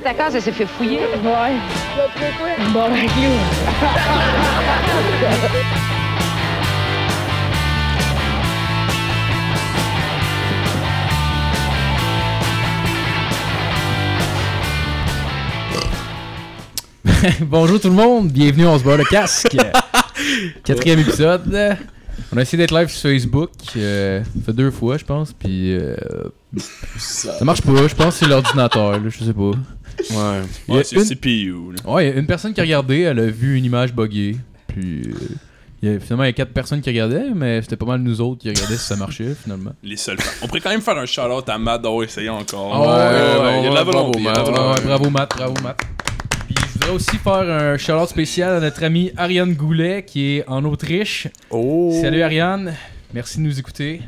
toi, ta case, elle s'est fait fouiller. Ouais. Bon, ben. Bonjour tout le monde, bienvenue on se bat le casque. Quatrième épisode. On a essayé d'être live sur Facebook, euh, ça fait deux fois je pense, puis euh, ça marche pas. Je pense que c'est l'ordinateur, là, je sais pas. Ouais. Il y a Ouais, c'est une- CPU. là. Ouais, il y a une personne qui a regardé, elle a vu une image buggée, puis euh, il y a, finalement il y a quatre personnes qui regardaient, mais c'était pas mal nous autres qui regardaient si ça marchait finalement. Les seuls. On pourrait quand même faire un shout-out à Matt d'avoir essayé encore. Ah ouais, ouais, ouais, il y a de la volonté. bravo, Matt. bravo Matt, bravo Matt. Puis je voudrais aussi faire un shout-out spécial à notre ami Ariane Goulet qui est en Autriche. Oh. Salut Ariane, merci de nous écouter.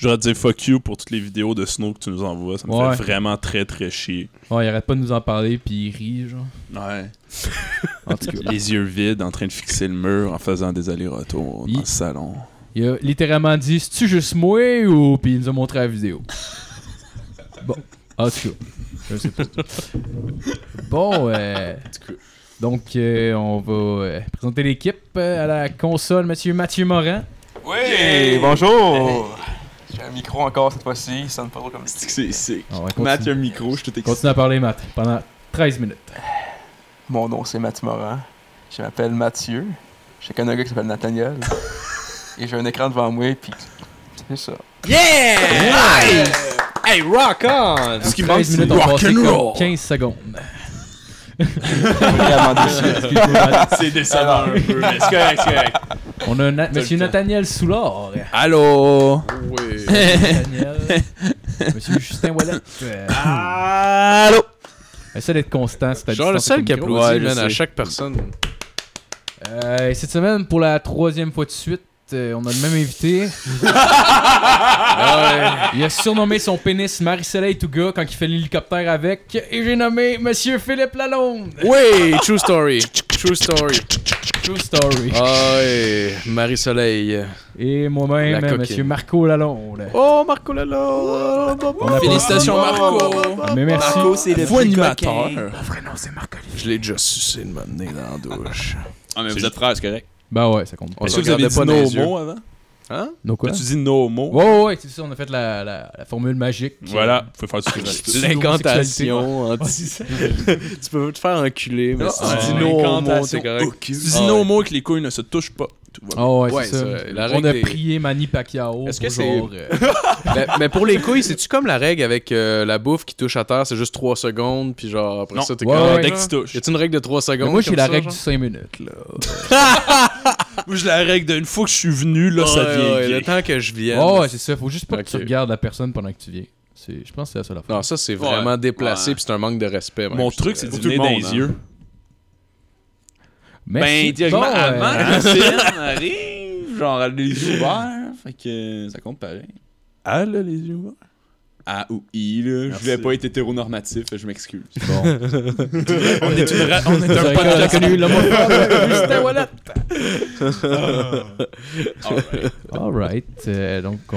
Je voudrais te dire fuck you pour toutes les vidéos de Snow que tu nous envoies. Ça me Ouais. fait vraiment très très chier. Ouais, il arrête pas de nous en parler puis il rit genre. Ouais. En tout cas, Les yeux vides en train de fixer le mur en faisant des allers-retours Il- dans le salon. il a littéralement dit "C'est-tu juste moi ou puis il nous a montré la vidéo." bon, en tout cas, je sais pas. Bon, euh, donc euh, on va euh, présenter l'équipe euh, à la console, Monsieur Mathieu Morin. Oui, bonjour! J'ai un micro encore cette fois-ci, il sonne pas trop comme ça. C'est sick. Ah. Matt, il y a un micro, je suis tout excité. Continue à parler, Matt, pendant 13 minutes. Mon nom c'est Mathieu Morin. Je m'appelle Mathieu. J'ai qu'un gars qui s'appelle Nathaniel. Et j'ai un écran devant moi, puis c'est ça. Yeah! Hey, rock on! Ce qui manque, 13 c'est rock passé and roll. 15 secondes. Vraiment déçu. Excuse-moi, Matt. C'est décevant un peu, mais c'est correct, c'est correct. On a Na- Monsieur. Nathaniel Soulard. Allô? Oui. Nathaniel. Monsieur Justin Wallet. Euh, Allô? essaie d'être constant. si t'as Genre le seul qui micro. applaudit, Ouais, je man, à sais. chaque personne. Euh, cette semaine, pour la troisième fois de suite, euh, on a le même invité. Il a surnommé son pénis Marie-Soleil Touga quand il fait l'hélicoptère avec. Et j'ai nommé Monsieur Philippe Lalonde. Oui, true story. True story. True story. Ah ouais, Marie-Soleil. Et moi-même, coquine. Monsieur Marco Lalonde. Oh, Marco Lalo. On a Félicitations, Marco! Mais merci. Marco, c'est le animateur. Je l'ai déjà sucé de m'amener dans la douche. Ah, mais vous êtes frères, c'est correct. Bah ouais, ça compte. On Est-ce se que vous avez regardait dit pas dans no les yeux. mots avant? Hein? Donc quoi? Tu dis no mots? Ouais, ouais, ouais, c'est ça, on a fait la, la, la formule magique. Voilà, vous pouvez faire ce que vous voulez. L'incantation. Ouais, c'est ça. tu peux te faire enculer, mais si Ah, tu dis ouais. non au mot, c'est correct. Tu dis no mots que les couilles ne se touchent pas. Tout va bien. Ah ouais, Ouais, c'est ça. la on règle a des- prié Manny Pacquiao. Est-ce que pour c'est- genre, euh, mais, mais pour les couilles, c'est-tu comme la règle avec euh, la bouffe qui touche à terre, c'est juste 3 secondes, puis genre après Non. ça, t'es Ouais, correct, ouais. Dès que tu touches. Y a-tu une règle de 3 mais secondes? moi, j'ai comme la ça, règle genre? du 5 minutes, là. Moi, j'ai la règle d'une fois que je suis venu, là, ça Ouais, devient gay. le temps que je vienne. Oh, ouais, c'est ça. Faut juste pas que tu regardes la personne pendant que tu viens. C'est- Je pense que c'est la seule affaire. Non, ça, c'est vraiment Ouais. déplacé, Ouais. puis c'est un manque de respect. même, Mon je truc, dirais. c'est de Pour venir tout le dans monde, les hein. yeux. Merci. Ben, Bon, euh, avant que le film arrive, genre, elle a les yeux ouverts, fait que ça compte pareil. Ah, là, les yeux ouverts? A ou I, là. Je vais pas être hétéronormatif, je m'excuse. Bon. On est une ra- on est un podcast. connu Justin Wallet. Alright. Alright. euh, donc, on,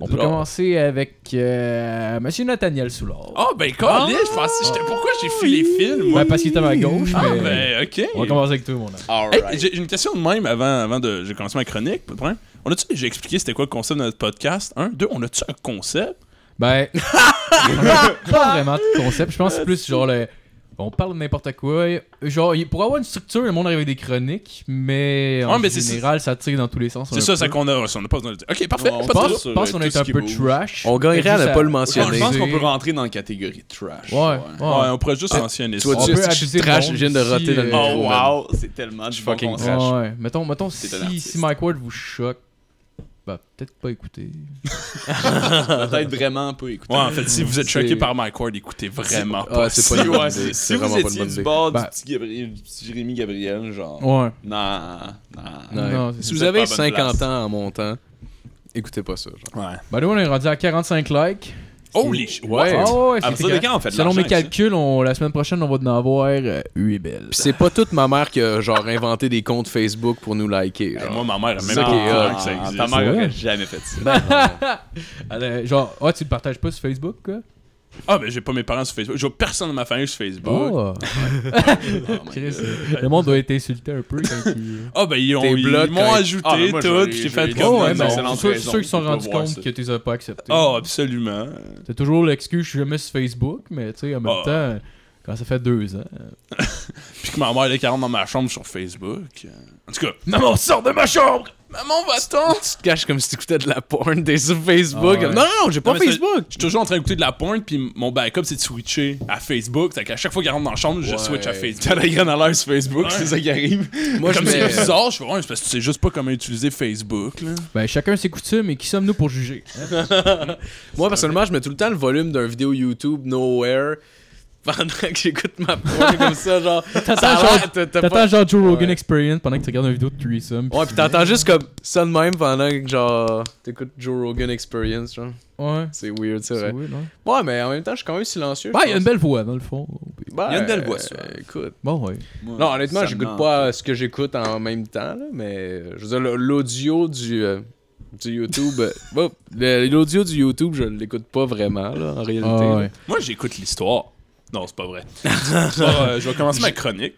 on peut Genre. commencer avec euh, Monsieur Nathaniel Soulard. Oh, ben, calé, je pensais, j'étais, pourquoi j'ai fait les films, moi? Ouais, parce qu'il était à ma gauche, Ah, mais ben, ok. on va commencer avec toi, mon. Hey, Alright. j'ai une question de même avant, avant de j'ai commencé ma chronique, pas de problème. On a-tu déjà expliqué c'était quoi le concept de notre podcast? Un, deux, on a-tu un concept? Ben, pas vraiment de concept. Je pense que c'est plus genre le. On parle de n'importe quoi. Genre, il- pour avoir une structure, le monde arrive avec des chroniques, mais en Ouais, mais c'est- général, ça tire dans tous les sens. C'est ça, c'est qu'on a, on a pas besoin de dire. Ok, parfait, Ouais, on Je pense, sur, je pense qu'on est un peu bouge. trash. On gagnerait à ne pas le Je mentionner. pense qu'on peut rentrer dans la catégorie trash. Ouais, ouais. Ouais, on pourrait juste mentionner Tu ça. je abuser suis le trash, je viens de roter dans le. Oh wow, c'est tellement du fucking trash. Ouais, mettons, mettons si, si Mike Ward vous choque, bah peut-être pas écouter. Peut-être vraiment pas écouter. Ouais, en fait, si vous êtes choqué par Mike Ward, écoutez vraiment Ah, pas. c'est pas une bonne Ouais, idée. c'est- si vraiment vous pas une du bord Ben- du petit Gabriel, du petit Jérémy Gabriel, genre. Ouais. Non, si vous avez pas à bonne 50 place. ans en montant, écoutez pas ça. Genre. Ouais. Bah nous on est rendu à 45 likes. Holy shit. Ouais. Ah ouais, c'est quand on fait de Selon mes l'argent avec ça? calculs, on, la semaine prochaine, on va en avoir euh, 8 belles. Puis c'est pas toute ma mère qui a genre inventé des comptes Facebook pour nous liker. Genre. Moi, ma mère a C'est même ça pas qui est cru hot. que ça Ah, existe. Ta mère aurait jamais fait ça. Elle, euh, genre, ah, tu le partages pas sur Facebook, quoi? Ah, ben j'ai pas mes parents sur Facebook. J'ai personne de ma famille sur Facebook. Oh! Chris, God. euh, le monde doit être insulté un peu quand il... Ah, ben ils ont- ils m'ont quand- ajouté Ah, moi, tout, j'ai- puis j'ai j'ai- fait comme Oh, ouais, mais c'est ceux, l'entrée ceux qui sont rendus compte que tu les as pas acceptés. Ah, absolument. C'est toujours l'excuse, je suis jamais sur Facebook, mais tu sais, en même Ah. temps, quand ça fait deux ans. Puis que ma mère, elle est 40 dans ma chambre sur Facebook. En tout cas, Maman, sors de ma chambre! Maman, va-t'en! Tu te caches comme si t'écoutais de la porn, t'es sur Facebook. Ah ouais. Non, non, j'ai pas Non, mais Facebook. Je suis toujours en train d'écouter de la pointe, puis mon backup, c'est de switcher à Facebook. C'est qu'à chaque fois qu'elle rentre dans la chambre, je switch à Facebook. T'as la graine à l'air sur Facebook, c'est ça qui arrive. Moi, je Comme c'est bizarre, je fais, ouais, c'est parce que tu sais juste pas comment utiliser Facebook, là. Ben, chacun ses coutumes, et qui sommes-nous pour juger? Moi, personnellement, je mets tout le temps le volume d'un vidéo YouTube Nowhere pendant que j'écoute ma porn comme ça, genre. l'air- genre, pas- Joe Rogan Ouais. Experience pendant que tu regardes une vidéo de threesome. Ouais, pis t'entends juste comme ça de même pendant que genre t'écoutes Joe Rogan Experience, genre. Ouais. C'est weird, c'est C'est vrai. weird, hein? Ouais, mais en même temps, je suis quand même silencieux. Ouais, je il y a une belle voix, dans le fond. Ben, Il y a une belle voix, euh, écoute. Bon, ouais. Non, honnêtement, j'écoute pas ce que j'écoute en même temps, là, mais je veux dire, l'audio du, euh, du YouTube. bon, le- l'audio du YouTube, je l'écoute pas vraiment, là, en réalité. Ah, là. ouais. Moi, j'écoute l'histoire. Non, c'est pas vrai. Euh, je vais commencer ma chronique.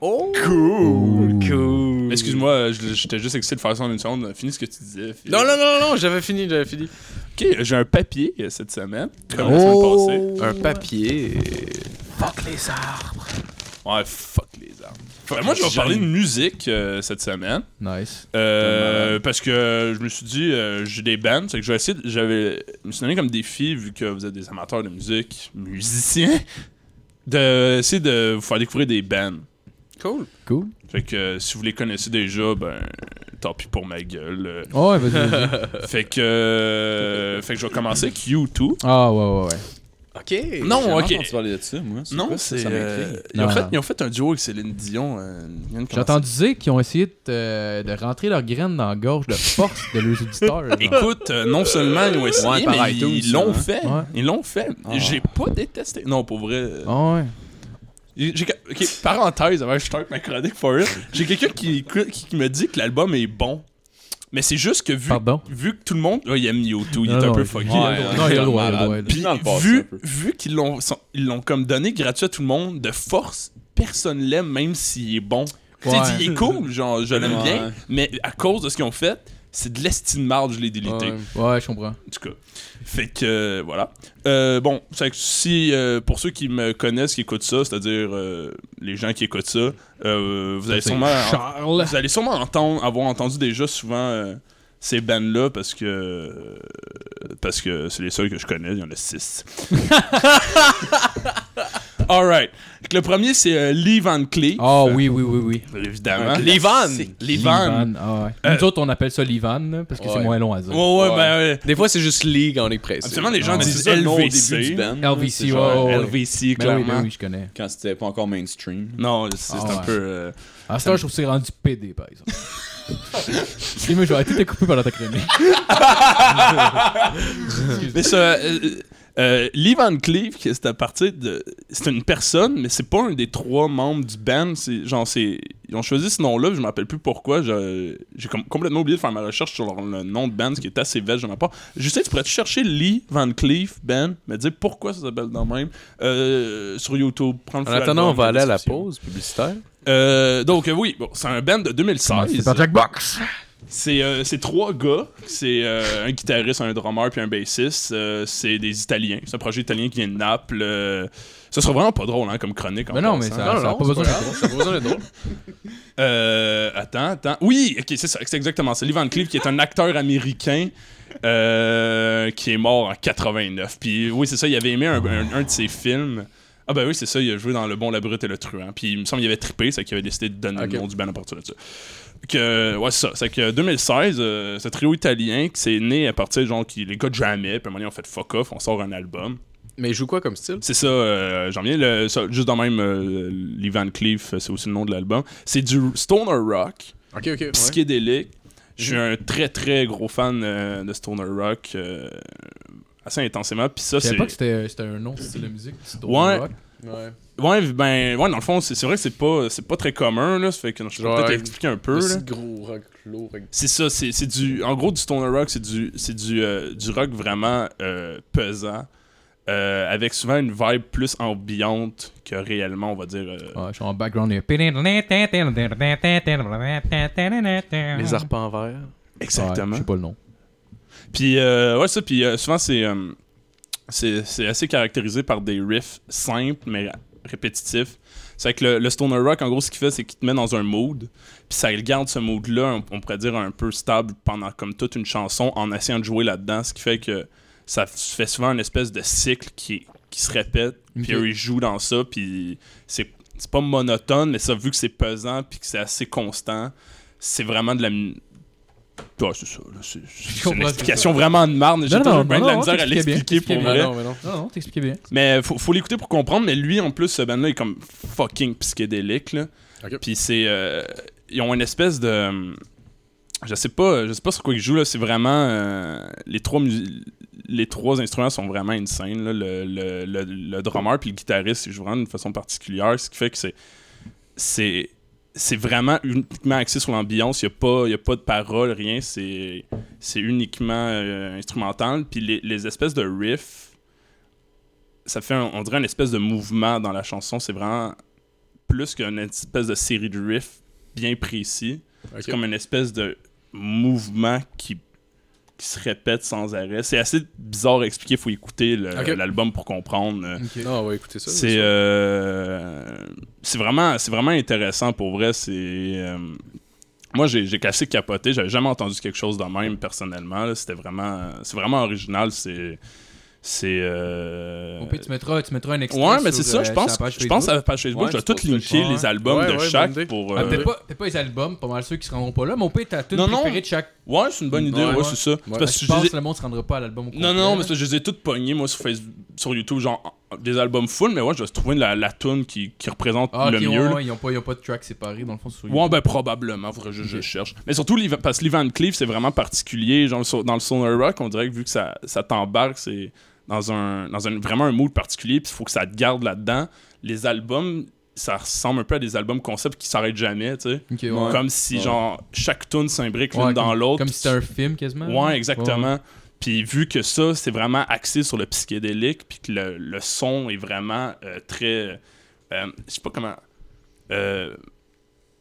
Oh! Cool! Cool! Excuse-moi, euh, je- j'étais juste excité de faire ça en une seconde. Finis ce que tu disais. Phil. Non, non, non, non, j'avais fini, j'avais fini. Ok, j'ai un papier euh, cette semaine, comme la semaine passée. Un papier. Ouais, fuck les arbres. Moi, je vais parler de musique euh, cette semaine. Nice. Euh, parce que je me suis dit, euh, j'ai des bands. C'est que je vais essayer. de- J'avais. Je me suis donné comme défi, vu que vous êtes des amateurs de musique, musiciens, d'essayer de vous faire découvrir des bands. Cool. Cool. Fait que si vous les connaissez déjà, ben. Tant pis pour ma gueule. euh. Ouais, vas-y, fait que. euh, fait que je vais commencer avec U2. Ah, ouais, ouais, ouais. Ok. Non, ok. entendu parler de ça, moi. Non, quoi, c'est. Ça euh, m'intrigue. ils, ont Non. fait, ils ont fait un duo avec Céline Dion. euh, J'ai entendu dire qu'ils ont essayé de, euh, de rentrer leurs graines dans la gorge de force de leurs auditeurs. Écoute, euh, non seulement ils ont essayé, Ouais, mais iTunes, ils l'ont hein. fait. Ouais. Ils l'ont fait. Ah. J'ai pas détesté. Non, pour vrai. euh, Ah, ouais. j'ai- parenthèse, avant que je starte ma chronique for it. J'ai quelqu'un qui, écoute- qui, qui me dit que l'album est bon. Mais c'est juste que vu, Pardon? vu que tout le monde. Ouais, il aime U2, il est Non, un peu fucké. Non, il a le droit. Puis dans le passé, vu, vu qu'ils l'ont ils l'ont comme donné gratuit à tout le monde, de force, personne l'aime, même s'il est bon. Tu sais, il est cool, genre, je l'aime Ouais. bien, mais à cause de ce qu'ils ont fait, c'est de l'estime marde, je l'ai délité. Ouais. Ouais, je comprends. En tout cas. Fait que, euh, voilà. Euh, bon, c'est que si, euh, pour ceux qui me connaissent, qui écoutent ça, c'est-à-dire euh, les gens qui écoutent ça, vous allez sûrement... Vous allez sûrement entendre, avoir entendu déjà souvent ces bands-là parce que parce que c'est les seuls que je connais, il y en a six. Alright. Le premier, c'est euh, Lee Van Cleef. Ah, oui, oui, oui, oui. Évidemment. Un Livan! Livan. Ah, ouais. Euh, Nous autres, on appelle ça Livan, là, parce que c'est Ouais. moins long à dire. Ouais, ouais, Ouais. ben ouais. Des fois, c'est juste League en est précis. Absolument, les gens Ah, Mais disent c'est ça le nom au début LVC. du band. LVC, C'est genre ouais, ouais. LVC, Ben oui, clairement. ben oui, je connais. Quand c'était pas encore mainstream. Non, c'est Ah, c'est un ouais. peu... euh, À ce temps, je trouve que c'est rendu PD, par exemple. Excuse-moi, je vais arrêter de te couper pendant ta chronique. Mais ça, euh, euh, Lee Van Cleef, c'est à partir de. C'est une personne, mais c'est pas un des trois membres du band. C'est genre c'est. Ils ont choisi ce nom-là, je me rappelle plus pourquoi. je- J'ai com- complètement oublié de faire ma recherche sur leur- le nom de band, ce qui est assez vêche de ma part. Je sais, tu pourrais chercher Lee Van Cleef Band, me dire pourquoi ça s'appelle dans le même euh, sur YouTube. Prendre En attendant, on va aller à la pause publicitaire. Euh, donc, euh, oui, bon, c'est un band de 2016. C'est par Jackbox. C'est euh, c'est trois gars. C'est euh, un guitariste, un drummer puis un bassiste. Euh, c'est des Italiens. C'est un projet italien qui vient de Naples. Euh, ça sera vraiment pas drôle hein, comme chronique. en Mais non, mais ça ça a pas besoin d'être drôle. Ça a pas besoin d'être drôle. Euh, attends, attends. Oui, ok, c'est ça. C'est exactement ça. Lee Van Cleef, qui est un acteur américain. euh, qui est mort en 89. Puis oui, c'est ça, il avait aimé un, un- un de ses films. Ah ben oui, c'est ça, il a joué dans Le Bon, la Brute et le Truand. Puis il me semble qu'il avait trippé, c'est qu'il avait décidé de donner le nom du band à partir de ça. Que, ouais, c'est ça. C'est que 2016, euh, ce trio italien qui s'est né à partir, genre, qui, les gars de jamais, puis à un moment donné, on fait fuck off, on sort un album. Mais il joue quoi comme style? C'est ça, euh, j'en viens, le, ça, juste dans même, euh, Lee Van Cleef, euh, c'est aussi le nom de l'album. C'est du stoner rock, Ok, ok. ouais. psychédélique. Je suis un très très gros fan euh, de stoner rock, euh, assez intensément. Puis ça, Je savais c'est. pas que c'était c'était un nom de style de musique. Stoner Ouais. Rock. Ouais. Ouais, ben, ouais, dans le fond, c'est c'est vrai que c'est pas, c'est pas très commun, là. Ça fait que je peux peut-être expliquer un peu, Aussi là. gros rock lourd. avec- C'est ça, c'est c'est du. En gros, du stoner rock, c'est du, c'est du, euh, du rock vraiment euh, pesant. euh, avec souvent une vibe plus ambiante que réellement, on va dire. euh, Ouais, je suis en background. Les arpents verts. Exactement. Ouais, je sais pas le nom. Puis, euh, ouais, ça, puis euh, souvent, c'est, euh, c'est, assez caractérisé par des riffs simples, mais répétitifs. C'est que le, le stoner rock, en gros, ce qu'il fait, c'est qu'il te met dans un mood, puis ça il garde ce mood-là, on, on pourrait dire un peu stable pendant comme toute une chanson, en essayant de jouer là-dedans, ce qui fait que ça fait souvent une espèce de cycle qui, qui se répète, puis ils jouent dans ça, puis c'est, c'est pas monotone, mais ça, vu que c'est pesant, puis que c'est assez constant, c'est vraiment de la... Ouais, c'est ça. C'est, une explication vraiment de marne. J'ai toujours bien de la misère à l'expliquer pour vrai. non, mais non. T'expliquais bien. Mais faut, faut l'écouter pour comprendre. Mais lui, en plus, ce band-là est comme fucking psychédélique. Là. Puis c'est. euh, ils ont une espèce de. Je sais pas, je sais pas sur quoi ils jouent. là. C'est vraiment. euh, les, trois les trois instruments sont vraiment insane. Là. Le, le, le, le drummer puis le guitariste, ils jouent vraiment d'une façon particulière. Ce qui fait que c'est. C'est. C'est vraiment uniquement axé sur l'ambiance. Il n'y a, pas- y a pas de paroles, rien. C'est uniquement euh, instrumental. Puis les, les espèces de riffs, ça fait, un- on dirait, une espèce de mouvement dans la chanson. C'est vraiment plus qu'une espèce de série de riffs bien précis. C'est comme une espèce de mouvement qui, qui se répète sans arrêt. C'est assez bizarre à expliquer. Il faut écouter l'album pour comprendre. euh, Ok. Non, on va écouter ça. c'est euh, c'est vraiment c'est vraiment intéressant pour vrai c'est euh, moi j'ai cassé capoté j'avais jamais entendu quelque chose de même personnellement c'était vraiment c'est vraiment original c'est c'est euh, Au pire, tu mettras, tu mettras un extrait. ouais mais c'est ça euh, je sur pense je pense à la page Facebook je vais tout linker les albums de chaque pour Ah, euh, peut-être pas, les albums, pas mal ceux qui se rendront pas là, mais au pire, t'as tout préféré de chaque. ouais c'est une bonne idée Ouais, c'est ça parce Je que je pense que le monde se rendra pas à l'album au non non mais que je les ai toutes pognées moi sur Facebook sur YouTube genre des albums full mais ouais je vais trouver la, la tune qui, qui représente Ah, le ok, mieux ouais, ouais, ils ont pas, ils ont pas de track séparé dans le fond sur Ouais, ben probablement, faudrait que je, je cherche. Mais surtout, parce que Lee Van Cleef, c'est vraiment particulier. Genre, dans le Sonar Rock, on dirait que vu que ça, ça t'embarque, c'est dans un, dans un vraiment un mood particulier, puis il faut que ça te garde là-dedans. Les albums, ça ressemble un peu à des albums concept qui s'arrêtent jamais, tu sais. Ouais. Comme si, Ouais. genre, chaque tune s'imbrique l'une dans l'autre. Comme si c'était un film quasiment. Ouais, exactement. Puis vu que ça, c'est vraiment axé sur le psychédélique, puis que le, le son est vraiment euh, très. euh, je sais pas comment. Euh,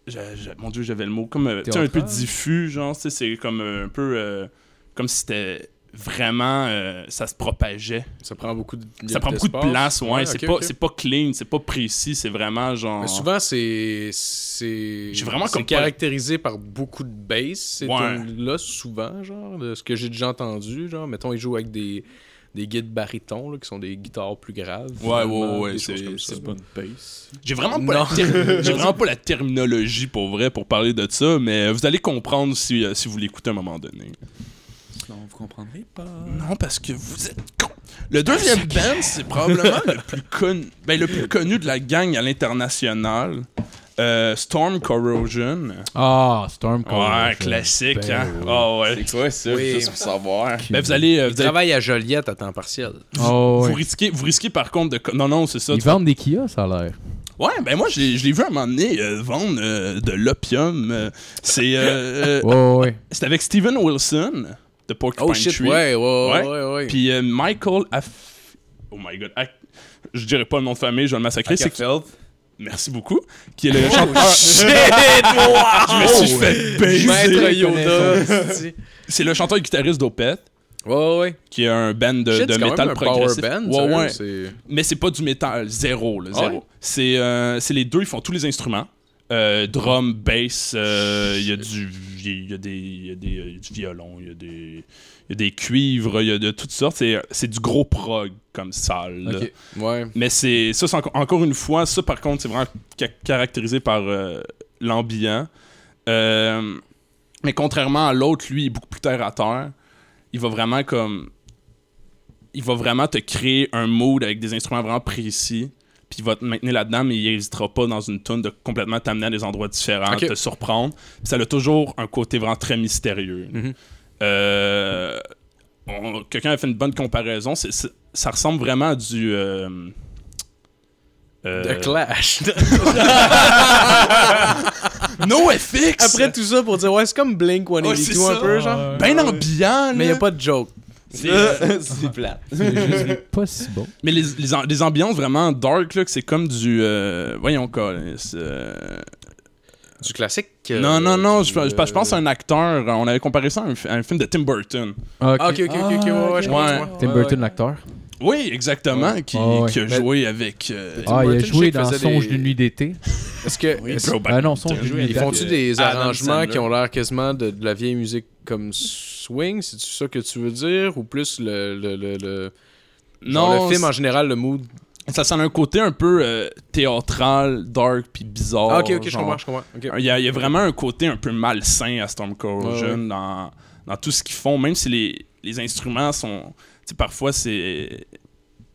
je- je- mon dieu, j'avais le mot. Comme euh, tu sais, un peu diffus, genre, tu sais, c'est comme euh, un peu. euh, comme si c'était vraiment. euh, ça se propageait. Ça prend beaucoup de Ça prend beaucoup de place, ouais. c'est ok, pas, ok. c'est pas clean, c'est pas précis, c'est vraiment genre. Mais souvent, c'est. C'est J'ai vraiment c'est comme caractérisé par beaucoup de bass, ces Ouais. là souvent, genre, de ce que j'ai déjà entendu. Genre, mettons, ils jouent avec des, des guides barytons, là, qui sont des guitares plus graves. Ouais, ouais, ouais, c'est- c'est pas une bass. J'ai vraiment, pas la j'ai vraiment pas la terminologie pour vrai pour parler de ça, mais vous allez comprendre si, euh, si vous l'écoutez à un moment donné. Comprendrez pas. Non, parce que vous êtes con. Le deuxième band, c'est probablement le plus connu, ben, le plus connu de la gang à l'international. Euh, Storm Corrosion. Ah, Storm Ouais, Corrosion. classique, Ben hein? oui. Ah ouais. C'est quoi ça? Oui. Juste pour savoir? Ben, vous allez, euh, Ils vous, allez- travaillent à Joliette à temps partiel. Oh, vous ouais. risquez, vous risquez par contre de, non non, c'est ça. Ils vendent des Kia, ça a l'air. Ouais, ben moi je l'ai vu à un moment donné euh, vendre euh, de l'opium. euh, c'est, euh, euh, Ouais, ouais. c'est avec Steven Wilson de Porcupine Oh shit, Tree. ouais, ouais, Ouais. ouais, ouais. ouais. Puis euh, Michael Aff... Oh my god. Ac- Je dirais pas le nom de famille, je vais le massacrer. C'est. Merci beaucoup. Qui est le chanteur. Oh, shit, Je me suis fait baiser. Maître Yoda. C'est le chanteur et guitariste d'Opeth, ouais, ouais. qui est un band de, Shit, de métal même progressif. band, ouais, ouais. c'est- Mais c'est pas du métal, zéro, là, Ah zéro. ouais? C'est euh, c'est les deux, ils font tous les instruments. Euh, drum, bass, euh, il y a du il y a des il y a des il y a du violon, il y a des il y a des cuivres, il y a de toutes sortes, c'est du gros prog comme salle. Ouais. Mais c'est ça, encore une fois, ça par contre, c'est vraiment ca- caractérisé par euh, l'ambiant. Euh, mais contrairement à l'autre, lui, il est beaucoup plus terre à terre. Il va vraiment comme. Il va vraiment te créer un mood avec des instruments vraiment précis. Puis il va te maintenir là-dedans, mais il n'hésitera pas dans une tune de complètement t'amener à des endroits différents, Ok. te surprendre. Ça a toujours un côté vraiment très mystérieux. Mhm. Euh, Quelqu'un a fait une bonne comparaison. ça ressemble vraiment à du. euh, Euh, The Clash. No FX! Après tout ça, pour dire, ouais, c'est comme Blink Ouais, 182 c'est un ça. peu, genre. Ben ambiant, Mais y là. a pas de joke. C'est- c'est plat. C'est juste pas si bon. Mais les, les, am- les ambiances vraiment dark, là, que c'est comme du. euh, voyons, quoi. c'est, euh, Du classique. non, non, non, je, du, je- je pense à un acteur. On avait comparé ça à un, fi- à un film de Tim Burton. Ah, Ah, ok, ok, ok, ok, ouais, ouais, je Ouais. comprends. ouais. Tim Burton, ouais. l'acteur? Oui, exactement. Qui, Ah, ouais. qui a Mais- joué avec. euh, Tim Ah, il a Burton, je joué qu'il dans faisait Songe des- d'une nuit d'été. Est-ce que. oui, est-ce- Throwback. Ah non, Songe d'une joué nuit Ils d'été. font-tu des Adam arrangements Sandler. qui ont l'air quasiment de, de la vieille musique comme swing C'est ça que tu veux dire? Ou plus le. le, le, le- genre non, le film en général, le mood? Ça sent un côté un peu euh, théâtral, dark, puis bizarre. Ah, ok, ok, je comprends, je comprends. Il y, a, il y a vraiment un côté un peu malsain à Storm Corrosion Ouais, ouais. Dans, dans tout ce qu'ils font, même si les, les instruments sont. Parfois, c'est.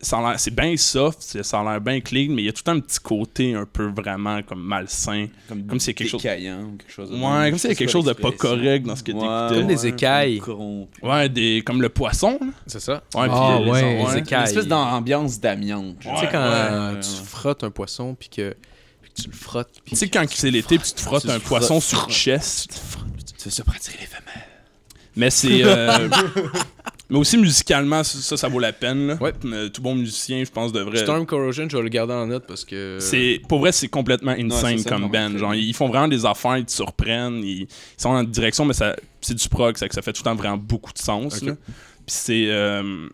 C'est bien soft, ça a l'air bien clean, mais il y a tout un petit côté un peu vraiment comme malsain. Comme s'il y a quelque chose- ou quelque chose de Ouais, comme s'il y a quelque chose de pas correct dans ce que Ouais, t'écoutais. Comme des écailles. Ouais, des, comme le poisson. C'est ça. Ouais, Ah, puis, euh, ouais. les- Les ouais. écailles. Une espèce d'ambiance d'amiante. tu sais, quand ouais, euh, ouais. tu frottes un poisson, puis que, tu le frottes. Tu sais, quand c'est l'été, puis tu te frottes Tu un te poisson frottes, sur le tu chest. Tu fais ça pour attirer les femelles. Mais c'est. euh, mais aussi musicalement, ça, ça, vaut la peine. Là. Ouais. Euh, Tout bon musicien, je pense, devrait. Storm Corrosion, je vais le garder en note parce que. C'est pour vrai, c'est complètement insane ça, comme band. Genre, ils font vraiment des affaires, ils te surprennent, ils, ils sont en direction, mais ça, c'est du prog, ça, que ça fait tout le temps vraiment beaucoup de sens. Puis c'est, euh,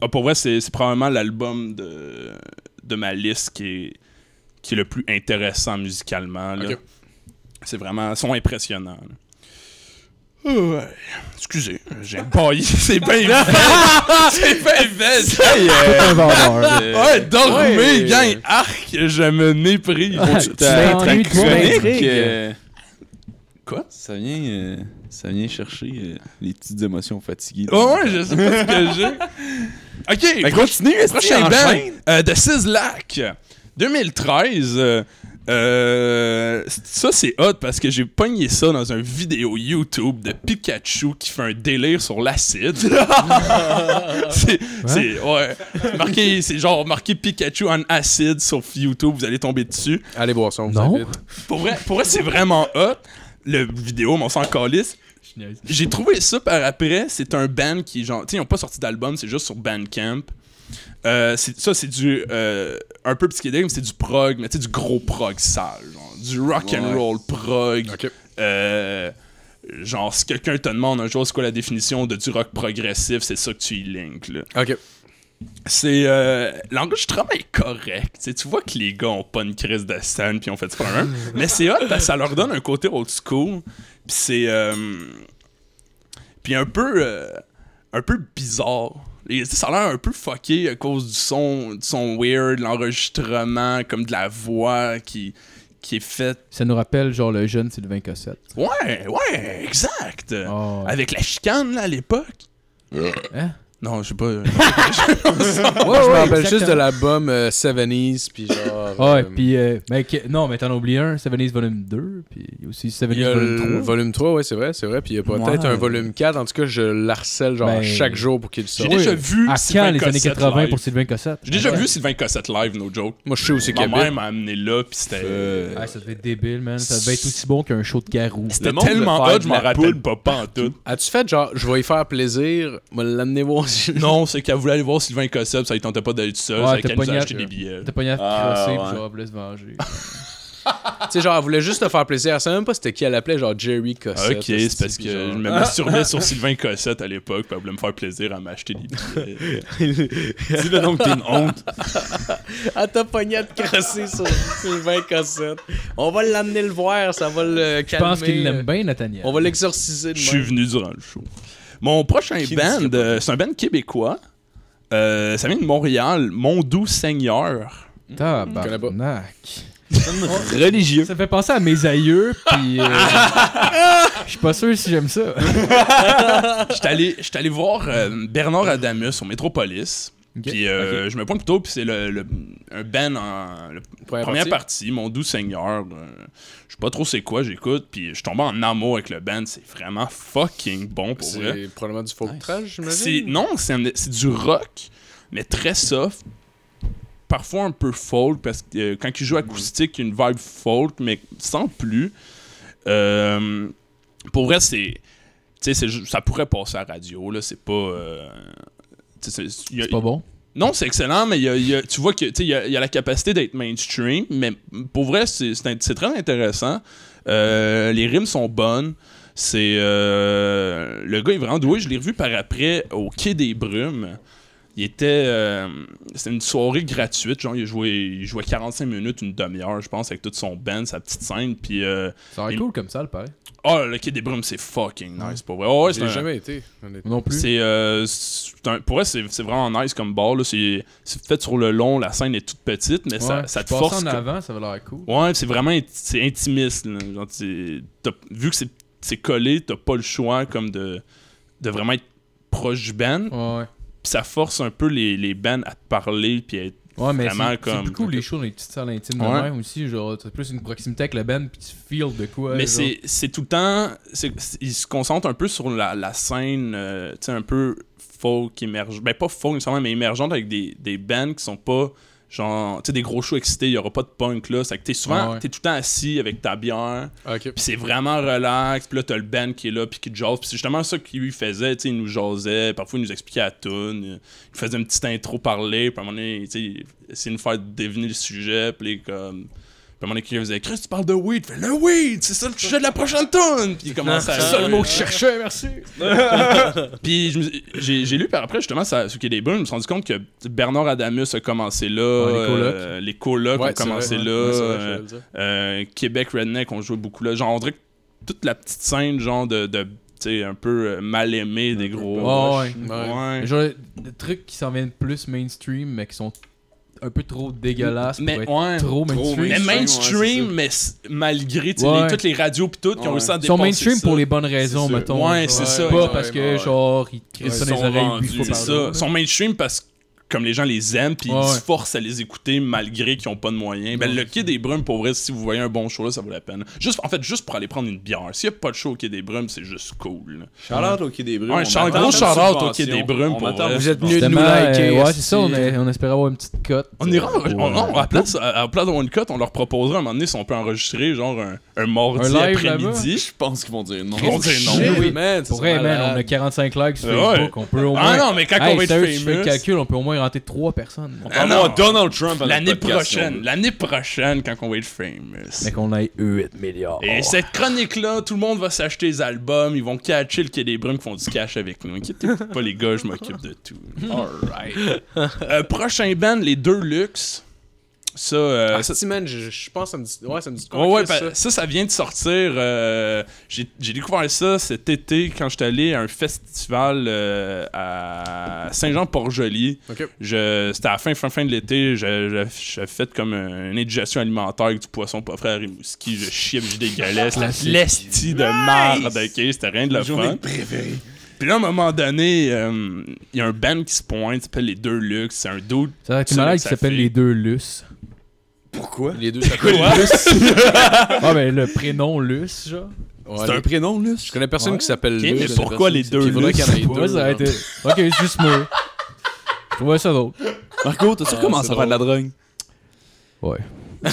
ah, pour vrai, c'est, probablement l'album de, de ma liste qui est, qui est le plus intéressant musicalement. là. C'est vraiment, ils sont impressionnants. là. Ouais. Excusez, j'ai baillé, c'est bien vite. c'est bien vite. Un vendeur. Ouais, dormez, Ouais. gang! Arc, je me méprise. Toi? m'intrigues. euh, Quoi? Ça vient, euh, ça vient chercher euh, les petites émotions fatiguées. Oh, ouais, je sais pas ce que j'ai. Ok, Ben, continue, prochain band euh, de Sizzlack. 2013. Euh, ça, c'est hot parce que j'ai pogné ça dans un vidéo YouTube de Pikachu qui fait un délire sur l'acide. c'est, c'est, ouais. C'est marqué, c'est genre marqué Pikachu en acide sur YouTube, vous allez tomber dessus. Allez boire ça, on vous Non. invite. Pour vrai, pour vrai c'est vraiment hot. Le vidéo, mais on s'en calisse. J'ai trouvé ça par après. C'est un band qui, genre, tu sais, ils n'ont pas sorti d'album, c'est juste sur Bandcamp. Euh, ça, c'est du. euh, un peu psychédélique, mais c'est du prog, mais tu sais, du gros prog sale. Genre, du rock and Ouais. roll prog. Euh, genre, si quelqu'un te demande un jour c'est quoi la définition de du rock progressif, c'est ça que tu y links, là. Ok. C'est. L'enregistrement est correct. Tu sais, tu vois que les gars ont pas une crise de scène puis ont fait ça un. Mais c'est hot parce que ça leur donne un côté old school. Puis c'est. puis un peu. un peu bizarre. Et ça a l'air un peu fucké à cause du son, du son weird, l'enregistrement, comme de la voix qui, qui est faite. Ça nous rappelle genre le jeune Sylvain Cossette. Ouais, ouais, exact. Oh. Avec la chicane là, à l'époque. Hein? Non, je sais pas. Ouais, je me rappelle juste de l'album euh, 70s, puis genre. Ouais, euh, puis euh, que- non, mais t'en as oublié un, Seven Days Volume 2, puis il y a aussi Seven Il y Days a Volume le 3. volume 3, ouais, c'est vrai, c'est vrai. Puis il y a peut-être Ouais. un volume 4. En tout cas, je l'harcèle genre Ben, chaque jour pour qu'il J'ai sorte. déjà vu À Sylvain quand les années Cossette 80 live? pour Sylvain Cossette? J'ai déjà Ouais. vu Sylvain Cossette live, no joke. Moi, je sais où c'est Ma qu'il mère habite. m'a amené là, puis c'était. Euh, Ah, ça devait être débile, man. Ça devait être aussi bon qu'un show de garou. C'était Le monde tellement veut faire hot, je m'en la rappelle pas, pas en tout. As-tu fait genre, je vais y faire plaisir, me l'amener voir. Non, c'est qu'elle voulait aller voir Sylvain Cossette, ça lui tentait pas d'aller tout seul, Ouais, qu'elle nous a acheté des billets. T'as pas à Ah, crosser, ouais. puis genre, elle voulait se venger. Tu sais, genre, elle voulait juste te faire plaisir. Elle savait même pas c'était qui elle appelait, genre Jerry Cossette. Ok, c'est parce que genre- je me masturbais sur Sylvain Cossette à l'époque, puis elle voulait me faire plaisir à m'acheter des billets. Dis-le donc que t'es une honte. Elle t'a pogné à te crosser sur Sylvain Cossette. On va l'amener le voir, ça va le Je calmer. pense qu'il l'aime bien, Nathaniel. On va l'exorciser Je suis venu durant le show. Mon prochain Qui band, euh, c'est un band québécois. Euh, ça vient de Montréal, Mon Doux Seigneur. Tabarnak. Religieux. Ça fait penser à mes aïeux, puis euh, je suis pas sûr si j'aime ça. J'étais allé, j'étais allé voir euh, Bernard Adamus au Métropolis. Puis euh, je me pointe plutôt, puis c'est le, le- un band en le- Première première partie. partie, Mon Doux Seigneur. euh, je sais pas trop c'est quoi, j'écoute, puis je suis tombé en amour avec le band. C'est vraiment fucking bon pour vrai. C'est probablement du folk Nice. trash, j'imagine? Non, c'est du rock, mais très soft, parfois un peu folk, parce que euh, quand il joue acoustique, il y a une vibe folk, mais sans plus. Euh, pour vrai, c'est. Tu sais, ça pourrait passer à la radio, là. C'est pas. C'est- pas bon. non, c'est excellent, mais il y a- il y a- tu vois que il y a, il y a la capacité d'être mainstream, mais pour vrai, c'est très intéressant. Euh, les rimes sont bonnes. C'est euh, le gars est vraiment doué. Je l'ai revu par après au Quai des Brumes. Il était, euh, c'était une soirée gratuite, genre il jouait, il jouait 45 minutes, une demi-heure, je pense, avec toute son band, sa petite scène, puis euh, Ça aurait Il- cool comme ça, le pareil. oh le Quai des Brumes, c'est fucking nice, pour vrai. Oh, ouais, c'est J'ai un- jamais été. honnêtement. Non plus. c'est euh, un- pour vrai, c'est c'est vraiment nice comme bar. là. C'est fait sur le long, la scène est toute petite, mais ça, Ouais, ça te je passe force. en que- avant, ça va l'air cool. Ouais, c'est vraiment c'est intimiste. là. Genre, vu que c'est c'est collé, t'as pas le choix comme de, de vraiment être proche du band. Ouais, ouais. Puis ça force un peu les, les bands à te parler puis à être Ouais, mais Vraiment c'est comme- c'est plus cool les shows dans les petites salles intimes de Ouais. même aussi. Genre, t'as plus une proximité avec la band puis tu feels de quoi. Mais c'est c'est tout le temps. c'est- c'est- il se concentre un peu sur la, la scène, euh, tu sais, un peu folk émergente. Ben, pas folk nécessairement, mais émergente avec des, des bands qui sont pas. Genre, tu sais, des gros shows excités, il y aura pas de punk là. C'est que t'es souvent. Ah ouais. T'es tout le temps assis avec ta bière. Ok. Puis c'est vraiment relax. Puis là, t'as le band qui est là, puis qui te jase. Puis c'est justement ça qu'il lui faisait. Tu sais, il nous jasait. Parfois, il nous expliquait la tune. Il faisait une petite intro parler. Puis à un moment donné, tu sais, il essayait de nous faire deviner le sujet. Puis comme. Puis à un moment donné, il faisait Chris, tu parles de weed. Fait le weed, c'est ça le sujet de la prochaine tune. Puis il commence à. C'est le mot que je cherchais, merci. Puis j'ai lu par après, justement, ça, ce qui est des brumes, je me suis rendu compte que Bernard Adamus a commencé là. Ouais, les colocs. euh, les colocs Ouais, ont commencé vrai. là. Ouais, c'est vrai, euh, euh, Québec Redneck, on jouait beaucoup là. Genre, on dirait que toute la petite scène, genre, de, de tu sais, un peu euh, mal aimé des gros. Ouais, ouais. Ouais. Genre, des trucs qui s'en viennent plus mainstream, mais qui sont un peu trop dégueulasses pour Mais être ouais. trop mainstream. Mais mainstream, ouais, mais malgré Ouais. les- toutes les radios pis tout qui ont réussi à Ils sont mainstream ça. pour les bonnes raisons, mettons. Ouais, c'est ça, Pas ouais, parce ouais, que, ouais. genre, ils crient ça dans les oreilles C'est ça. Ils sont mainstream parce que comme les gens les aiment puis Ouais, ils ouais. se forcent à les écouter malgré qu'ils ont pas de moyens. Ben le Quai des Brumes pour vrai si vous voyez un bon show là, ça vaut la peine. Juste en fait juste pour aller prendre une bière. S'il y a pas de show au Quai des Brumes, c'est juste cool. Shout-out au Quai des Brumes. M'attend gros shout-out au. Quai des Brumes pour vrai. Vous êtes venus de nous liker. euh, ouais, c'est ça, on, est- on espérait avoir une petite cote. On ira, on, à place, à, à place d'avoir une cote, on leur proposera à un moment donné si on peut enregistrer genre un, un mardi Un après-midi. Je pense qu'ils vont dire non. Ils vont dire non. Shit, oui. man, Pour vrai, man, on a malade. 45 likes sur. Facebook, on peut au moins... Ah non, mais quand on va être famous. calcul, on peut au moins rentrer 3 personnes. On Ah va non. avoir Donald Trump à notre L'année prochaine, on- l'année prochaine quand on va être famous. Mais qu'on ait 8 milliards. Et cette chronique-là, tout le monde va s'acheter les albums, ils vont catcher le Quai des Brumes qui font du cash avec nous. Inquiétez-vous pas, les gars, je m'occupe de tout. Alright. Euh, prochain band, les deux Luxe. Ça, euh, Ah, ça- si, man, je, je pense que ça me dit. Ouais, ça me dit quoi, Ouais, ouais, Chris, pa- ça, ça vient de sortir. euh, J'ai découvert ça cet été quand j'étais allé à un festival euh, à Saint-Jean-Port-Joli. C'était à la fin, fin, fin de l'été. J'ai fait comme un- une indigestion alimentaire avec du poisson pas frais à Rimouski. Je chiais, je dégueulais. C'était l'esti de marde, ok? C'était rien de le fun. préférée. Puis là, à un moment donné, euh, il y a un band qui se pointe, qui s'appelle Les Deux Luxe. C'est un dude. Été Ça, malade qui sa s'appelle les deux Luce. Pourquoi? Les deux, ça colle. Ah, ben le prénom Luce, genre. Ouais, C'est un prénom, là? Je connais personne Ouais. qui s'appelle Ok, Luce, mais pourquoi les deux Il faudrait qu'il y en ait Ouais, deux. ça été. Ok, c'est juste moi. Je trouvais ça drôle. Marco, t'as-tu commencé c'est à faire de la drogue? Ouais. On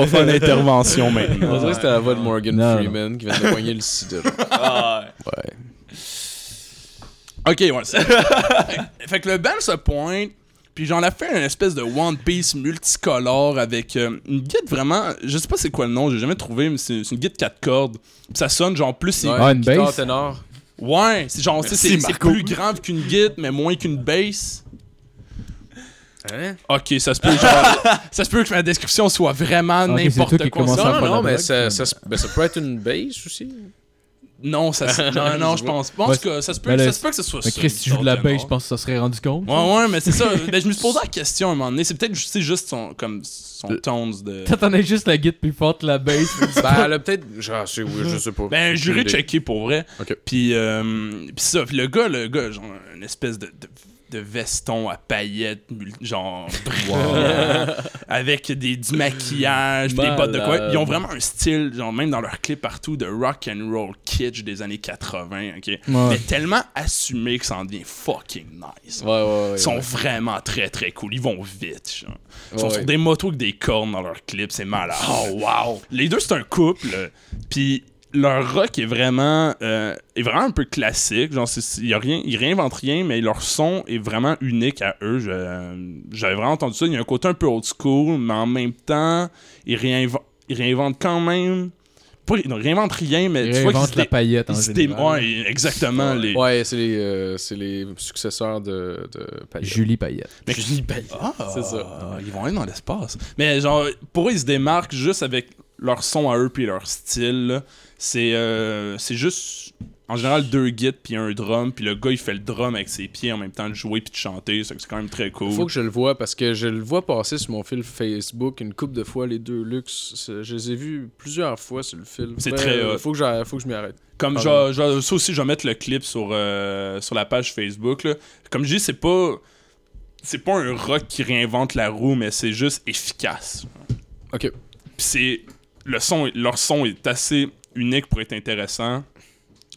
va faire une intervention On maintenant. dirait que c'était la voix de Morgan Non, Freeman qui vient de poigner le sida. Ah, Ouais. Ok, ouais. fait que le band se pointe, puis j'en ai fait une espèce de One Piece multicolore avec euh, une guide vraiment. Je sais pas c'est quoi le nom, j'ai jamais trouvé, mais c'est une guide 4 cordes. Puis ça sonne genre plus. c'est- Ouais, Ah, une bass? ténor. Ouais, c'est genre, tu sais, Merci, c'est plus grave qu'une guide, mais moins qu'une bass. Hein? Ok, ça se peut, genre, ça se peut que ma description soit vraiment n'importe quoi. Non, non, mais ça, ben, ça peut être une bass aussi. Non, ça, se- non, non, je pense pas. En Ouais, tout cas, ça se peut, mais ça le- se peut que ce soit Mais ça. Chris, si tu joues de la bass, je pense que ça serait rendu compte. Ouais, ouais, mais c'est ça. Ben, je me suis posé la question à un moment donné. C'est peut-être juste, juste son, comme, son tones de. T'attendais juste la guide plus forte la bass. Ben, elle a peut-être. Genre, c'est- oui, je sais pas. Ben, j'irai checker pour vrai. Ok. Puis, euh, puis ça, puis le gars, le gars, genre, une espèce de, de de vestons à paillettes, genre avec des, du maquillage, des bottes de quoi. Ils ont vraiment un style, genre même dans leurs clips partout, de rock and roll kitsch des années 80, ok? Mais tellement assumé que ça en devient fucking nice. Ouais, ouais, ouais. Ils sont ouais. vraiment très très cool. Ils vont vite. Genre. Ils sont Ouais, sur des motos avec des cornes dans leurs clips. C'est malade. Oh wow! Les deux, c'est un couple. Puis leur rock est vraiment, euh, est vraiment un peu classique. Genre, c'est- c'est- y a rien, ils réinventent rien, mais leur son est vraiment unique à eux. Je- J'avais vraiment entendu ça. Il y a un côté un peu old school, mais en même temps, ils, réinv- ils réinventent quand même. Pas, ils ne réinventent rien, mais Ils tu vois qu'ils la dé- paillette en général. ouais, exactement. Les... Ouais, c'est les, euh, c'est les successeurs de, de Payet. Julie Payette. Mais Ah, C'est ça. Ils vont aller dans l'espace. Mais genre, pour eux, ils se démarquent juste avec leur son à eux puis leur style. C'est euh, c'est juste, en général, deux guides puis un drum. Puis le gars, il fait le drum avec ses pieds en même temps de jouer puis de chanter. C'est quand même très cool. Faut que je le vois parce que je le vois passer sur mon fil Facebook une couple de fois, les deux luxe. Je les ai vus plusieurs fois sur le fil. C'est très euh. Faut que, j'arrête- faut que je m'y arrête. Comme Ah, genre, genre, ça aussi, je vais mettre le clip sur, euh, sur la page Facebook. là. Comme je dis, c'est pas. C'est pas un rock qui réinvente la roue, mais c'est juste efficace. Ok. Puis c'est. Le son, leur son est assez unique pour être intéressant.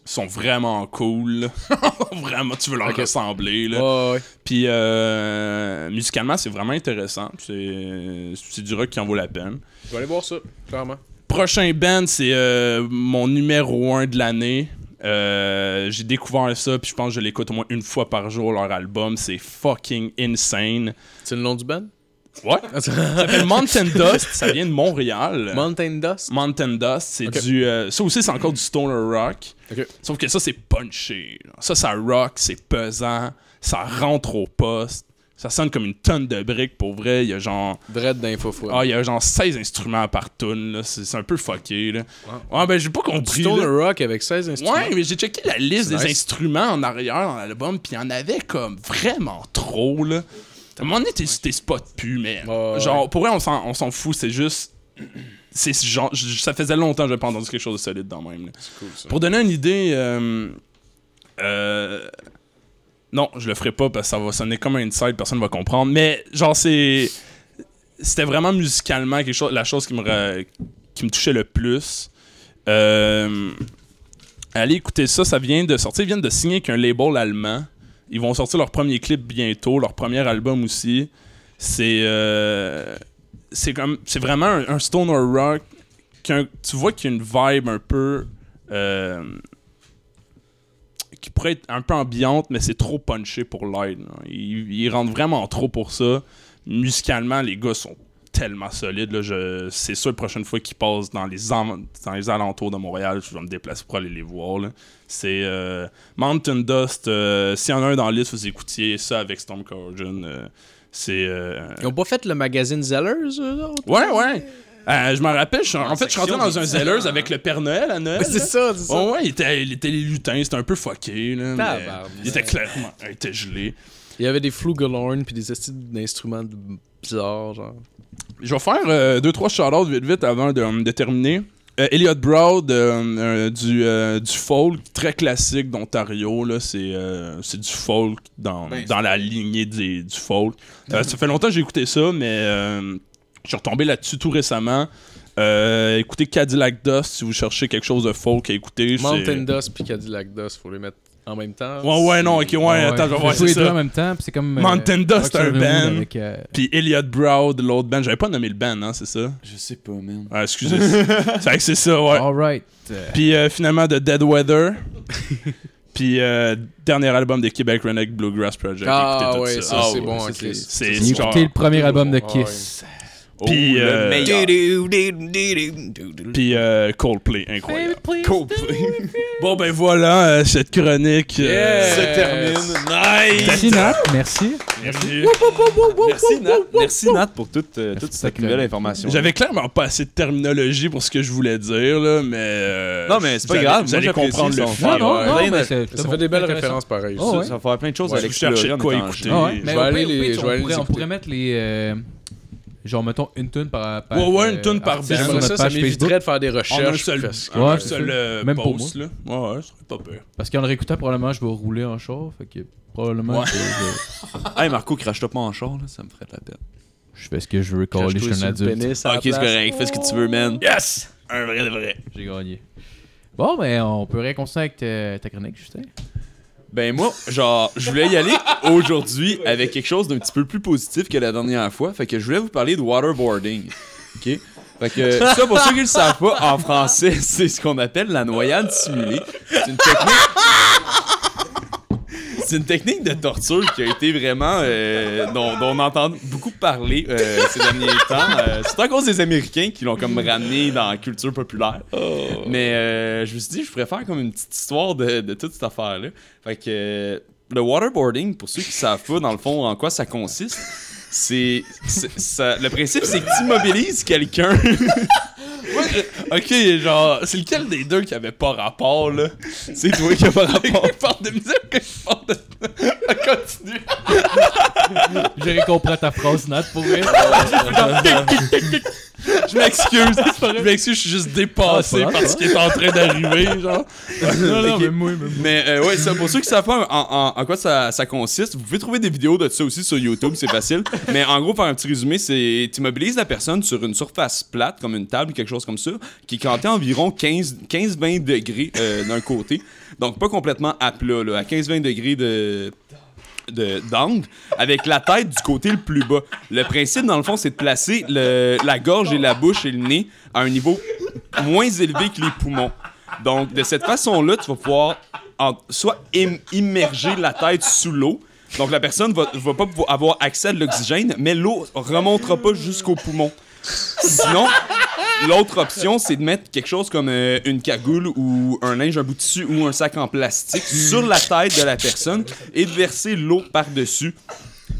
Ils sont vraiment cool. vraiment, tu veux leur ressembler. Là. Ouais. Puis euh, musicalement, c'est vraiment intéressant. C'est c'est du rock qui en vaut la peine. Je vais aller voir ça, clairement. Prochain band, c'est euh, mon numéro 1 de l'année. Euh, j'ai découvert ça, puis je pense que je l'écoute au moins une fois par jour, leur album. C'est fucking insane. C'est le nom du band? Ouais. Ça s'appelle Mountain Dust. Ça vient de Montréal. Mountain Dust? Mountain Dust, c'est du. euh, ça aussi, c'est encore du stoner rock. Sauf que ça, c'est punché. Ça, ça rock, c'est pesant. Ça rentre au poste. Ça sonne comme une tonne de briques pour vrai. Il y a genre. Dread d'info Ah, il y a genre 16 instruments par tune. là. C'est un peu fucké. Là. Ouais, ben, j'ai pas compris. Stoner là. rock avec 16 instruments? Ouais, mais j'ai checké la liste des nice. instruments en arrière dans l'album, puis il y en avait comme vraiment trop, là. À un moment donné, t'es t'es spot plus, mais Ouais, genre, pour vrai, on s'en fout, c'est juste. C'est genre, ça faisait longtemps que j'avais pas entendu quelque chose de solide dans même. là. C'est cool, ça. Pour donner une idée, euh, euh, non, je le ferai pas parce que ça va sonner comme un inside, personne va comprendre. Mais genre, c'est. C'était vraiment musicalement quelque chose, la chose qui me, ra- qui me touchait le plus. Euh, allez écouter ça, ça vient de sortir. Ils viennent de signer avec un label allemand. Ils vont sortir leur premier clip bientôt, leur premier album aussi. C'est. euh, c'est comme. C'est vraiment un, stoner rock. tu vois qu'il y a une vibe un peu. euh, qui pourrait être un peu ambiante, mais c'est trop punché pour là. Ils, ils rentrent vraiment trop pour ça. Musicalement, les gars sont tellement solides. là. Je- C'est sûr, la prochaine fois qu'ils passent dans les, en- dans les alentours de Montréal, je vais me déplacer pour aller les voir. là. C'est euh, Mountain Dust. euh, S'il y en a un dans la liste, vous écoutiez ça avec Storm Corrosion. euh, c'est. euh, Ils ont pas fait le magazine Zellers? Ouais, ouais. Euh, je m'en rappelle, je en fait, je suis rentré dans un Zellers avec le Père Noël à Noël. C'est ça, c'est ça. Oh, ouais, il était, il était les lutins, c'était un peu fucké. Là, mais il était clairement. Il était gelé. Il y avait des flugelhorns puis des de- bizarres, genre. Je vais faire euh, deux, trois shout-outs vite vite avant de, de terminer. Euh, Elliot Broad, euh, euh, du, euh, du folk très classique d'Ontario. là, C'est euh, c'est du folk dans, Ben, dans la lignée des- du folk. Euh, ça fait longtemps que j'ai écouté ça, mais euh, je suis retombé là-dessus tout récemment. Euh, écoutez Cadillac Dust si vous cherchez quelque chose de folk à écouter. Mountain Dust puis Cadillac Dust, faut les mettre en même temps. Ouais, ouais, non, ok, ouais, attends, je vais voir, les deux en ça. même temps, c'est comme. euh, Mountain Dust, Rock un band. avec, euh, Puis Elliot Broad, l'autre band. J'avais pas nommé le band, hein, c'est ça? Je sais pas, man. Ah, excusez. c'est vrai que c'est ça, ouais. Alright. Euh, Puis euh, finalement, de Dead Weather. Puis euh, dernier album de Québec Redneck Bluegrass Project. Ah Écoutez tout ouais, ça, Ah, c'est ouais, bon, c'est- ok. c'est- écouté le premier album de Ah ouais. Kiss. Puis, Oh, euh, le meilleur. Puis euh, Coldplay, incroyable. Coldplay. Bon, ben voilà, euh, cette chronique. euh, Se termine. Nice. Merci Nat, merci. Merci. Merci Nat. Merci Nat pour toute, euh, toute cette nouvelle information. J'avais clairement pas assez de terminologie pour ce que je voulais dire, là, mais. euh, Non, mais c'est pas vous allez- grave, Vous moi, allez j'apprécie comprendre le son fond. Non, non, non, mais c'est- Ça c'est fait des belles intéressant. références pareilles. Oh, ça. ouais. Ça va faire plein de choses Ouais, à je l'explorer cherchais de en quoi étant écouter. jeune. Ah ouais, mais Je vais au aller pire, les- au pire, je vais on aller les pourrait- écouter. mettre les, euh, Genre, mettons une tune par. par Ouais, ouais, une euh, tune par band. ça, ça m'éviterait de faire des En un recherches. seul, un Ouais, seul c'est euh, Même pour post, là. Ouais, ouais, serait pas pire. Parce qu'en le réécoutant, probablement, je vais rouler en char. Fait que probablement, Ouais. que je, Hey, Marco, crache-toi pas en char, là, ça me ferait de la peine. je fais ce que je veux. Quand je suis un adulte. Ok, c'est correct, fais ce que tu veux, man. Yes! Un vrai de vrai. J'ai gagné. Bon, ben, on peut réconcilier avec ta chronique, Justin. Ben moi, genre, je voulais y aller aujourd'hui avec quelque chose d'un petit peu plus positif que la dernière fois. Fait que je voulais vous parler de waterboarding. OK? Fait que ça, pour ceux qui le savent pas, en français, c'est ce qu'on appelle la noyade simulée. C'est une technique... C'est une technique de torture qui a été vraiment... euh, dont, dont on entend beaucoup parler euh, ces derniers temps. Euh, c'est à cause des Américains qui l'ont comme ramené dans la culture populaire. Mais euh, je me suis dit, je pourrais faire comme une petite histoire de, de toute cette affaire-là. Fait que le waterboarding, pour ceux qui savent pas, dans le fond, en quoi ça consiste, c'est. Le principe, c'est que tu immobilises quelqu'un. Ok, genre, c'est lequel des deux qui avait pas rapport, là? c'est toi qui as pas rapport. Il parle de musique, que je parle de. Continue. J'ai compris ta phrase, Nat, pour vrai. Je m'excuse. Je m'excuse, je suis juste dépassé Ah, par ce qui est en train d'arriver, genre. non, non, mais moi, mais moi. Mais euh, ouais, ça, pour ceux qui savent pas en, en- en quoi ça, ça consiste, vous pouvez trouver des vidéos de ça aussi sur YouTube, c'est facile. Mais en gros, faire un petit résumé, c'est tu immobilises la personne sur une surface plate, comme une table ou quelque chose comme ça, qui est cantée environ 15-20 degrés euh, d'un côté. Donc pas complètement à plat, là, à 15-20 degrés de de- d'angle avec la tête du côté le plus bas. Le principe, dans le fond, c'est de placer la gorge et la bouche et le nez à un niveau moins élevé que les poumons. Donc, de cette façon-là, tu vas pouvoir soit im- immerger la tête sous l'eau. Donc, la personne va, va pas avoir accès à l'oxygène, mais l'eau remontera pas jusqu'aux poumons. Sinon, l'autre option, c'est de mettre quelque chose comme euh, une cagoule ou un linge, un bout de tissu ou un sac en plastique sur la tête de la personne et de verser l'eau par-dessus.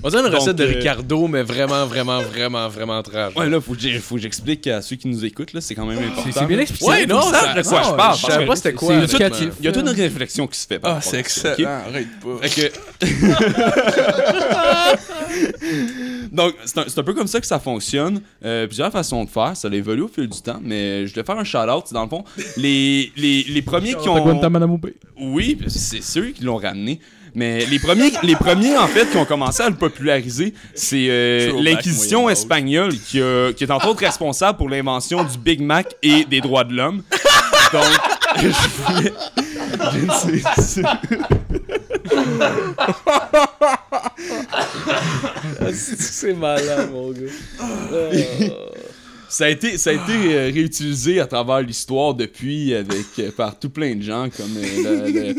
On dirait une Donc, recette de euh, Ricardo, mais vraiment, vraiment, vraiment, vraiment trash. Ouais, là, faut que j'ai- faut que j'explique à ceux qui nous écoutent, là, c'est quand même important. C'est bien expliqué. Ouais, non, ça- de quoi non, je parle. Je savais pas c'était quoi. C'est honnêtement. éducatif. Il y a toute une réflexion qui se fait. Ah, c'est excellent. Arrête pas. Fait que. Donc, c'est un, c'est un peu comme ça que ça fonctionne. Euh, plusieurs façons de faire. Ça a évolué au fil du temps, mais je vais faire un shout-out. Dans le fond, les, les, les premiers qui ont. Oui, c'est ceux qui l'ont ramené. Mais les premiers, les premiers, en fait, qui ont commencé à le populariser, c'est euh, l'Inquisition espagnole qui, est entre autres responsable pour l'invention du Big Mac et des droits de l'homme. Donc, je voulais... je ne sais- C'est malade, mon gars. Ça a été, ça a été euh, réutilisé à travers l'histoire depuis avec euh, par tout plein de gens comme euh,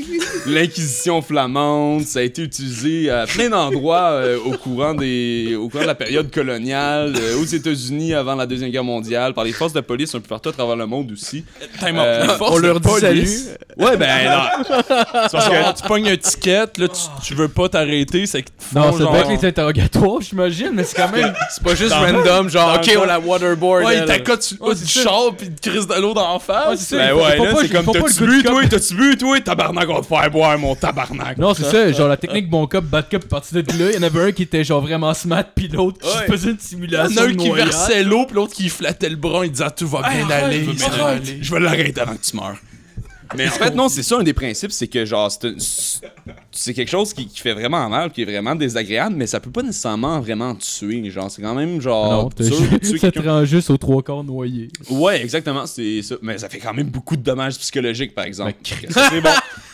l'Inquisition flamande. Ça a été utilisé à plein d'endroits euh, au courant des, au courant de la période coloniale, euh, aux États-Unis avant la deuxième guerre mondiale, par les forces de police un peu partout à travers le monde aussi. Time out. Euh, Les forces on leur dit police. salut. Ouais, ben non. C'est parce que tu pognes un ticket, là, tu, tu veux pas t'arrêter, c'est que te Non, ça genre... doit être les interrogatoires, j'imagine, mais c'est quand même. C'est pas juste random, genre, ok, on la waterboard. Ouais, il t'accote sur le haut du char pis il te crisse de l'eau dans la face. Ben ouais, là, pas- c'est il comme t'as-tu bu, toi, t'as-tu bu, toi, tabarnak, on va te faire boire, mon tabarnak. Non, c'est ça, genre la technique bon cop, bad cop, parti de là, il y en avait un qui était genre vraiment smart, puis l'autre qui faisait une Il y simulation. en a un qui versait l'eau pis l'autre qui flattait le bras, il disait tout va bien aller, je vais l'arrêter avant que tu meurs. Mais en fait, non, c'est ça un des principes, c'est que genre, c'est c'est quelque chose qui, qui fait vraiment mal, qui est vraiment désagréable, mais ça peut pas nécessairement vraiment tuer. Genre, c'est quand même genre. Non, tuer ça te rend juste aux trois quarts noyé. Ouais, exactement, c'est ça. Mais ça fait quand même beaucoup de dommages psychologiques, par exemple. Ben, c'est bon.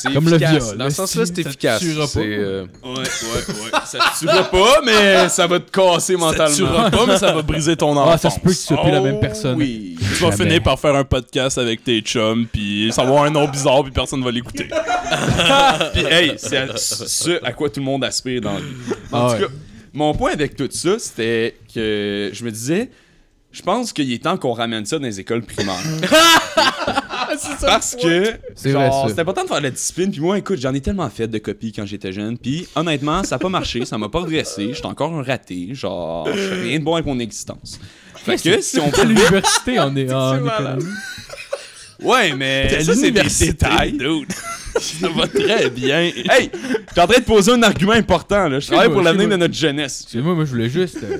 C'est Comme le efficace. viol. Dans ce sens-là, c'est Ça te efficace. tuera pas. C'est, euh, Ouais, ouais, ouais. Ça te tuera pas, mais ça va te casser Ça mentalement. tuera pas, mais ça va briser ton enfance. Ah, ça se peut que tu sois plus la même personne. Oui. Tu vas Jamais. finir par faire un podcast avec tes chums, puis ça va avoir un nom bizarre, puis personne va l'écouter. Puis, hey, c'est à- ce à quoi tout le monde aspire dans la vie. En Ah tout ouais. cas, mon point avec tout ça, c'était que je me disais, je pense qu'il est temps qu'on ramène ça dans les écoles primaires. Parce que, C'est genre, c'est important de faire la discipline. Puis moi, écoute, j'en ai tellement fait de copies quand j'étais jeune. Puis honnêtement, ça a pas marché, ça m'a pas redressé. J'étais encore un raté. Genre, je fais rien de bon avec mon existence. Fait que si on À peut. l'université, on est en économie. Ouais, mais ça, c'est des l'université, détails. dude. Ça va très bien. Hey, t'es en train de poser un argument important, là. Je travaille moi, pour l'avenir moi. de notre jeunesse. Excusez-moi, moi je voulais juste. euh,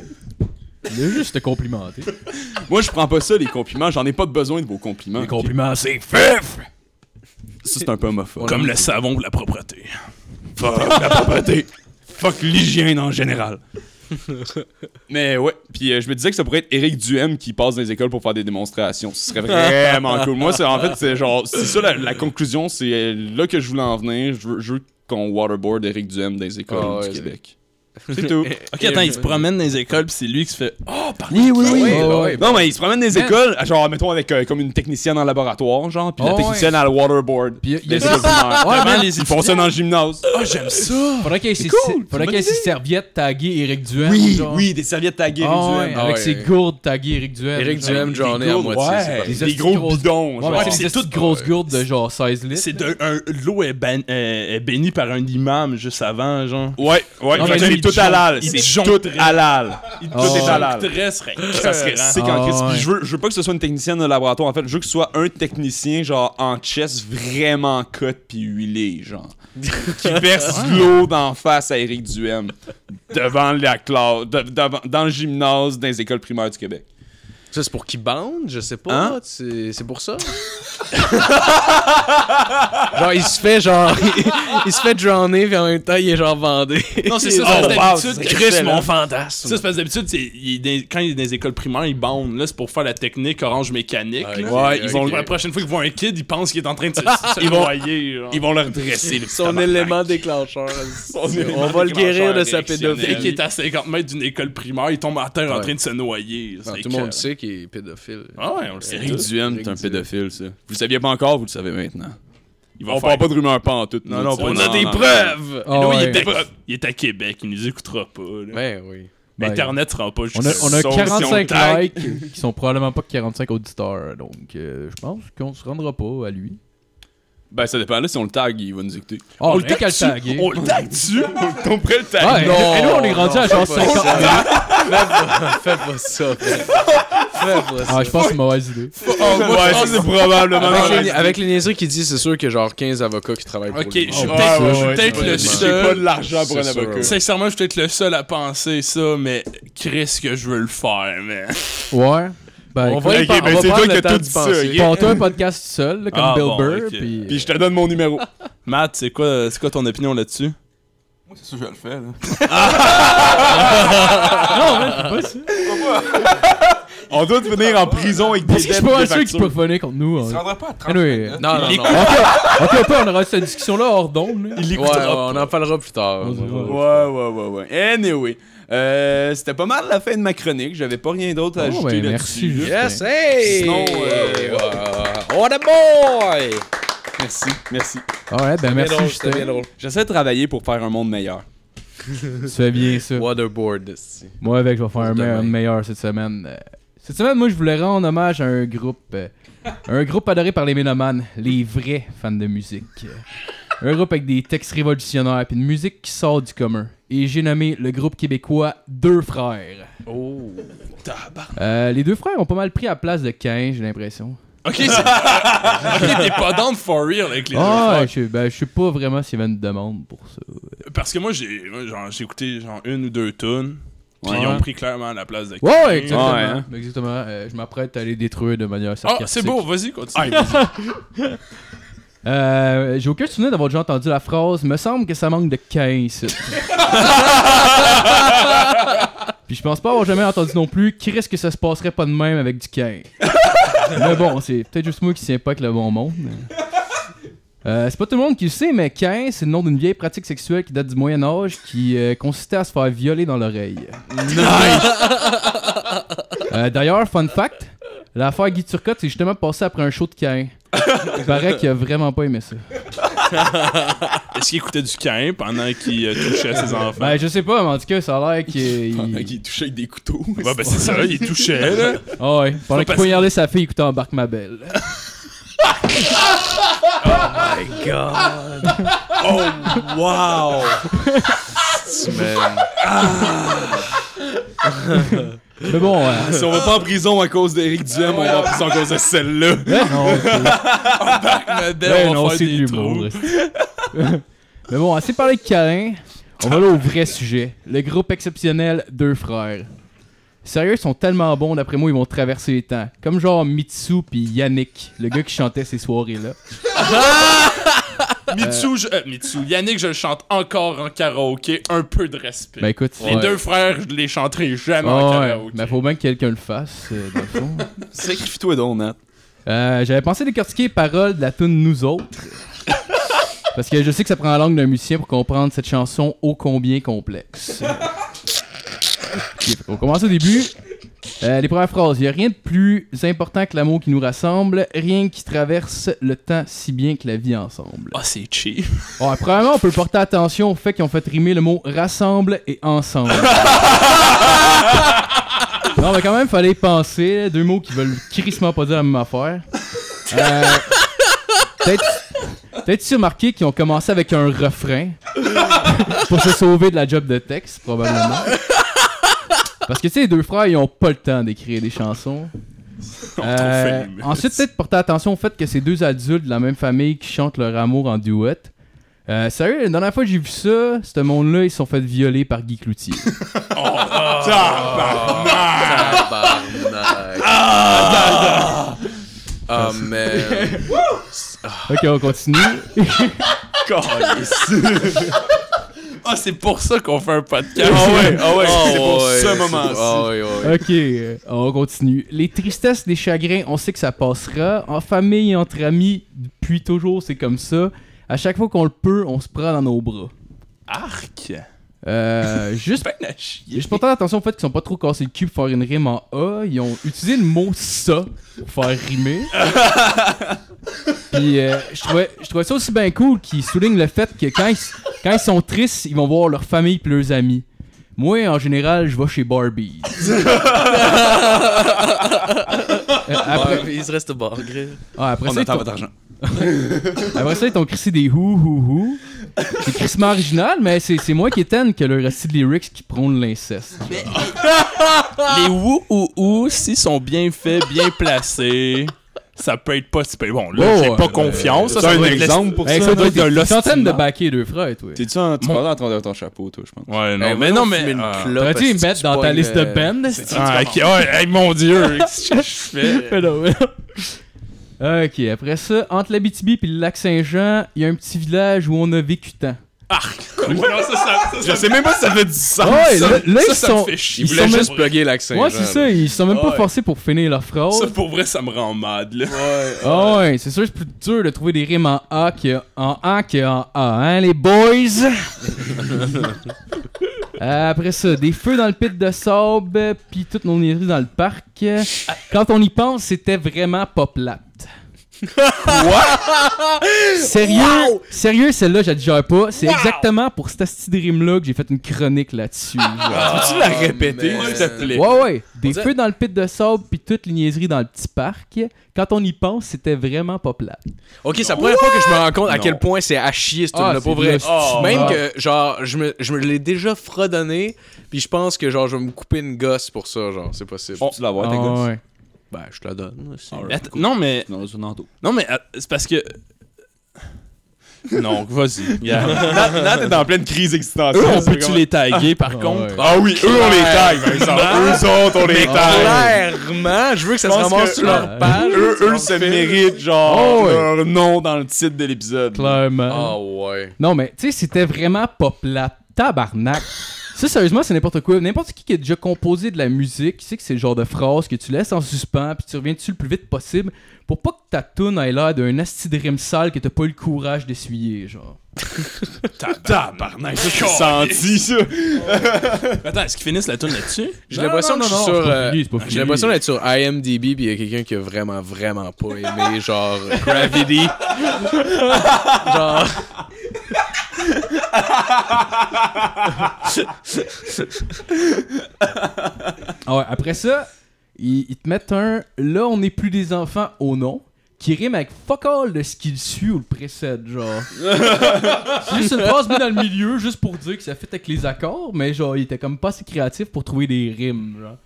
Il a juste te complimenté. Moi, je prends pas ça, les compliments. J'en ai pas besoin de vos compliments. Les compliments, c'est fif! Ça, c'est un peu homophobe. Comme le savon ou la propreté. Fuck la propreté. Fuck l'hygiène en général. Mais ouais, puis euh, je me disais que ça pourrait être Eric Duhem qui passe dans les écoles pour faire des démonstrations. Ce serait vraiment cool. Moi, c'est en fait, c'est genre, c'est ça la, la conclusion, c'est euh, là que je voulais en venir. Je veux, je veux qu'on waterboard Eric Duhem dans les écoles Ah ouais, du c'est- Québec. C'est tout. Ok, attends, il se promène dans les écoles, pis c'est lui qui se fait. Oh, par Oui, oui, oui. Bah ouais. Non, mais il se promène dans les écoles, genre, mettons, avec euh, comme une technicienne en laboratoire, genre, puis la Oh, ouais. technicienne à le waterboard. Puis il y a- il y Des des-. Ouais, les Ils font ça dans le gymnase. Oh, j'aime ça! Faudrait qu'il y ait ses, cool, faudrait qu'il y ait ses serviettes taguées Eric Duhem. Oui, genre. oui, des serviettes taguées Eric Ah ouais, Duhem. avec Ah ses ouais. gourdes taguées Eric Duhem. Eric genre. Duhem, j'en ai à gourdes, moitié. ouais. c'est pas- Des Des gros grosses- bidons, Ouais, genre. mais Ouais, c'est des c'est petites tout- grosses gourdes de genre 16 litres. C'est de, un, l'eau est, ban- euh, est bénie par un imam juste avant, genre. Ouais, ouais, Non, fait mais que lui, c'est il tout halal. il C'est tout halal. Il Oh, Tout est halal. Très serait Ça serait écœurant. sick en Ah, Christ. Puis ouais. je veux, je veux pas que ce soit une technicienne de laboratoire. En fait, je veux que ce soit un technicien, genre, en chest, vraiment cut puis huilé, genre. qui verse de l'eau d'en face à Eric Duhem. Devant la classe, de- devant- dans le gymnase, dans les écoles primaires du Québec. Ça, c'est pour qu'il bande, je sais pas. Hein? C'est c'est pour ça. genre, il se fait genre. il se fait drowner, puis en même temps, il est genre bandé. Non, c'est ça, Oh, c'est wow, d'habitude. c'est Chris, mon fantasme. Ça, c'est parce que d'habitude, quand il est dans les écoles primaires, il bande. Là, c'est pour faire la technique orange mécanique. Ah, là. Ouais, ils vont La prochaine fois qu'ils voient un kid, ils pensent qu'il est en train de se, se Ils vont- noyer. genre. Ils vont leur dresser le Son tabarnak. élément déclencheur. élément On va le guérir de sa Dès pédophilie. qu'il est à 50 mètres d'une école primaire, il tombe à terre en train de se noyer. Tout le monde sait qu'il est pédophile. Ah ouais, on le sait. Eric. Duhem, c'est un pédophile, ça. Vous le saviez pas encore, vous le savez maintenant. Il va On faire- parle pas de rumeurs pas en tout. Non, non, on a des preuves! Ah, il, est à, il est à Québec, il nous écoutera pas. là. Ben oui. Ben, Internet sera pas juste On a, on a Sauf 45 si on tag. likes qui sont probablement pas 45 auditeurs. Donc, euh, je pense qu'on se rendra pas à lui. Ben, ça dépend. Là, si on le tag, il va nous écouter. Oh, on le le tag. On le tag dessus. on pourrait le tag. Ah, et, et nous, on est rendu à genre 50 Fais pas ça. Fais pas ça. Ah, je pense que c'est une mauvaise idée. ouais, ça, c'est probablement. Avec les, avec les niaiseries qu'il dit, c'est sûr qu'il y a genre 15 avocats qui travaillent pour Ok, lui. je suis Oh, peut-être ouais, je suis ouais, peut-être ouais, le ouais. J'ai seul. pas de l'argent pour un avocat. Sincèrement, je suis peut-être le seul à penser ça, mais Chris que je veux le faire, mais. Ouais. Ben, On écoute, va, y ok, par- ben, on va c'est prendre toi qui as tout dit ça, penser. ok? Prends-toi un podcast seul, là, comme Ah, Bill bon, Burr. ok. Puis, Puis je te donne mon numéro. Matt, c'est quoi, c'est quoi ton opinion là-dessus? Moi, c'est sûr que je le fais, là. Non, man, c'est pas ça. On doit venir en prison avec des Parce que je suis pas sûr qu'il factures. peut venir contre nous. Se hein. pas à 30 Anyway, minutes. Non, non, Il non. Ok, on aura cette discussion-là hors d'onde. Il on en parlera plus tard. Ouais, ouais, ouais, ouais. Anyway. Euh, C'était pas mal la fin de ma chronique. J'avais pas rien d'autre à Oh, ajouter ben, là-dessus. merci. Yes, hey! Sinon, euh, boy! Merci, merci. Ah ouais, ben merci, drôle, c'était bien Justin. drôle. J'essaie de travailler pour faire un monde meilleur. Tu fais bien ça. Waterboard. Moi, avec, je vais faire un meilleur, demain. meilleur cette semaine. Cette semaine, moi, je voulais rendre hommage à un groupe. euh, un groupe adoré par les mélomanes, les vrais fans de musique. Un groupe avec des textes révolutionnaires et une musique qui sort du commun. Et j'ai nommé le groupe québécois Deux Frères. Oh, tabarnak. Euh, les deux frères ont pas mal pris la place de 15, j'ai l'impression. Ok, c'est. ok, t'es pas down for real avec les deux Ah, frères. je, ben, je sais pas vraiment s'il y avait une demande pour ça. Parce que moi, j'ai moi, genre, j'ai écouté genre une ou deux tunes. Puis Ouais. ils ont pris clairement la place de Ouais, ouais, exactement. Ouais, hein. exactement. Euh, je m'apprête à les détruire de manière Ah, sarcastique. c'est beau, vas-y, continue. Euh, j'ai aucun souvenir d'avoir déjà entendu la phrase Me semble que ça manque de 15. Puis je pense pas avoir jamais entendu non plus risque que ça se passerait pas de même avec du 15. mais bon, c'est peut-être juste moi qui tiens pas avec le bon monde. mais- Euh, c'est pas tout le monde qui le sait, mais 15, c'est le nom d'une vieille pratique sexuelle qui date du Moyen Âge qui euh, consistait à se faire violer dans l'oreille. Euh, D'ailleurs, fun fact, l'affaire Guy Turcotte s'est justement passée après un show de 15. Il paraît qu'il a vraiment pas aimé ça. Est-ce qu'il écoutait du Cain pendant qu'il euh, touchait ses enfants? Ben, je sais pas, mais en tout cas, ça a l'air qu'il. Pendant il- qu'il touchait avec des couteaux. Ouais, ben c'est ça, il touchait, là. Ah ouais, pendant qu'il poignardait sa fille écoutant Embarque ma belle. Oh, wow! Man. Mais bon, euh, Si on va pas en prison à cause d'Éric Duhem, on va en prison à cause de celle-là. ben non, Mais ben on non, va faire des l'humour. trous. Mais bon, assez parlé de câlin, on va aller au vrai sujet. Le groupe exceptionnel Deux Frères. Sérieux, ils sont tellement bons, d'après moi, ils vont traverser les temps. Comme genre Mitsu puis Yannick, le gars qui chantait ces soirées-là. Mitsu, je- euh, Mitsu, Yannick, je le chante encore en karaoké. Un peu de respect. Ben écoute, les ouais. deux frères, je les chanterai jamais en Ah ouais, karaoké. mais faut bien que quelqu'un le fasse, euh, dans le fond. Sacrifie-toi donc, Nat. Euh, J'avais pensé décortiquer les paroles de la tune Nous autres. Parce que je sais que ça prend la langue d'un musicien pour comprendre cette chanson ô combien complexe. On commence au début. Euh, les premières phrases. Il n'y a rien de plus important que l'amour qui nous rassemble, rien qui traverse le temps si bien que la vie ensemble. Ah, c'est cheap. Bon, premièrement, on peut porter attention au fait qu'ils ont fait rimer le mot rassemble et ensemble. non, mais quand même, fallait y penser. là, Deux mots qui veulent crissement pas dire la même affaire. Euh, Peut-être. Peut-être tu as remarqué qu'ils ont commencé avec un refrain pour se sauver de la job de texte, probablement. Parce que tu sais, les deux frères, ils ont pas le temps d'écrire des chansons. Euh, ensuite, peut-être porter attention au fait que c'est deux adultes de la même famille qui chantent leur amour en duet. Euh, sérieux, la dernière fois que j'ai vu ça, ce monde-là, ils se sont fait violer par Guy Cloutier. Tabarnak. Ah, Ah, man. ok, on continue. Ah, c'est pour ça qu'on fait un podcast. Ah ouais, ah ouais, Ah c'est pour ouais, ce c'est- moment-ci. ah ouais, ouais. Ok, euh, on continue. Les tristesses, les chagrins, on sait que ça passera. En famille et entre amis, depuis toujours, c'est comme ça. À chaque fois qu'on le peut, on se prend dans nos bras. Arc. Euh, juste Ben. Je porte attention au fait qu'ils sont pas trop cassés le cul pour faire une rime en A. Ils ont utilisé le mot ça pour faire rimer. Puis euh, je trouvais, je trouvais ça aussi bien cool qu'ils soulignent le fait que quand ils, quand ils sont tristes, ils vont voir leur famille et leurs amis. Moi, en général, je vais chez Barbie. Euh, après, Ouais, il se reste ah, après On ça, ils attend t'ont- votre argent. après ça, ils t'ont crissé des hou hou hou. C'est crissement original, mais c'est c'est moi qui étonne que le récit de lyrics qui prône l'inceste. Les wou ou ou, s'ils sont bien faits, bien placés, ça peut être pas si. Bon, là, Oh, j'ai pas confiance. ça, T'as ça un exemple pour Hey, ça? ça doit être de train de baquer deux frères, toi. T'es-tu en, tu en train de ton chapeau, toi, je pense. Ouais, non, Hey, mais non, mais. une ah. T'aurais-tu mettre tu dans ta liste de euh, bands? Ah, ok, ouais, hey, mon dieu, qu'est-ce que je fais? Ok, après ça, entre l'Abitibi et le lac Saint-Jean, il y a un petit village où on a vécu tant. Non, ça, ça, ça, Je sais même pas si ça fait du sens. Ouais, ça, là, là, ça, ils ça me sont. fait chier. Il Ils voulait sont juste même- plugger l'accent. Ouais, c'est ça, ils sont même pas Ouais. forcés pour finir leur phrase. Ça, pour vrai, ça me rend mad, là. Ah ouais, c'est sûr, c'est plus dur de trouver des rimes en A que en A que en A, hein, les boys? Euh, après ça, des feux dans le pit de sable, puis toutes nos niaiseries dans le parc. Quand on y pense, c'était vraiment pas plate. Quoi? Sérieux? Sérieux, celle-là, je la digère pas. C'est exactement pour cette rime-là que j'ai fait une chronique là-dessus. Peux-tu la répéter, man. s'il te plaît? Ouais, ouais. Des dirait- feux dans le pit de sable, puis toutes les niaiseries dans le petit parc. Quand on y pense, c'était vraiment pas plate. Ok, c'est la première fois que je me rends compte à quel point c'est à chier ce Ah, pour vrai. l'hostie. Même Ah. que, genre, je me, je me l'ai déjà fredonné, puis je pense que, genre, je vais me couper une gosse pour ça, genre, c'est possible. Tu l'avoir, tes Ah, ouais. Ben, je te la donne. aussi. Att- non, mais. Non, c'est Nando. Non, mais euh, c'est parce que. Non, vas-y. Yeah. Nat, Nat est en pleine crise existentielle. Eux, on c'est peut-tu les taguer par Ah, contre? ouais. Ah oui, eux, on les tag, par exemple. Eux autres, on les tag. Clairement, je veux que ça se pense ramasse que- sur leur page. Eux, eux se méritent, genre, Oh, ouais. leur nom dans le titre de l'épisode. Clairement. Ah ouais. Non, mais tu sais, c'était vraiment pas plate. Tabarnak. Ça, sérieusement, c'est n'importe quoi. N'importe qui qui a déjà composé de la musique, qui sait que c'est le genre de phrase que tu laisses en suspens, puis tu reviens dessus le plus vite possible, pour pas que ta tune ait l'air d'un asti de rime sale que t'as pas eu le courage d'essuyer, genre. Tabarnak, ça, j'ai senti, ça. Attends, est-ce qu'ils finissent la tune là-dessus? J'ai l'impression que je suis sur. euh, fini, c'est pas fini. J'ai l'impression d'être sur IMDb, puis il y a quelqu'un qui a vraiment, vraiment pas aimé, genre, Gravity. genre. Ah ouais, après ça, ils, te mettent un Là, on n'est plus des enfants au nom, qui rime avec fuck all de ce qu'il suit ou le précède, genre. juste une phrase mise dans le milieu, juste pour dire que ça fait avec les accords, mais genre, il était comme pas assez créatif pour trouver des rimes, genre.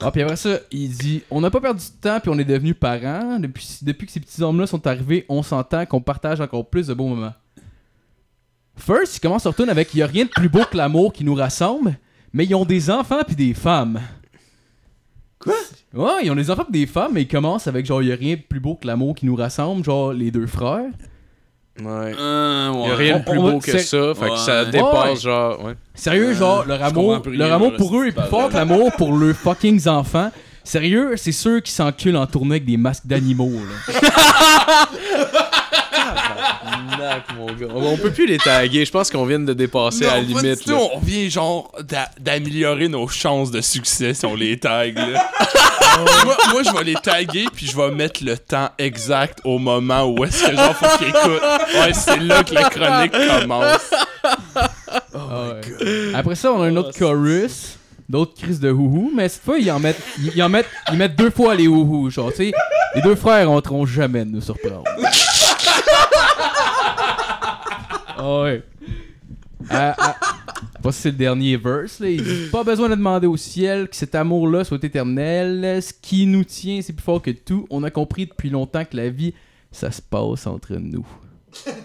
ah, puis après ça, il dit On n'a pas perdu de temps, puis on est devenus parents. Depuis, depuis que ces petits hommes-là sont arrivés, on s'entend qu'on partage encore plus de beaux moments. First, il commence à retourner avec Il y a rien de plus beau que l'amour qui nous rassemble. mais ils ont des enfants puis des femmes. Quoi? Ouais, ils ont des enfants puis des femmes, mais ils commencent avec genre, il y a rien de plus beau que l'amour qui nous rassemble, genre les deux frères. Ouais. Euh, Il y a rien de plus beau que ça. Fait que ça dépasse, Ouais. genre. Ouais. Sérieux, genre, leur amour, leur amour là, pour eux est plus fort que l'amour pour leurs fucking enfants. Sérieux, c'est ceux qui s'enculent en tournée avec des masques d'animaux, là. Tabarnak, mon gars. On, peut plus les taguer. Je pense qu'on vient de dépasser à la limite. tout. là. On vient genre d'a- d'améliorer nos chances de succès si on les tag. là. moi, moi, je vais les taguer puis je vais mettre le temps exact au moment où est-ce que genre faut qu'ils écoutent. Ouais, c'est là que la chronique commence. Ah ouais. Après ça, on a un autre chorus, d'autres crises de houhou, mais cette fois, ils en mettent, ils, ils en mettent, ils mettent deux fois les houhou. Genre, tu sais, les deux frères n'entreront jamais de nous surprendre. Ah ouais. Ah, ah. Pas si c'est le dernier verse, là. Il dit Pas besoin de demander au ciel que cet amour-là soit éternel. Ce qui nous tient, c'est plus fort que tout. On a compris depuis longtemps que la vie, ça se passe entre nous.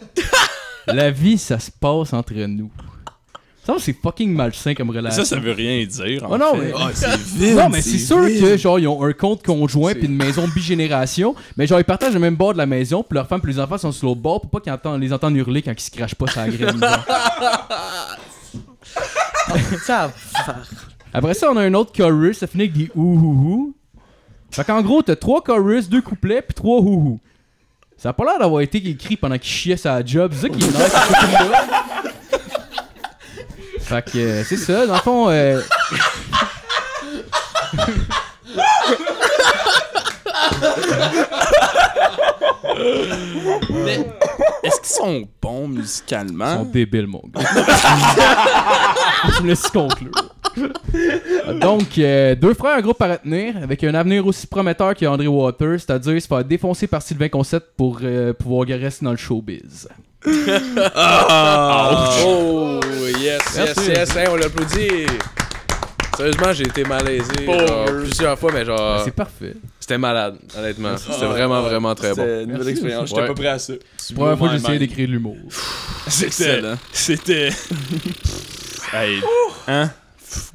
la vie, ça se passe entre nous. Ça, c'est fucking malsain comme relation. Ça, ça veut rien dire. en Oh non, fait. mais- Ah, c'est vide. Non, mais c'est sûr que genre ils ont un compte conjoint puis une maison bigénération, mais genre ils partagent le même bord de la maison, puis leurs femmes puis les enfants sont sur l'autre bord pour pas qu'ils entendent, les entendent hurler quand ils se crachent pas sur la graine. genre. Après ça, on a un autre chorus, ça finit avec des ouhouhou. Fait qu'en gros, t'as trois chorus, deux couplets, puis trois houhou. Ça a pas l'air d'avoir été écrit pendant qu'il chiait sa job, c'est ça qui est nice. Fait que euh, c'est ça, dans le fond. euh, Est-ce qu'ils sont bons Ils musicalement? sont débiles, mon gars. tu me laisses conclure. Donc, euh, deux frères, un groupe à retenir, avec un avenir aussi prometteur que André Waters, c'est-à-dire se faire défoncer par Sylvain Concette pour euh, pouvoir rester dans le showbiz. Oh, yes, yes, Merci. yes. Hey, on l'applaudit. Sérieusement, j'ai été malaisé genre, plusieurs fois, mais genre, C'est parfait. c'était malade, honnêtement. C'était Ah, vraiment, ouais. vraiment très bon. C'était une nouvelle Merci, expérience. J'étais Ouais. pas prêt à ça. C'est la première fois que j'essayais d'écrire de l'humour. C'était. Excellent. C'était. hey. Hein?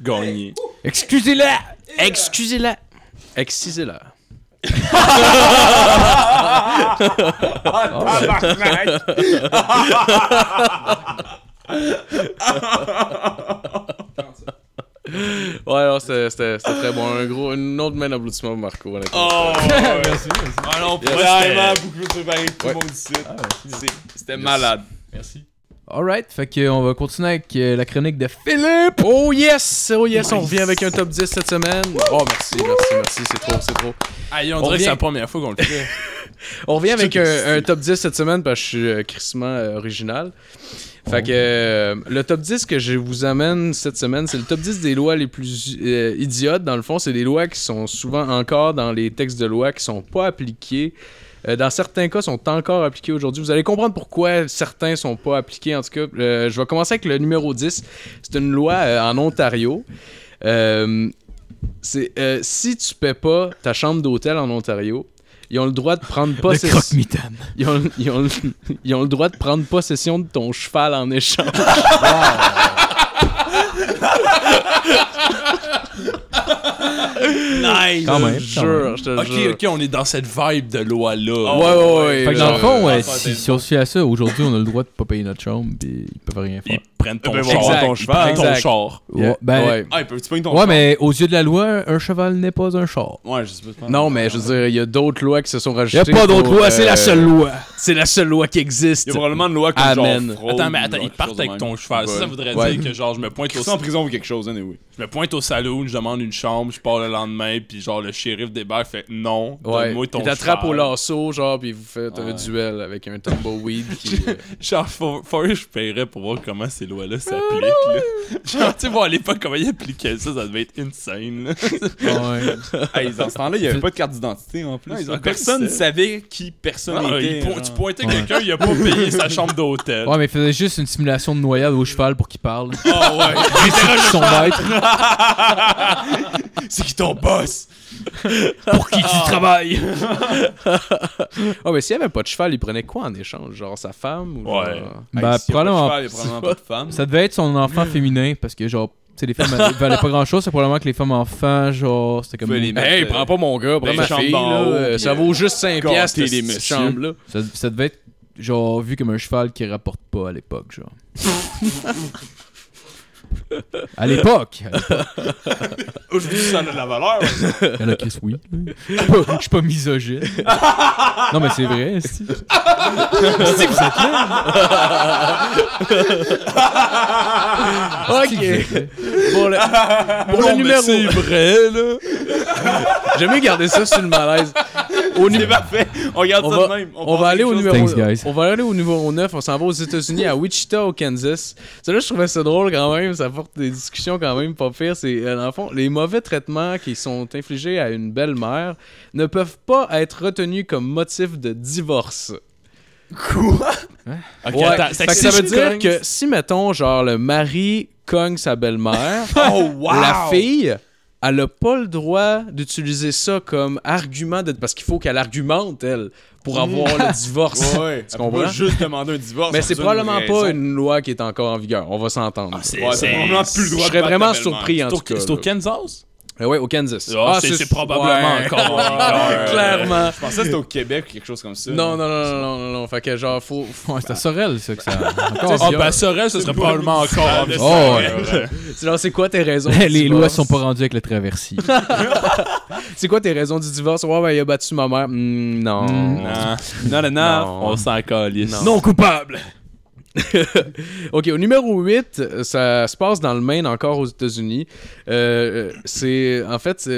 Gagné. Excusez-la! Excusez-la. Excisez-la. Ouais, alors c'était c'était- c'était très bon. Un gros, une autre main d'applaudissement pour Marco, honnêtement. Oh! merci, merci. Ah non, pour c'était- beaucoup préparé que tout le Ouais. monde ici. C'est- C'était malade. Merci. Alright, fait qu'on va continuer avec euh, la chronique de Philippe. Oh yes! Oh yes! On revient avec un top 10 cette semaine. Oh merci, merci, merci. C'est trop, c'est trop. Aïe, on, On dirait que revient- c'est la première fois qu'on le fait. On revient avec que un, un top 10 cette semaine parce que je suis euh, crissement euh, original. Fait que euh, le top 10 que je vous amène cette semaine, c'est le top 10 des lois les plus idiotes. Dans le fond, c'est des lois qui sont souvent encore dans les textes de loi qui sont pas appliqués. Euh, dans certains cas, sont encore appliqués aujourd'hui. Vous allez comprendre pourquoi certains sont pas appliqués. En tout cas, Euh, je vais commencer avec le numéro 10. C'est une loi euh, en Ontario. Euh, c'est euh, si tu paies pas ta chambre d'hôtel en Ontario, ils ont le droit de prendre Le possession. croque-mitaine. Ils ont, ils ont- ils ont le droit de prendre possession de ton cheval en échange. Nice! Quand même. Je te jure, je te ok, jure. ok, on est dans cette vibe de loi-là. Ouais, ouais, ouais. Fait que dans le fond, euh, ouais, si, t'es si on se fie à ça, aujourd'hui, on a le droit de pas payer notre chambre, pis ils peuvent rien faire. Ils prennent ton Ben, char. ton Ils cheval. prennent ton char. Ouais, ben, ouais. Ah, il ton ouais, char? mais aux yeux de la loi, un cheval n'est pas un char. Ouais, je sais pas. Non, mais je veux dire, il y a d'autres lois qui se sont Y a rajoutées. pas d'autre pour, loi, c'est euh, la seule loi. C'est la seule loi qui existe. Il y a probablement une loi comme Amen. genre fraude Attends, mais attends, ils partent avec même. ton cheval. Ça, voudrait Ouais. dire que genre, je me pointe au en prison ou quelque chose, anyway. Je me pointe au saloon, je demande une chambre, je pars le lendemain, puis genre le shérif débarque, fait non, Ouais. donne-moi ton Il t'attrape au cheval. lasso, genre, puis vous faites un duel avec un tumbleweed qui. euh, Genre, faut, que je paierais pour voir comment ces lois-là s'appliquent. là. Genre, tu sais, voir à l'époque comment ils appliquaient ça, ça devait être insane. là. Hey, dans ce temps-là, il y avait pas de carte d'identité en plus. Non, ils ont personne ne savait qui personne Ah, était. po- tu pointais quelqu'un, il a pas payé sa chambre d'hôtel. Ouais, mais il faisait juste une simulation de noyade au cheval pour qu'il parle. Oh ouais. Son maître. C'est qui ton boss? Pour qui tu travailles? Oh, mais s'il y avait pas de cheval, il prenait quoi en échange? Genre sa femme ou genre- Ouais. Hey, s'il y a pas de probablement. cheval, il probablement pas de femme. Ça devait être son enfant féminin parce que, genre, sais, les femmes valaient pas grand chose, c'est probablement que les femmes enfants, genre, c'était comme. Les mettre, Hey, euh, prends pas mon gars, prends ma chambres fille, là. euh, Ça vaut juste 5 gâter piastres, les chambre-là. Ça, ça devait être, genre, vu comme un cheval qui rapporte pas à l'époque, genre. à l'époque! Aujourd'hui, ça a de la valeur. Elle a Chris, oui. Je suis pas- je suis pas misogyne. non, mais c'est vrai. Esti, vous êtes là. Ok. Pour le, pour le numéro. c'est vrai, là. J'aime mieux garder ça sur le malaise. Au parfait. On regarde On ça va, de même. on va aller au numéro Thanks, guys. on va aller au numéro 9, on s'en va aux États-Unis à Wichita au Kansas. Ça là je trouvais ça drôle quand même, ça porte des discussions quand même pas pire, c'est euh, dans le fond les mauvais traitements qui sont infligés à une belle-mère ne peuvent pas être retenus comme motif de divorce. Ok, Ouais, attends, fait que ça veut dire que si mettons genre le mari cogne sa belle-mère, Oh, wow! la fille elle a pas le droit d'utiliser ça comme argument de... parce qu'il faut qu'elle argumente elle pour avoir le divorce. Ouais, Tu tu comprends? juste demander un divorce. Mais c'est probablement pas une loi qui est encore en vigueur. On va s'entendre. c'est Ouais, c'est probablement plus le droit Je serais vraiment surpris en C'est au- tout cas. c'est au. Kansas? Euh, ouais, au Kansas. Ah, c'est- c'est probablement ouais. encore. Clairement. Je pensais que c'était au Québec ou quelque chose comme ça. Non, non, non, non, non, non, non. Fait que genre, faut. c'est à Sorel, ça, que ça. Encore Ah, ben, Sorel, ce serait probablement encore. Oh, ouais. C'est genre, c'est quoi tes raisons? Les lois sont pas rendues avec le traversier. C'est quoi tes raisons du divorce? Ouais, ben, il a battu ma mère. Hmm, non. Hmm. Non, non, non, Non. on s'en calisse. Non. coupable. Ok, au numéro 8, euh, ça se passe dans le Maine, encore aux États-Unis. Euh, euh, c'est en fait,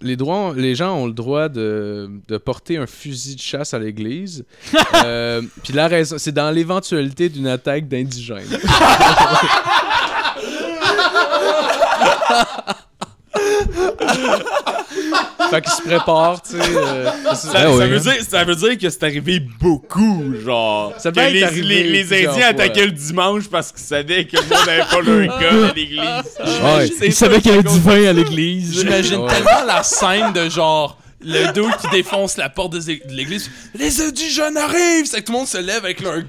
les droits, les gens ont le droit de, de porter un fusil de chasse à l'église. Euh, Puis la raison, c'est dans l'éventualité d'une attaque d'indigènes. fait qu'ils se préparent, tu sais. euh, Ça, ça ouais, veut dire, ça veut dire que c'est arrivé beaucoup, genre. Ça que les, arrivé les, les plusieurs Indiens attaquaient le dimanche parce qu'ils savaient que le monde n'avait pas leur gun à l'église. Ouais, C'est il savait qu'il y avait du vin à l'église. J'imagine Ouais. tellement la scène de genre le dos qui défonce la porte de l'église. Les indigènes arrivent! C'est que tout le monde se lève avec leur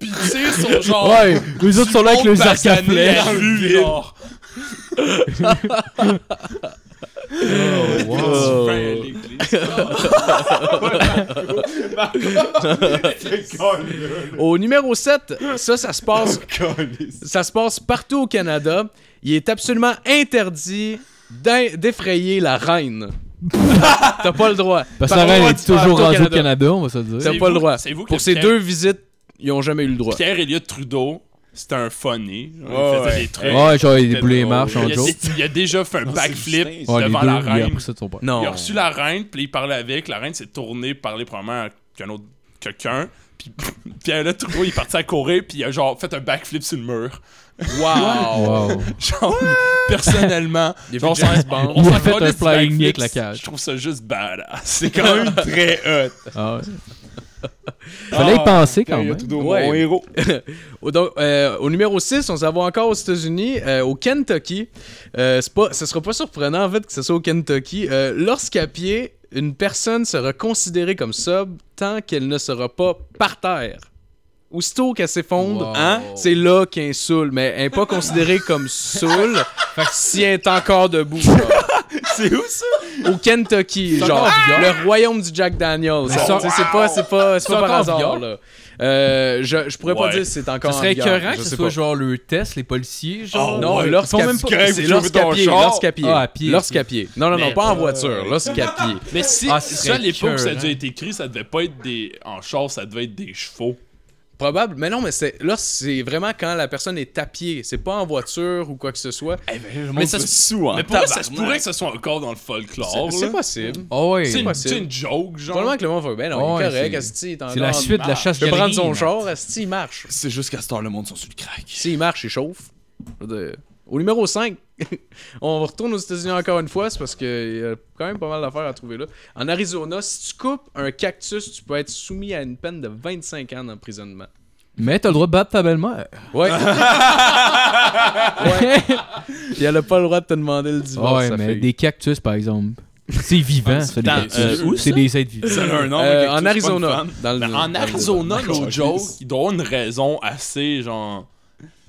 tu sais, sont genre. Ouais, les autres sont là avec les arcs à flèches. Wow. L'église. Au numéro 7, ça, ça se passe. ça se passe partout au Canada. Il est absolument interdit d'effrayer la reine. T'as pas le droit. Parce que la reine est toujours rendue au Canada. On va se le dire. T'as pas le droit. Pour ces deux visites, ils ont jamais eu le droit. Pierre Elliott Trudeau, c'était un funny. Genre, Ouais, il faisait ouais. des trucs. Ouais, genre, il déboulait les marches en Il a, joke. il a déjà fait un Non, backflip Ouais, devant deux, la il a reine. appris ça de son père. Non. Il a reçu la reine, puis il parlait avec. La reine s'est tournée, parler probablement à qu'un autre quelqu'un. Puis Pierre là, Trudeau, il est parti à courir, puis il a genre fait un backflip sur le mur. Wow! Wow. Genre, personnellement, Il a genre, on Il a s'en fait un flying avec la cage. Je trouve ça juste badass. C'est quand même très hot. Ah ouais. Fallait y penser quand même. Ouais. Mon héros. Donc, euh, au numéro 6, on s'en va encore aux États-Unis, euh, au Kentucky. Euh, c'est pas, ce sera pas surprenant en fait que ce soit au Kentucky. Euh, Lorsqu'à pied, une personne sera considérée comme sub tant qu'elle ne sera pas par terre. Aussitôt qu'elle s'effondre, Wow. Hein? c'est là qu'elle est saoule, mais elle n'est pas considérée comme saoule si elle est encore debout. C'est où ça? Au Kentucky, genre vigueur? le royaume du Jack Daniels. C'est pas, c'est pas, c'est pas par hasard. Là. Euh, je, je pourrais pas Ouais. dire si c'est encore en serait écœurant que ce soit pas. genre le test, les policiers, genre. Oh, Non, ouais. lorsqu'à Ils font même pas- crèves, c'est lorsqu'à pied, lorsqu'à pied. Ah, à pied, Lorsqu'à pied. Non, non, non, Mais- pas en voiture, lorsqu'à pied. Mais si, Ah, ce ça, à l'époque où ça a déjà été écrit, ça devait pas être des. En char, ça devait être des chevaux. Probable, mais non, mais c'est là, c'est vraiment quand la personne est à pied. C'est pas en voiture ou quoi que ce soit. Mais ça se sous en Mais pour moi, ça se pourrait que ce soit encore dans le folklore. C'est possible. Oh ouais. C'est une, possible. c'est une joke, genre. Probablement que le monde va ben non, il est correct, c'est- Asti, il est C'est la suite de la chasse vais prendre son char, Asti, il marche. C'est juste qu'à ce temps, le monde sont sur le crack. S'il marche, il chauffe. Je veux dire, Au numéro 5, on retourne aux États-Unis encore une fois, c'est parce qu'il y a quand même pas mal d'affaires à trouver là. En Arizona, si tu coupes un cactus, tu peux être soumis à une peine de 25 ans d'emprisonnement. Mais t'as le droit de battre ta belle-mère. Ouais. ouais. Puis elle a pas le droit de te demander le divorce. ouais, mais des cactus, par exemple. C'est vivant, ça, des Dans- cactus. euh, où c'est des êtres vivants. Ça a un nom, Euh, mais en pas Arizona. Dans le, en dans Arizona, no joke, il doit y avoir une raison assez, genre.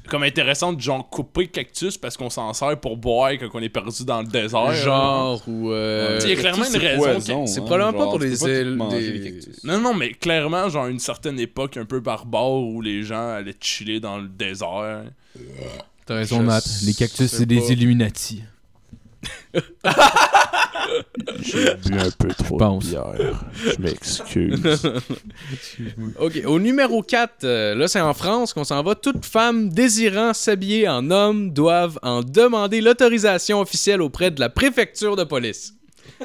Comme intéressante, genre couper cactus parce qu'on s'en sert pour boire quand on est perdu dans le désert. Genre, ou. euh, Il y a clairement une raison. poison, c'est hein, probablement pas pour les ailes manger, des-. Non, non, mais clairement, genre une certaine époque un peu barbare où les gens allaient chiller dans le désert. T'as raison, Je Nat. Les cactus, c'est des. Illuminati. J'ai bu un peu trop pense. bière. Je m'excuse. Ok, au numéro 4, là c'est en France qu'on s'en va. Toute femme désirant s'habiller en homme doivent en demander l'autorisation officielle auprès de la préfecture de police.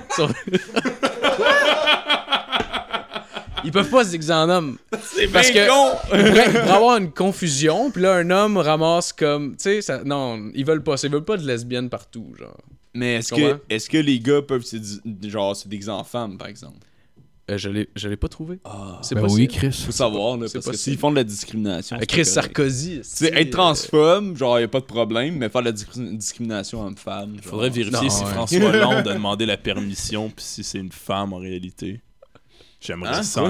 Ils peuvent pas se déguiser en homme. C'est Parce que- con! Pourrait avoir une confusion, puis là un homme ramasse comme. Tu sais, ça- non, ils veulent pas. Ils veulent pas de lesbiennes partout, genre. Mais est-ce que, est que les gars peuvent se, genre, se déguiser en femme, par exemple? Euh, je l'ai pas trouvé. Ah, C'est Ben possible. oui, Chris. faut savoir, là, C'est parce que s'ils font de la discrimination. Euh, c'est Chris. Sarkozy. Sais, être transphobe, genre, y a pas de problème, mais faire de la discri- discrimination homme-femme. genre- Faudrait vérifier Non, si ouais. François Hollande a demandé la permission puis si c'est une femme en réalité. J'aimerais Hein, ça.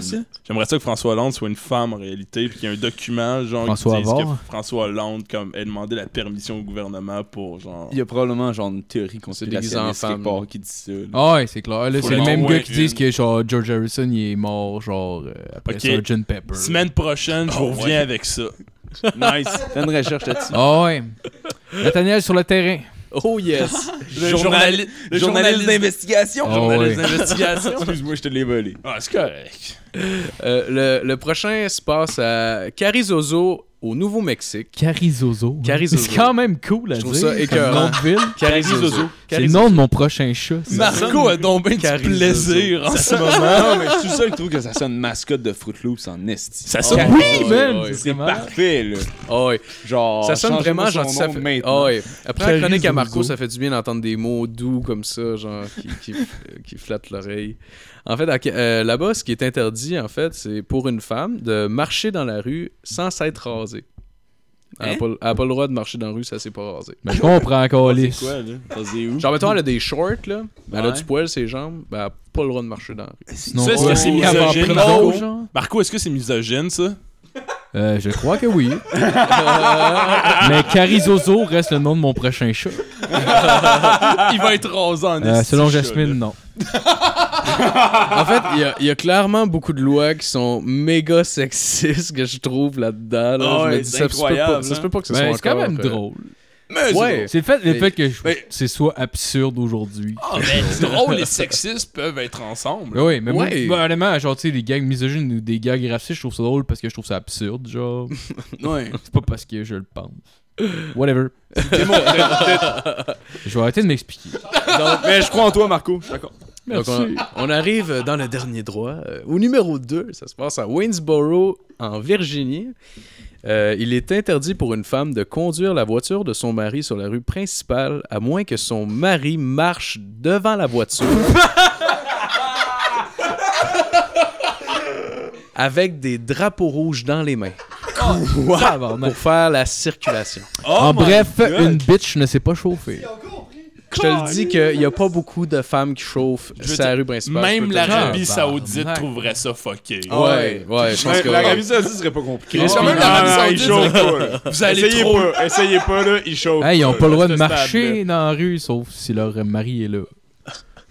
J'aimerais ça que François Hollande soit une femme en réalité puis qu'il y ait un document genre François qui dise que? François Hollande comme ait demandé la permission au gouvernement pour genre Il y a probablement genre une théorie déguisé en conspirationniste part qui dit ça. là. Ah ouais, c'est clair. C'est les le mêmes moins gars qui disent que genre George Harrison il est mort genre euh, après Ok. Sgt Pepper. Semaine prochaine, je vous Oh, reviens ouais. avec ça. Nice. Fais une recherche là-dessus. Ah ouais. Nathaniel sur le terrain. Oh yes. Le journali- le journaliste d'investigation. Ah Journaliste ouais. d'investigation. Excuse-moi, je te l'ai volé. Ah, c'est correct. Euh, le, le prochain se passe à Carizozo, au Nouveau-Mexique. Carizozo. Carizozo. C'est quand même cool à Je trouve dire. ça comme écœurant. nom de ville. Carizozo. C'est le nom de mon prochain chat. Marco a donc bien du Carizozo. plaisir en ce moment. Non, mais je suis seul qui trouve que ça sonne mascotte de Fruit Loops en esti. Ça Oh, sonne Oui, man. c'est parfait, là. Ah ouais. Genre, ça sonne vraiment genre ça fait... maintenant. Ah. Après la chronique à Carizozo. Marco, ça fait du bien d'entendre des mots doux comme ça, genre qui, qui, qui flattent l'oreille. En fait, euh, là-bas, ce qui est interdit, en fait, c'est pour une femme de marcher dans la rue sans s'être rasée. Elle n'a Hein? pas, elle a pas le droit de marcher dans la rue, ça s'est pas rasé. Mais je comprends encore les. C'est quoi, là? Où? Genre, mettons, elle a des shorts, là. mais Elle a du poil ses jambes. Ben, elle a pas le droit de marcher dans la rue. Sinon, Ça, est-ce quoi? que c'est misogyne? Marco, est-ce que c'est misogyne, ça? Euh, je crois que oui. Mais Carizozo reste le nom de mon prochain chat. Il va être rasé en Euh, selon Jasmine, non. En fait, il y a- il y, a clairement beaucoup de lois qui sont méga sexistes que je trouve là-dedans. là. Ah je me dis, ça, se peut pas, ça se hein. peut pas que ce Ben, soit c'est quand même euh, drôle. Mais Ouais. C'est le fait, le Mais- fait que mais- c'est soit absurde aujourd'hui. Ah, mais drôle et sexiste peuvent être ensemble. Oui, mais moi, Ouais. moi, honnêtement, genre, tu sais, les gags misogynes ou des gags racistes, je trouve ça drôle parce que je trouve ça absurde, genre. Ouais. C'est pas parce que je le pense. Whatever. Je vais arrêter de m'expliquer. Mais je crois en toi, Marco. Je suis d'accord. Donc, on, on arrive dans le dernier droit. euh, au numéro 2, ça se passe à Waynesboro, en Virginie. Euh, il est interdit pour une femme de conduire la voiture de son mari sur la rue principale à moins que son mari marche devant la voiture. avec des drapeaux rouges dans les mains pour faire la circulation. en Oh bref, God. une bitch ne sait pas chauffer. Je te le dis qu'il n'y a pas beaucoup de femmes qui chauffent la rue principale. Même l'Arabie. Saoudite trouverait ça fucké. Ouais, ouais, je pense Ouais, que. L'Arabie Saoudite serait pas compliqué. Quand même, l'Arabie Ah, Saoudite. Vous allez Essayez trop... pas, essayez pas, là, il chauffe. Hey, ils ont pas le droit de marcher dans la rue, sauf si leur mari est là.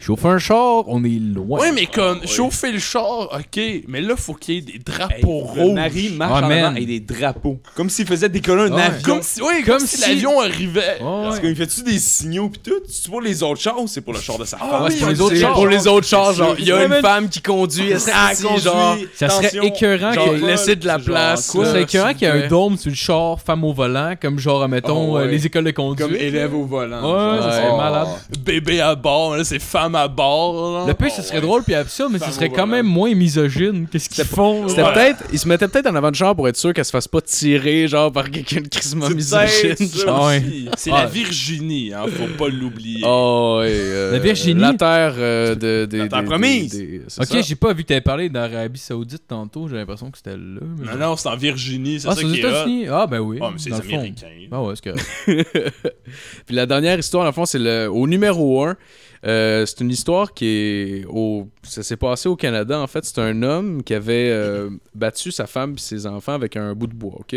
Chauffe un char, on est loin. Ouais, mais comme, chauffer le char, ok, mais là, faut qu'il y ait des drapeaux le rouges. mari marche Ah, en man. avant avec des drapeaux. Comme s'il faisait décoller un Ouais. avion. Comme si, ouais, comme, Comme si, si- l'avion arrivait. Ouais, Parce ouais. qu'il fait-tu des signaux pis tout? C'est pour les autres chars ou c'est pour le char de sa femme? ouais, c'est pour les C'est autres chars. Pour les autres chars, genre, il y a Ouais, une femme qui conduit, esti, Ah, conduit, genre, Ça serait écœurant genre, qu'il y ait- de la genre place. quoi, Ça là, serait écœurant s'il qu'il y ait vous un plaît. dôme sur le char, femme au volant, comme genre, mettons, Oh, ouais. euh, les écoles de conduite. Comme élève au volant. Ouais, ça serait Ouais. malade. Bébé à bord, là, c'est femme à bord. là. Le pire, Oh, ce serait ouais. drôle puis absurde, mais ce serait quand même moins misogyne. Qu'est-ce qu'ils font? C'était là? peut-être, il se mettait peut-être en avant de char pour être sûr qu'elle se fasse pas tirer, genre, par quelqu'un de crissement C'est misogyne. C'est Ah. la Virginie, hein, faut pas l'oublier. Oh, ouais, euh, La Virginie? La terre euh, de, des- La terre des- promise. Ok, j'ai pas vu que t'avais parlé d'Arabie Saoudite tantôt, j'ai l'impression que c'était là. mais- Non, non, c'est en Virginie, c'est Ah, ça c'est aux qui est? Ah, ben oui. Ah, mais c'est. Américains. Ah ouais, c'est correct. Puis la dernière histoire, dans le fond, c'est le, au numéro 1. C'est une histoire qui est au. Ça s'est passé au Canada. En fait, c'est un homme qui avait euh, battu sa femme et ses enfants avec un bout de bois, OK?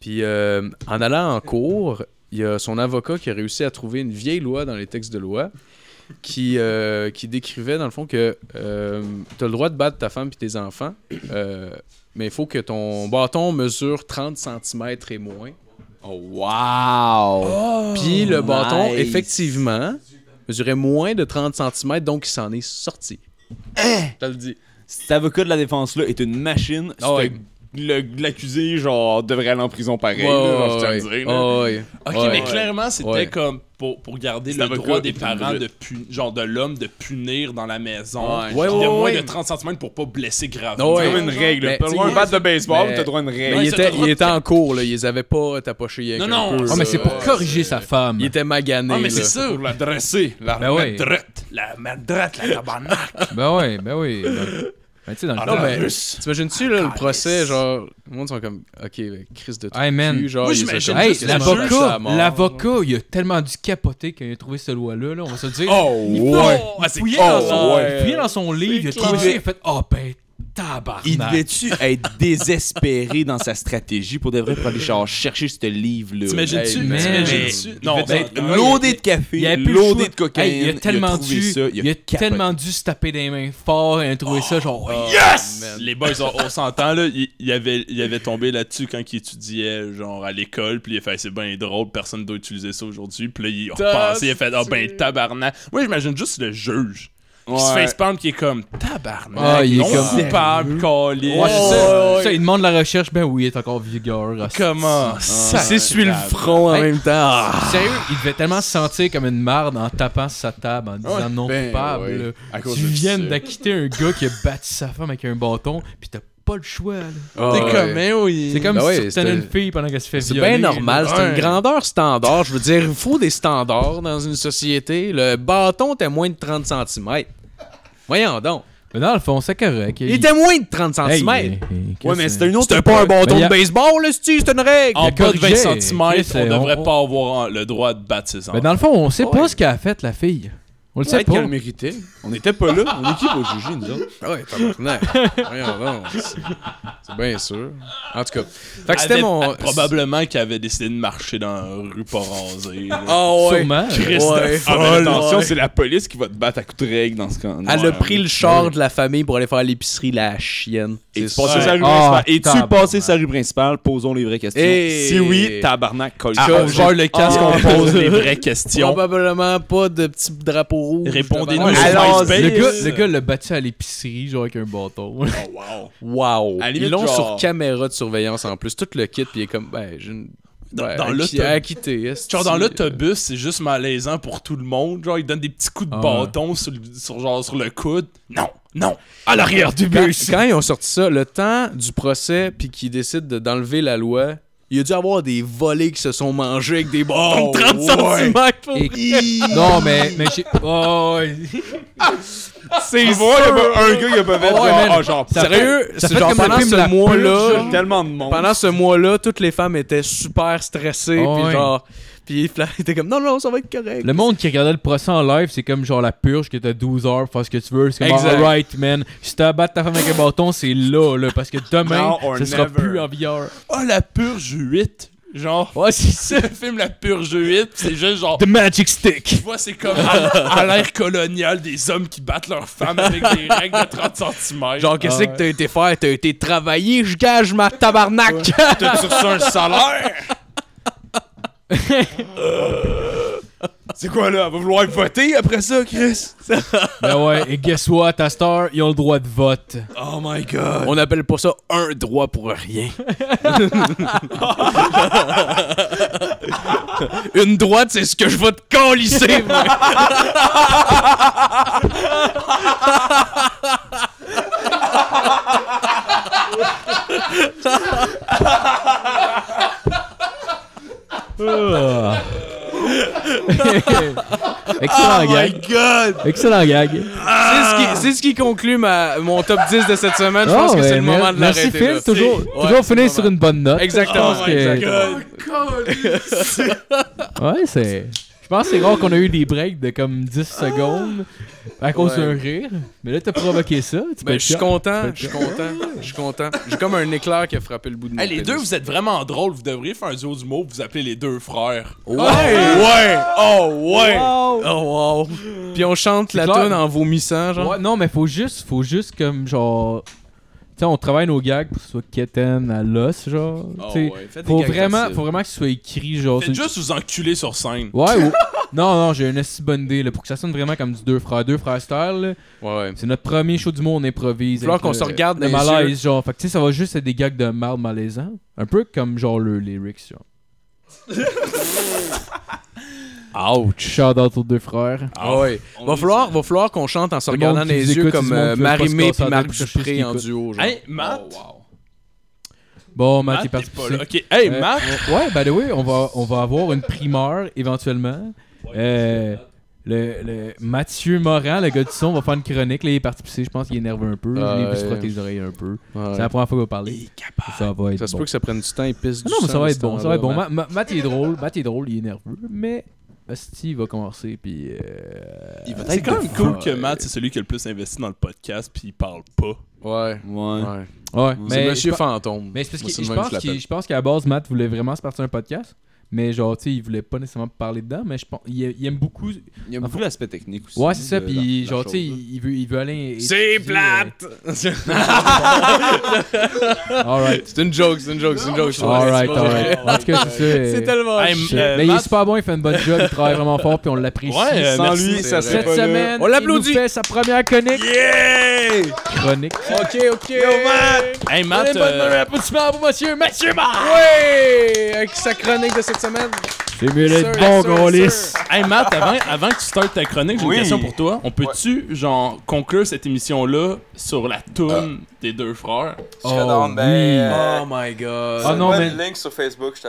Puis euh, en allant en cours, il y a son avocat qui a réussi à trouver une vieille loi dans les textes de loi qui, euh, qui décrivait dans le fond que euh, tu as le droit de battre ta femme et tes enfants, euh, mais il faut que ton bâton mesure 30 cm et moins. Oh, wow! Puis le bâton, effectivement, mesurait moins de 30 cm, donc il s'en est sorti. Je te le dis. Cet avocat de la défense-là est une machine. Ah. C'est- L'accusé, genre, devrait aller en prison pareil. Ouais, là, genre, je ouais, dire, là. ouais. Ok, Ouais. mais clairement, c'était Ouais. comme pour, pour garder le droit des parents de pu- genre de l'homme de punir dans la maison. Ouais, Ouais, de moins ouais. de 30 cm pour pas blesser gravement. Ouais. C'est comme une règle. Droit à un bat de baseball, t'as le droit à une règle. il était, il était en cours, là. Ils avaient pas tapoché avec Non, un non. peu, Ah, mais c'est pour Ouais, corriger sa femme. Il était magané. Ah, mais c'est là. ça. Pour la dresser. La Ben madrette. La madrette, la tabarnak. Ben ouais, ben oui. Ben, ben, tu sais, dans le Ah, temps. Mais Russe. t'imagines-tu, là, le procès, genre, le monde sont comme, ok, ben, Chris de Hey, man. cul, genre, a Hey, l'avocat, l'avocat, il a tellement dû capoter quand il a trouvé cette loi-là, là, on va se dire. Oh, il ouais. il son, ouais. il fouillait dans son livre, il a trouvé ça, il a fait Oh ben, tabarnak. Il devait-tu être désespéré dans sa stratégie? Pour de vrai pour aller genre, chercher ce livre-là? T'imagines-tu? Hey. T'imagines-tu? Non, devait être ben, loadé de Il café, avait plus le loadé de cocaïne. Hey, il a tellement dû, ça, il a, tellement dû se taper des mains fort et a trouvé ça genre Oh, yes. man. Les boys, on, on s'entend, là, il, il avait, il avait tombé là-dessus quand il étudiait, genre, à l'école, puis il a fait, c'est bien drôle, personne doit utiliser ça aujourd'hui, puis là, il a repensé, il a fait, ah ben, tabarnak. Moi, j'imagine juste le juge. Qui se facepalm qui est comme tabarnak. Ah, il est non comme- coupable, calé. Ouais, c'est ça. Ça, il demande la recherche, ben oui, il est encore vigueur. Comment Il ça s'essuie le front en Hey. même temps. Ah. Sérieux, il devait tellement se sentir comme une marde en tapant sur sa table en disant Ouais, non ben, coupable. ouais. là. À cause Tu de viens ça. d'acquitter un gars qui a battu sa femme avec un bâton, pis t'as pas le choix. Ah, T'es ouais. comme, mais oui. C'est comme Ben ouais, si tu tenais une fille pendant qu'elle se fait C'est violer. bien normal, c'est Ouais. une grandeur standard. Je veux dire, il faut des standards dans une société. Le bâton était moins de 30 cm. Voyons donc. Mais dans le fond, c'est correct. Il était moins de 30 cm. Hey, Ouais, mais c'était une autre. C'était pas un bâton Mais de baseball, là, c'est c'est une règle. En bas de 20 corrigé. cm, on Chris, devrait on- pas avoir le droit de battre ses Mais enfants. dans le fond, on sait Ouais. pas ce qu'elle a fait, la fille. On le sait pas. qu'elle le méritait. On n'était pas là. On est qui pour juger, nous autres? Ouais, tabarnak. Voyons donc. C'est c'est bien sûr. En tout cas. Fait que c'était mon. Probablement qu'elle avait décidé de marcher dans la rue pas rasée. Ah ouais. Sûrement. Ouais. Ah, mais attention, ouais. c'est la police qui va te battre à coups de règle dans ce cas. Elle a pris le char de la famille pour aller faire l'épicerie, la chienne. Et C'est tu passais sa rue Ah, principale? Et tu passais sa rue principale, posons les vraies questions. Et- Si oui, tabarnak, colle Ah, gère le casque, Ah. on pose les vraies questions. Probablement pas de petit drapeau rouge. Répondez-nous sur Alors, MySpace. Le gars, le gars l'a battu à l'épicerie, genre avec un bâton. Wow. À la Ils limite, l'ont genre- sur caméra de surveillance en plus. Tout le kit, puis il est comme, ben, j'ai une. Dans- ouais, dans l'autobus- Genre dans l'autobus, c'est juste malaisant pour tout le monde. Genre, ils donnent des petits coups de Ah. bâton sur, le, sur, genre, sur le coude. Non, non, à l'arrière du Quand, bus. quand ils ont sorti ça, le temps du procès, puis qu'ils décident de- d'enlever la loi, il y a dû avoir des volets qui se sont mangés avec des bâtons de 30 cm pour Et- non, mais, mais j'ai. Oh, ouais. C'est Tu vois, il y a pas un gars qui a pas fait genre, ah, genre, Ça Sérieux, genre pendant ce mois-là, tellement de monde. pendant ce mois-là, toutes les femmes étaient super stressées, Oh, puis ouais. genre, puis Fla était comme non non, ça va être correct. Le monde qui regardait le procès en live, c'est comme genre la purge que t'as 12 heures pour faire ce que tu veux. C'est comme Exact. alright, man. Si t'as battu ta femme avec un bâton, c'est là, là. Parce que demain, ce sera never. plus en VR. Oh, la purge 8. Genre, Ouais, c'est ça. le film La Purge 8, c'est juste genre. The Magic Stick. Tu vois, c'est comme à, à l'ère coloniale des hommes qui battent leurs femmes avec des règles de 30 cm. Genre, qu'est-ce Ah que t'as été faire? T'as été travailler, je gage ma tabarnak! T'as-tu reçu un salaire? C'est quoi là? Elle va vouloir voter après ça, Chris? Ben ouais, et guess what, à Star, ils ont le droit de vote. Oh my god. On appelle pas ça un droit pour rien. Une droite, c'est ce que je vais te calisser! Ah. Excellent gag. god! Excellent gag. C'est ce, qui, c'est ce qui conclut ma, mon top 10 de cette semaine. Je pense Oh, que c'est ouais, le moment de Merci l'arrêter. Phil, là. toujours, toujours ouais, finir sur une bonne note. Exactement, pense que- exactement. Ouais, c'est. Je pense que c'est rare qu'on a eu des breaks de comme 10 secondes à cause Ouais. d'un rire. Mais là, t'as provoqué ça. Tu Ben, je suis content, je suis content, je suis content. J'ai comme un éclair qui a frappé le bout de mon Hey, les pénis. deux, vous êtes vraiment drôles. Vous devriez faire un duo d'humour. Vous appelez les deux frères. Ouais! Ouais! Oh, ouais! Oh wow! Puis on chante la clair. tune en vomissant, genre. Ouais, non, mais faut juste, faut juste comme genre. Tu sais, on travaille nos gags pour que ce soit quétaine à l'os, genre. Oh, ouais, des faut, vraiment, faut vraiment que ce soit écrit, genre. Faites juste vous enculer sur scène. Ouais, ou- non, non, j'ai une assez bonne idée, là, pour que ça sonne vraiment comme du deux frères. Deux frères style, là. Ouais, ouais. C'est notre premier show du monde, on improvise. Falloir qu'on se regarde le malaise, genre. Fait que tu sais, ça va juste être des gags de mal malaisant. Un peu comme genre le lyrics, genre. Ouch! Shout out aux deux frères. Ah ouais. Va falloir, va falloir qu'on chante en se Le regardant les yeux écoute, comme euh, puis la Marc Dupré en duo, genre. Hey, Matt? Oh, wow. Bon, Matt, Matt est parti est pas pousser. là. Ok, hey, Euh, Matt? Ouais, by the way, on va, on va avoir une primeur éventuellement. Euh, le, le Mathieu Morin, le gars du son, va faire une chronique. Là, il est parti pisser. Je pense qu'il est nerveux un peu. Ah, l'ai vu se ouais. frotter les oreilles un peu. Ouais. C'est la première fois qu'il va parler. Ça va être Ça se bon. peut que ça prenne du temps, il pisse Ah du non, mais ça va être bon. Ça va être bon. Matt, il est drôle. Matt, il est drôle. Il est nerveux. Mais Asti, il va commencer. Puis. euh, Il va- C'est quand même cool que Matt, c'est celui qui a le plus investi dans le podcast, puis il parle pas. Ouais. Ouais. Ouais. Ouais, C'est mais. Monsieur Fantôme. mais c'est parce que je pense qu'à la base, Matt voulait vraiment se partir un podcast. Mais genre, tu sais, il voulait pas nécessairement parler dedans. Mais je pense. Il, il aime beaucoup. Il y a beaucoup l'aspect technique aussi. Ouais, c'est ça. Puis, genre, tu sais, il veut, il veut aller. C'est étudier, plate! euh, Alright. c'est une joke, c'est une joke, c'est une joke. Alright, alright. En tout cas, c'est ça. C'est euh, tellement Hey, chiant. euh, mais il est Matt- super bon, il fait une bonne job, il travaille vraiment fort, puis on l'apprécie. Ouais, euh, Sans merci, lui, ça serait Cette semaine, On l'applaudit. il nous fait sa première chronique. Yeah! Chronique. Ok, ok. Hey, Matt. Allez, bonne euh, bonne applaudissement pour monsieur Mathieu Marc. Ouais! Avec sa chronique de cette semaine. C'est mieux d'être bon, gros lisse. Hey Matt, avant, avant que tu startes ta chronique, j'ai Oui. une question pour toi. On peut-tu, genre, conclure cette émission-là sur la toune des deux frères? Je serais Oh, down, ben. euh, Oh my god. Ah non, ouais, mais- le link sur Facebook, je te.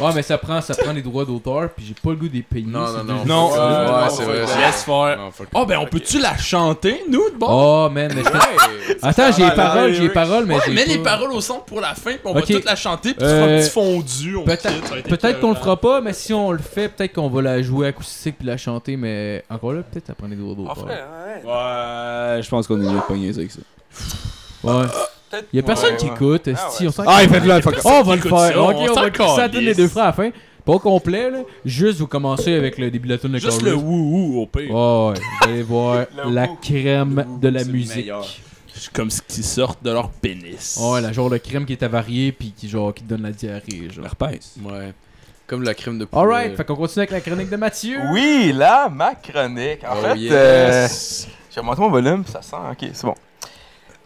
Ouais, mais ça prend, ça prend les droits d'auteur, puis j'ai pas le goût des payer. Non, non, non. Non. Ouais, Ouais, c'est vrai. Oh, ben, on peut-tu la chanter, nous, de bon? Oh, man, mais je- Ouais. Attends, j'ai les paroles, j'ai les paroles, mais Ouais, j'ai mets pas- les paroles au centre pour la fin, puis on va toutes la chanter, puis tu feras un Euh, petit fondu. on Peut-être qu'on le fera pas, mais si on le fait, peut-être qu'on va la jouer acoustique puis la chanter, mais encore là, peut-être ça prend les droits d'auteur. ouais. Ouais, je pense qu'on est mieux pogné avec ça. Ouais. Peut-être- Y'a personne ouais, qui ouais. écoute, Ah si ouais. on s'en Ah, il fait de la fuck. Oh, on va le faire. ça, ok, on on va ça à calisse. les deux frères à la fin. Pas au complet, là. Juste vous commencez avec le début de la tune de Juste Chorus. le wouhou au pire. Ouais, ouais. Vous allez voir Le la wou. crème de la musique. Comme ce qui sortent de leur pénis. Ouais, la genre de crème qui est avariée puis qui genre qui donne la diarrhée, genre. Herpès. Ouais. Comme la crème de poulet. Alright, fait qu'on continue avec la chronique de Mathieu. Oui, là, ma chronique. En Oh, fait, yes. euh, j'ai monté mon volume, puis ça sent. Ok, c'est bon.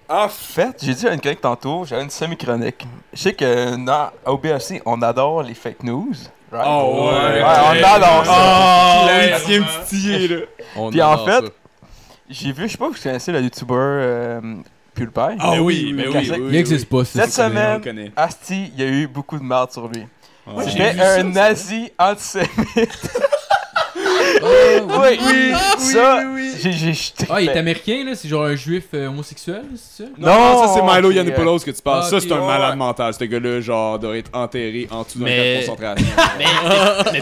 En fait, j'ai dit une chronique tantôt, j'avais une semi-chronique. Je sais que dans OBLC, on adore les fake news. right? Oh, ouais. Ouais, on adore ça. Oh, il vient me titiller, là. On Puis en fait. J'ai vu, je sais pas si vous connaissez le YouTuber euh, PewDiePie. Ah oui, mais oui, oui, Il existe pas. Cette semaine. Asti, il y a eu beaucoup de merde sur lui. Ouais. j'ai C'était un ça. nazi antisémite. Ah, oui, oui, ça, j'ai j'ai jeté. Ah, il est américain, là, c'est genre un juif euh, homosexuel, c'est ça? Non, non, ça c'est Milo ok, Yiannopoulos que tu parles. Ah, ça, c'est un ouais, malade mental. Ce gars-là, genre, doit être enterré en dessous d'un Mais- camp de concentration. Mais, mais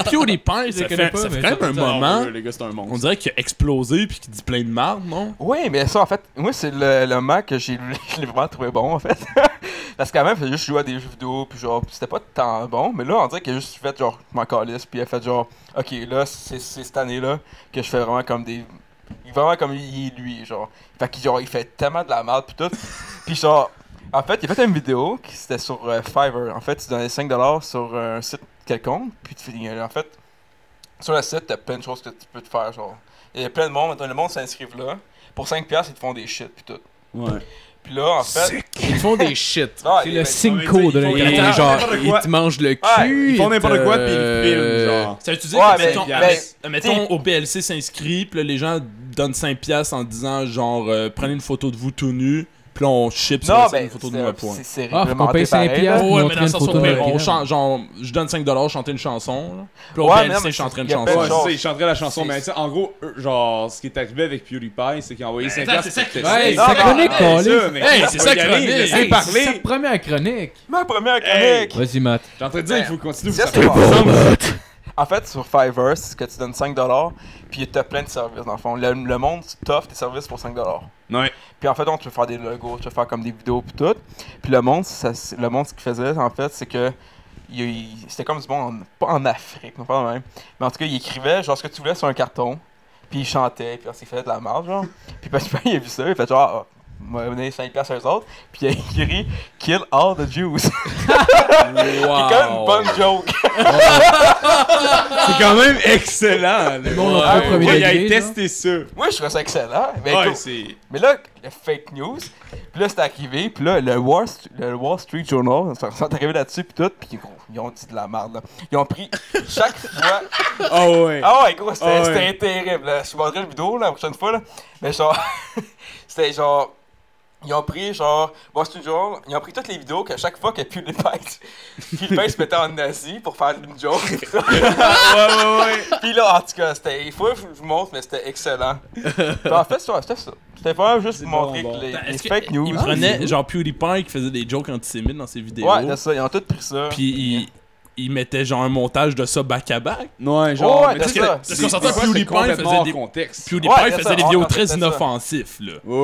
ça le fait, connais pas, ça fait mais quand ça même un moment. Non, le gars, c'est un monstre. On dirait qu'il a explosé puis qu'il dit plein de marde, non? Oui, mais ça, en fait, moi, c'est le, le Mac que j'ai je l'ai vraiment trouvé bon, en fait. Parce qu'avant, il faisait juste jouer à des jeux vidéo, puis genre, c'était pas tant bon. Mais là, on dirait qu'il a juste fait genre, je m'en calisse, puis il a fait genre, ok, là, c'est cette année-là que je fais vraiment comme des. Vraiment comme il est lui, genre. Fait qu'il genre, il fait tellement de la merde, puis tout. puis genre, en fait, il a fait une vidéo qui c'était sur euh, Fiverr. En fait, tu donnais 5$ sur un site quelconque, puis tu fais, en fait, sur le site, t'as plein de choses que tu peux te faire, genre. Il y a plein de monde, le monde s'inscrive là. Pour 5$, ils te font des shit, puis tout. Ouais. Puis là, en fait. Ils font des shit. Ah, C'est le ben, cinco de l'internet. Genre, ils quoi. te mangent le Ouais, cul. Ils font n'importe quoi, puis ils euh, filment, genre. Ça veut-tu dire Ouais, que, mais- mettons, mais- mettons, au BLC s'inscrit, puis là, les gens donnent 5$ en disant, genre, euh, prenez une photo de vous tout nu, puis là, on ship sur ben, une photo de nous à point. c'est- Ah, qu'on paye 5 pareil, piastres. Oh, ouais, mais dans une le sens où on chante, genre, je donne 5$ chanter une chanson, là. Puis au Ouais, je chanterai une chanson. Ouais, c'est ça, il chanterait la chanson, C'est- mais tu sais, en gros, genre, ce qui est arrivé avec PewDiePie, c'est qu'il a envoyé 5 attends, piastres c'est sa chronique, c'est sa chronique. c'est sa première chronique. Ma première chronique! Vas-y, Matt. J'ai en train de dire, il faut continuer. C'est. En fait, sur Fiverr, c'est que tu donnes 5$, puis tu as plein de services dans le fond. Le, le monde t'offre tes services pour 5$. Ouais. Puis en fait, on te fait faire des logos, tu veux faire comme des vidéos puis tout. Puis le monde, ça, c'est- le monde, ce qu'il faisait, en fait, c'est que il- il- c'était comme du monde, en- pas en Afrique, non pas même. Mais en tout cas, il écrivait genre ce que tu voulais sur un carton, puis il chantait, puis s'est fait de la marge, genre. Puis parce qu'il a vu ça, il a fait genre, on va donner 5 piastres aux autres, puis il a écrit Kill all the Jews. c'est quand même une bonne joke. C'est quand même excellent. monde a Ouais, pas premier ouais, il a degré, testé ça. Moi, je trouve ça excellent. Mais, Ouais, écoute, c'est. mais là, le fake news, puis là, c'est arrivé, puis là, le Wall, St- le Wall Street Journal, ils sont arrivés là-dessus, puis tout, puis gros, ils ont dit de la merde, là. Ils ont pris chaque fois. Oh ouais. Ah ouais, gros, c'était Ah terrible, là. Je vous montrerai la vidéo, là, la prochaine fois, là. Mais genre, c'était genre. Ils ont pris, genre, Street Journal, ils ont pris toutes les vidéos que chaque fois que PewDiePie, PewDiePie se mettait en Asie pour faire une joke. ouais, ouais, ouais. Puis là, en tout cas, c'était. Il faut que je vous montre, mais c'était excellent. Puis en fait, ça, c'était ça. C'était vraiment juste pour montrer bon, que les, Ben, les que- fake news. Il prenait genre PewDiePie qui faisait des jokes antisémites dans ses vidéos? Ouais, c'est ça, ils ont tous pris ça. Puis il, il mettait genre un montage de ça back à back. Ouais, genre. Ouais, tu sais, ça. Parce qu'on s'entend PewDiePie faisait des- contexte. PewDiePie Ouais, faisait ça, des on vidéos très inoffensifs là. Ouais,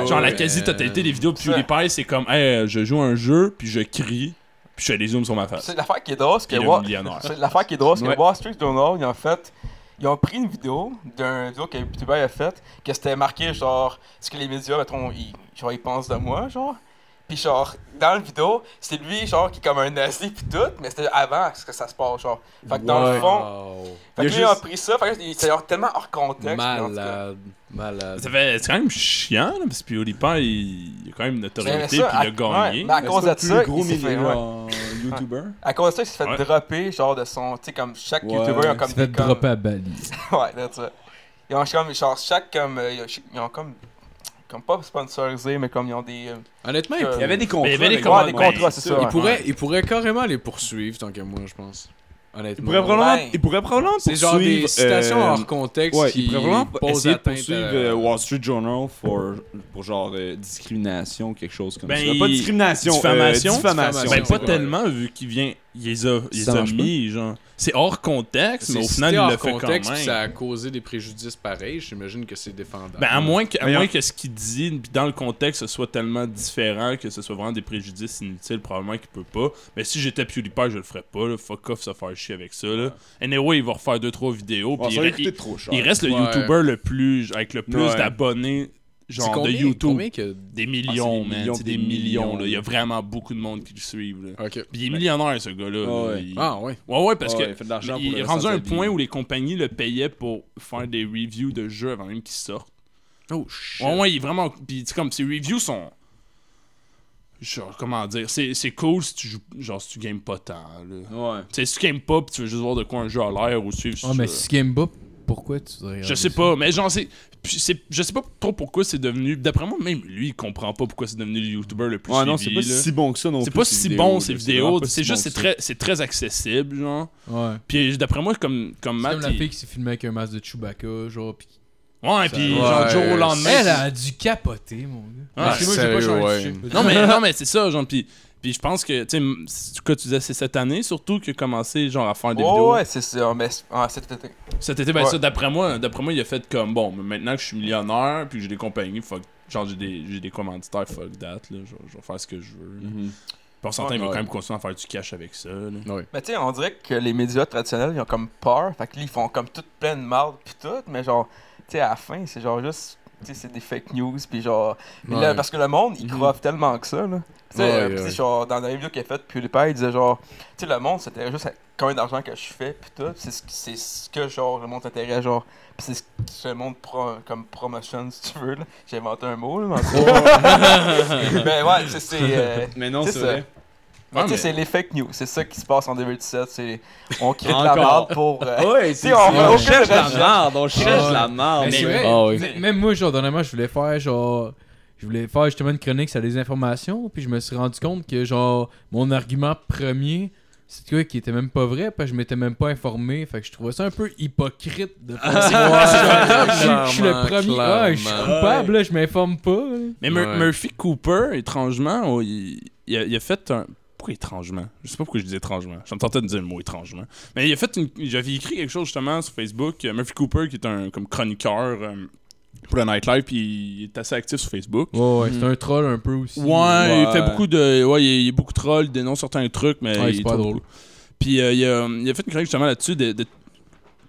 ouais. Genre la Ouais. quasi-totalité des vidéos de. PewDiePie, c'est comme hey, je joue un jeu, puis je crie, puis je fais des zooms sur ma face. C'est l'affaire qui est drôle, c'est que Wall- l'affaire qui est drôle, c'est que. Wall Street Journal, ils ont fait. Ils ont pris une vidéo d'un vidéo que PewDiePie a fait, que c'était marqué genre ce que les médias, mettons, ils, genre, ils pensent de moi, genre. Puis genre, dans la vidéo, c'est lui, genre, qui est comme un nazi pis tout, mais c'était avant que ça se passe, genre. Fait que dans le fond, Wow. fait que Il lui, a juste- pris ça, fait que c'est genre tellement hors contexte. Malade. Malade. Ça fait c'est quand même chiant là, parce que PewDiePie il, il a quand même une notoriété, ça, puis il à- a gagné. ouais, mais à cause c'est de le ça, gros il s'est fait, en YouTuber. À cause de ça, il s'est fait Ouais. dropper, genre, de son. Tu sais, comme chaque Ouais. YouTuber, ont comme Tu des. fait comme- dropper à Bali. Ouais, that's it. Ils ont comme, genre, chaque, comme, euh, ils ont comme, comme pas sponsorisé, mais comme ils ont des... euh, Honnêtement, il, Il y avait des contrats. il y avait des contrats, c'est ça. il ouais. pourrait, il pourrait carrément les poursuivre tant que moi, je pense. Il Honnêtement. pourrait probablement, Ouais. il pourrait probablement C'est genre des poursuivre, citations euh, hors contexte Ouais, qui il pourrait essayer de poursuivre euh, Wall Street Journal for, pour genre euh, discrimination, quelque chose comme Ben, ça. il- Pas discrimination, diffamation? euh, diffamation. Ben, pas tellement, vu qu'il vient. Il les a, il les Ça a mis, genre. C'est hors contexte, mais au final, il le fait quand contexte, puis même. ça a causé des préjudices pareils. J'imagine que c'est défendable. Ben, à moins que, à moins que ce qu'il dit, puis dans le contexte, ce soit tellement différent que ce soit vraiment des préjudices inutiles, probablement qu'il peut pas. Mais si j'étais PewDiePie, je le ferais pas, là. Fuck off, se faire chier avec ça, là. Anyway, il va refaire 2-trois vidéos, Bon, puis ça il, coûter il- trop cher. il reste le Ouais. YouTuber le plus, avec le plus Ouais. d'abonnés, C'est genre, de combien- YouTube. combien que- Des millions, des man. millions, des des millions, millions, là. Il y a vraiment beaucoup de monde qui le suivent, là. Ok. Puis il est millionnaire, ce gars-là. Ah là. ouais. Il- Ah, ouais. Ouais, ouais, parce Ouais, que il fait de l'argent il pour est rendu à un de point où les compagnies le payaient pour faire des reviews de jeux avant même qu'ils sortent. Oh, shit. Ouais, ouais, il est vraiment. Puis, tu sais, comme, ces reviews sont. Genre, comment dire, c'est c'est cool si tu joues. Genre, si tu games pas tant, là. Ouais. Tu sais, si tu games pas, pis tu veux juste voir de quoi un jeu a l'air ou suivre. Ah, mais je- si game pas, pourquoi tu voudrais Je sais ça? pas, mais genre, c'est. puis c'est- Je sais pas trop pourquoi c'est devenu. D'après moi, même lui, il comprend pas pourquoi c'est devenu le YouTuber le plus Ouais, non, c'est suivi, pas là. si bon que ça non C'est pas si vidéos, bon ces vidéos, c'est si juste bon c'est très c'est très accessible genre. Ouais. Puis d'après moi comme comme C'est Matt comme la il- fille qui s'est filmée avec un masque de Chewbacca, genre, pis... Ouais, Ça- puis Ouais, genre jour au lendemain. Elle a dû capoter, mon gars. Ah, moi, j'ai pas changé ouais. Non mais non mais c'est ça genre puis puis je pense que tu sais quoi tu disais c'est cette année surtout qu'il a commencé genre à faire des Oh, vidéos? ouais, c'est ça. Mais ah, cet été. Cet été ben Ouais. ça d'après moi d'après moi il a fait comme bon mais maintenant que je suis millionnaire puis que j'ai des compagnies fuck genre j'ai des j'ai des commanditaires fuck that là je, vais- je vais faire ce que je veux. là. Mhm. Puis on s'entend il va Ouais. quand même continuer à faire du cash avec ça là. Mais tu sais, on dirait que les médias traditionnels, ils ont comme peur. Fait que là, ils font comme tout plein de mal pis tout. Mais genre, tu sais, à la fin, c'est genre juste. Tu sais, c'est des fake news. Pis genre. là, Ouais. parce que le monde, il Mhm. croit tellement que ça, là. Tu sais, Ouais, euh, ouais. genre, dans la vidéo qu'il a faite, PewDiePie, il disait genre. Tu sais, le monde, c'était juste combien d'argent que je fais pis tout. C'est ce, c'est ce que, genre, le monde s'intéresse, genre. Pis c'est ce que le monde comme promotion, si tu veux, là. J'ai inventé un mot, là. Mais, en mais ouais, c'est. c'est, euh, Mais non, C'est c'est ça. vrai. mais tu sais, c'est les fake news. C'est ça qui se passe en 2017. C'est on crée de la merde pour. euh, Ouais, Si, on on cherche la merde, on cherche la merde. C'est même moi, genre, dernièrement, je voulais faire, genre... Je voulais faire justement une chronique sur les informations, puis je me suis rendu compte que, genre, mon argument premier, c'est quoi qui était même pas vrai, parce que je m'étais même pas informé, fait que je trouvais ça un peu hypocrite de faire ça. Je suis- je suis le premier, ah, je suis coupable, là, je m'informe pas. Mais Mur- Ouais. Murphy Cooper, étrangement, oh, il, il a, il a fait un. pourquoi étrangement? Je sais pas pourquoi je dis étrangement. Je me tentais de dire le mot étrangement. Mais il a fait une. J'avais écrit quelque chose justement sur Facebook. Euh, Murphy Cooper, qui est un comme chroniqueur euh, pour le nightlife, puis il est assez actif sur Facebook. Ouais, ouais, c'est un troll un peu aussi. Ouais, Ouais. il fait beaucoup de. Ouais, il a beaucoup de trolls, il dénonce certains trucs, mais Ouais, il c'est est pas drôle. drôle. Puis euh, il, a, il a fait une chronique justement là-dessus de, de-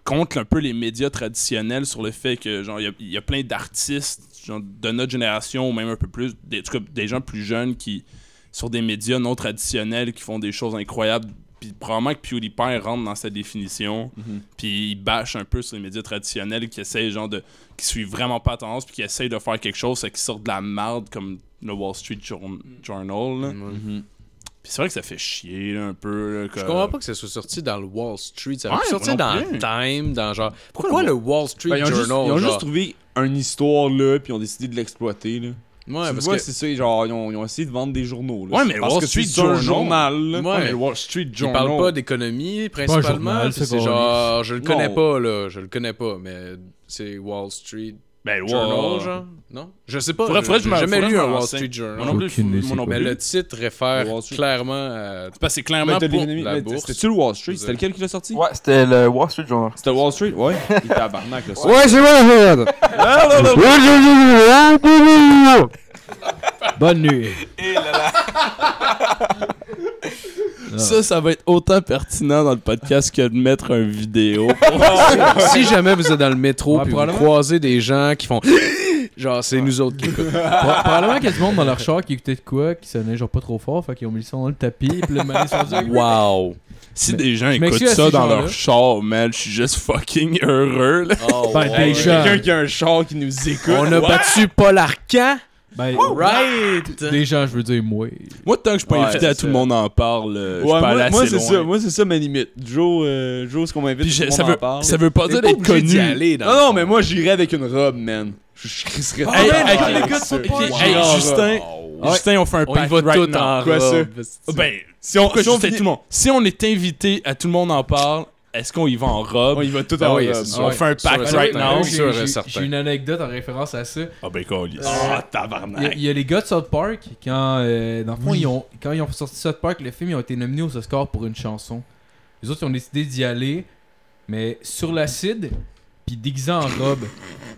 contre un peu les médias traditionnels sur le fait que genre il y a, il y a plein d'artistes genre, de notre génération ou même un peu plus, des, en tout cas, des gens plus jeunes qui sur des médias non traditionnels qui font des choses incroyables. Puis probablement que PewDiePie rentre dans sa définition. Mhm. Puis il bâche un peu sur les médias traditionnels qui essayent genre de. qui suivent vraiment pas la tendance puis qui essayent de faire quelque chose, c'est qui sortent de la merde comme le Wall Street Jour- Journal. là. Mhm. Puis c'est vrai que ça fait chier là, un peu. là, que- Je comprends pas que ça soit sorti dans le Wall Street. Ça Ouais, sortir non dans plus. Time, dans genre. Pourquoi le Wall Street Ben, ils ont, Journal juste, ils ont genre? juste trouvé une histoire là, puis ils ont décidé de l'exploiter. Là. Ouais, tu parce vois, que. c'est ça, genre, ils ont, ils ont essayé de vendre des journaux. Là. Ouais, mais Parce Wall que Street Journal- journal. là. Ouais. mais le Wall Street Il Journal. parle pas d'économie principalement. C'est genre, je le connais Non. pas là, je le connais pas, mais c'est Wall Street Ben. Journal, genre? Non Je sais pas. Faudrait- je- faudrait que je jamais lu un Wall. Street Journal. Moi non plus. Moi non. Mais le titre réfère clairement à. Parce que c'est clairement pour... l'économie- la bourse. C'était-tu le Wall Street? C'était lequel qui l'a sorti? Ouais, c'était le Wall Street Journal. C'était Wall Street Ouais. Il tabarnak, là. ça. Ouais, c'est bon, Bonne nuit. Et là là. Ça, ça va être autant pertinent dans le podcast que de mettre un vidéo. si jamais vous êtes dans le métro Ouais, puis vous croisez des gens qui font genre c'est nous autres qui écoutent. Pro- Probablement qu'il y a du monde dans leur char qui écoutait de quoi, qui sonnait genre pas trop fort, fait qu'ils ont mis le son dans le tapis, puis le ils se sont dit, Wow. si Mais- des gens écoutent ça dans leur char, man, je suis juste fucking heureux, là. Ben, des gens. Quelqu'un qui a un char qui nous écoute. On a battu Paul Arcan. Ben, Right. des gens, je veux dire, moi. Moi, tant que je suis pas Ouais, invité à tout le ça. monde en parle, euh, je Ouais, peux aller moi, assez moi c'est loin. ça, moi c'est ça ma limite. Joe, euh, Joe, ce qu'on m'invite, tout je- le ça en veut, parle. ça veut pas dire d'être connu. aller Non, non, mais moi j'irais avec une robe, man. Je je Hey, hey, Ah, hey, les gars, ça. Puis, hey, Wow. Justin, Ouais. Justin, on fait un On va right tout now. en Quoi, ça? robe. Ben, si on, si on Justin- fait tout le monde? Si on est invité à tout le monde en parle, est-ce qu'on y va en robe? On y va tout Ah en oui, robe. On fait un certain. right Ben, now? j'ai- une anecdote en référence à ça. Ah ben, câlisse. Ah, Il y, a, tabarnak. il y a les gars de South Park, quand, euh, dans le fond, ils ont, quand ils ont sorti South Park, le film, ils ont été nominés aux Oscars pour une chanson. Les autres, ils ont décidé d'y aller, mais sur l'acide, puis déguisés en robe.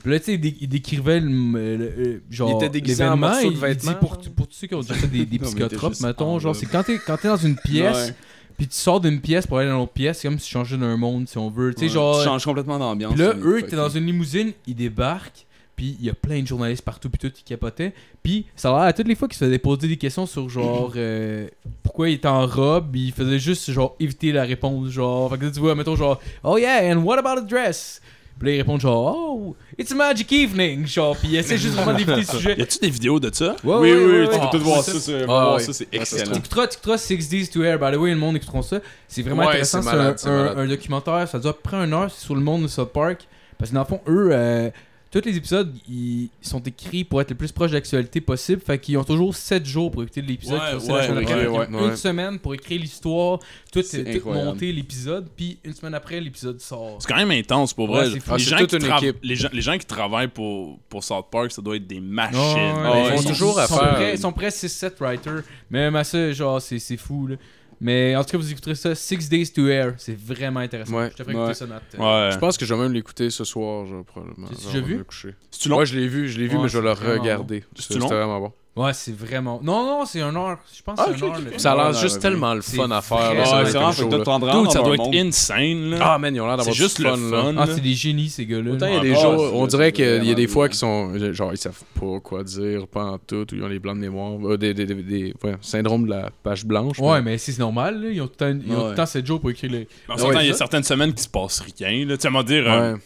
Puis là, tu sais, ils dé- ils décrivaient le, le- le- genre, Il était déguisé en l'événement, morceau de il- il dit pour, pour tous ceux qui ont déjà fait des, il psychotropes, mettons, en genre, c'est quand t'es quand t'es dans une pièce, Ouais. Puis tu sors d'une pièce pour aller dans une autre pièce, c'est comme si tu changeais d'un monde, si on veut. Tu sais, Ouais. genre. Tu changes complètement d'ambiance. Puis là, eux, t'es dans une limousine, ils débarquent, puis il y a plein de journalistes partout, puis tout, qui capotaient. Puis ça a l'air à toutes les fois qu'ils se faisaient poser des questions sur genre euh, pourquoi il était en robe, ils faisaient juste genre éviter la réponse, genre. Fait que tu vois, mettons genre, oh yeah, and what about a dress? Puis là, ils répondent genre, oh, it's a magic evening, genre, puis ils essaient juste vraiment d'éviter le sujet. Y a-tu des vidéos de ça? Ouais, Oui, ouais, oui, ouais, tu peux tout voir c'est ça. c'est- Ah, ça, c'est ça se excellent. TikTok, TikTok, Six Days to Air. By the way, le monde écouteront ça. C'est vraiment Ouais, intéressant. c'est un, un- un documentaire. Ça dure près une heure. C'est sur le monde de South Park. Parce que dans le fond, eux, euh, tous les épisodes, ils sont écrits pour être le plus proche de l'actualité possible. Fait qu'ils ont toujours 7 jours pour écouter l'épisode. Ouais, la ouais. Une semaine pour écrire l'histoire, tout, monter l'épisode. Puis une semaine après, l'épisode sort. C'est quand même intense pour vrai. Ah, les, gens toute qui une trava- équipe. les, gens, les gens qui travaillent pour, pour South Park, ça doit être des machines. Ah ouais, ouais, ils ils sont ont toujours à sont faire. prêts- Ils sont prêts 6-7 writers. Mais même à ça, genre, c'est c'est fou. Là. Mais en tout cas, vous écouterez ça, Six Days to Air. C'est vraiment intéressant. Ouais. Je te ferai écouter Ouais. ça, Nat. Ouais. Je pense que je vais même l'écouter ce soir, genre, probablement. Tu déjà vu? C'est-tu long? Moi, je l'ai vu, je l'ai vu, Ouais, mais je vais le regarder. C'est vraiment bon. Ouais, c'est vraiment. Non, non, c'est un heure. Je pense que Ah, c'est ok, un heure. le. Ça a l'air juste tellement le fun à faire. vrai. là, Ouais, ça c'est vraiment, que Dude, doit être insane, là. Ah, man, ils ont l'air d'avoir c'est juste du le fun. là. fun. Ah, là. c'est des génies, ces gars-là. Autant il y a Ah, des ah, jours, c'est- on c'est dirait qu'il y a vraiment des fois qui sont. Genre, ils savent pas quoi dire, pas en tout, ou ils ont les blancs de mémoire. euh, des, des, des, des- ouais, syndrome de la page blanche. Ouais, mais- mais c'est normal. Là. Ils ont tout le temps, ils ont tout le Ouais. temps 7 jours pour écrire les. En même temps, il y a certaines semaines qui se passe rien. Là. Tu sais, à dire, euh, Ouais.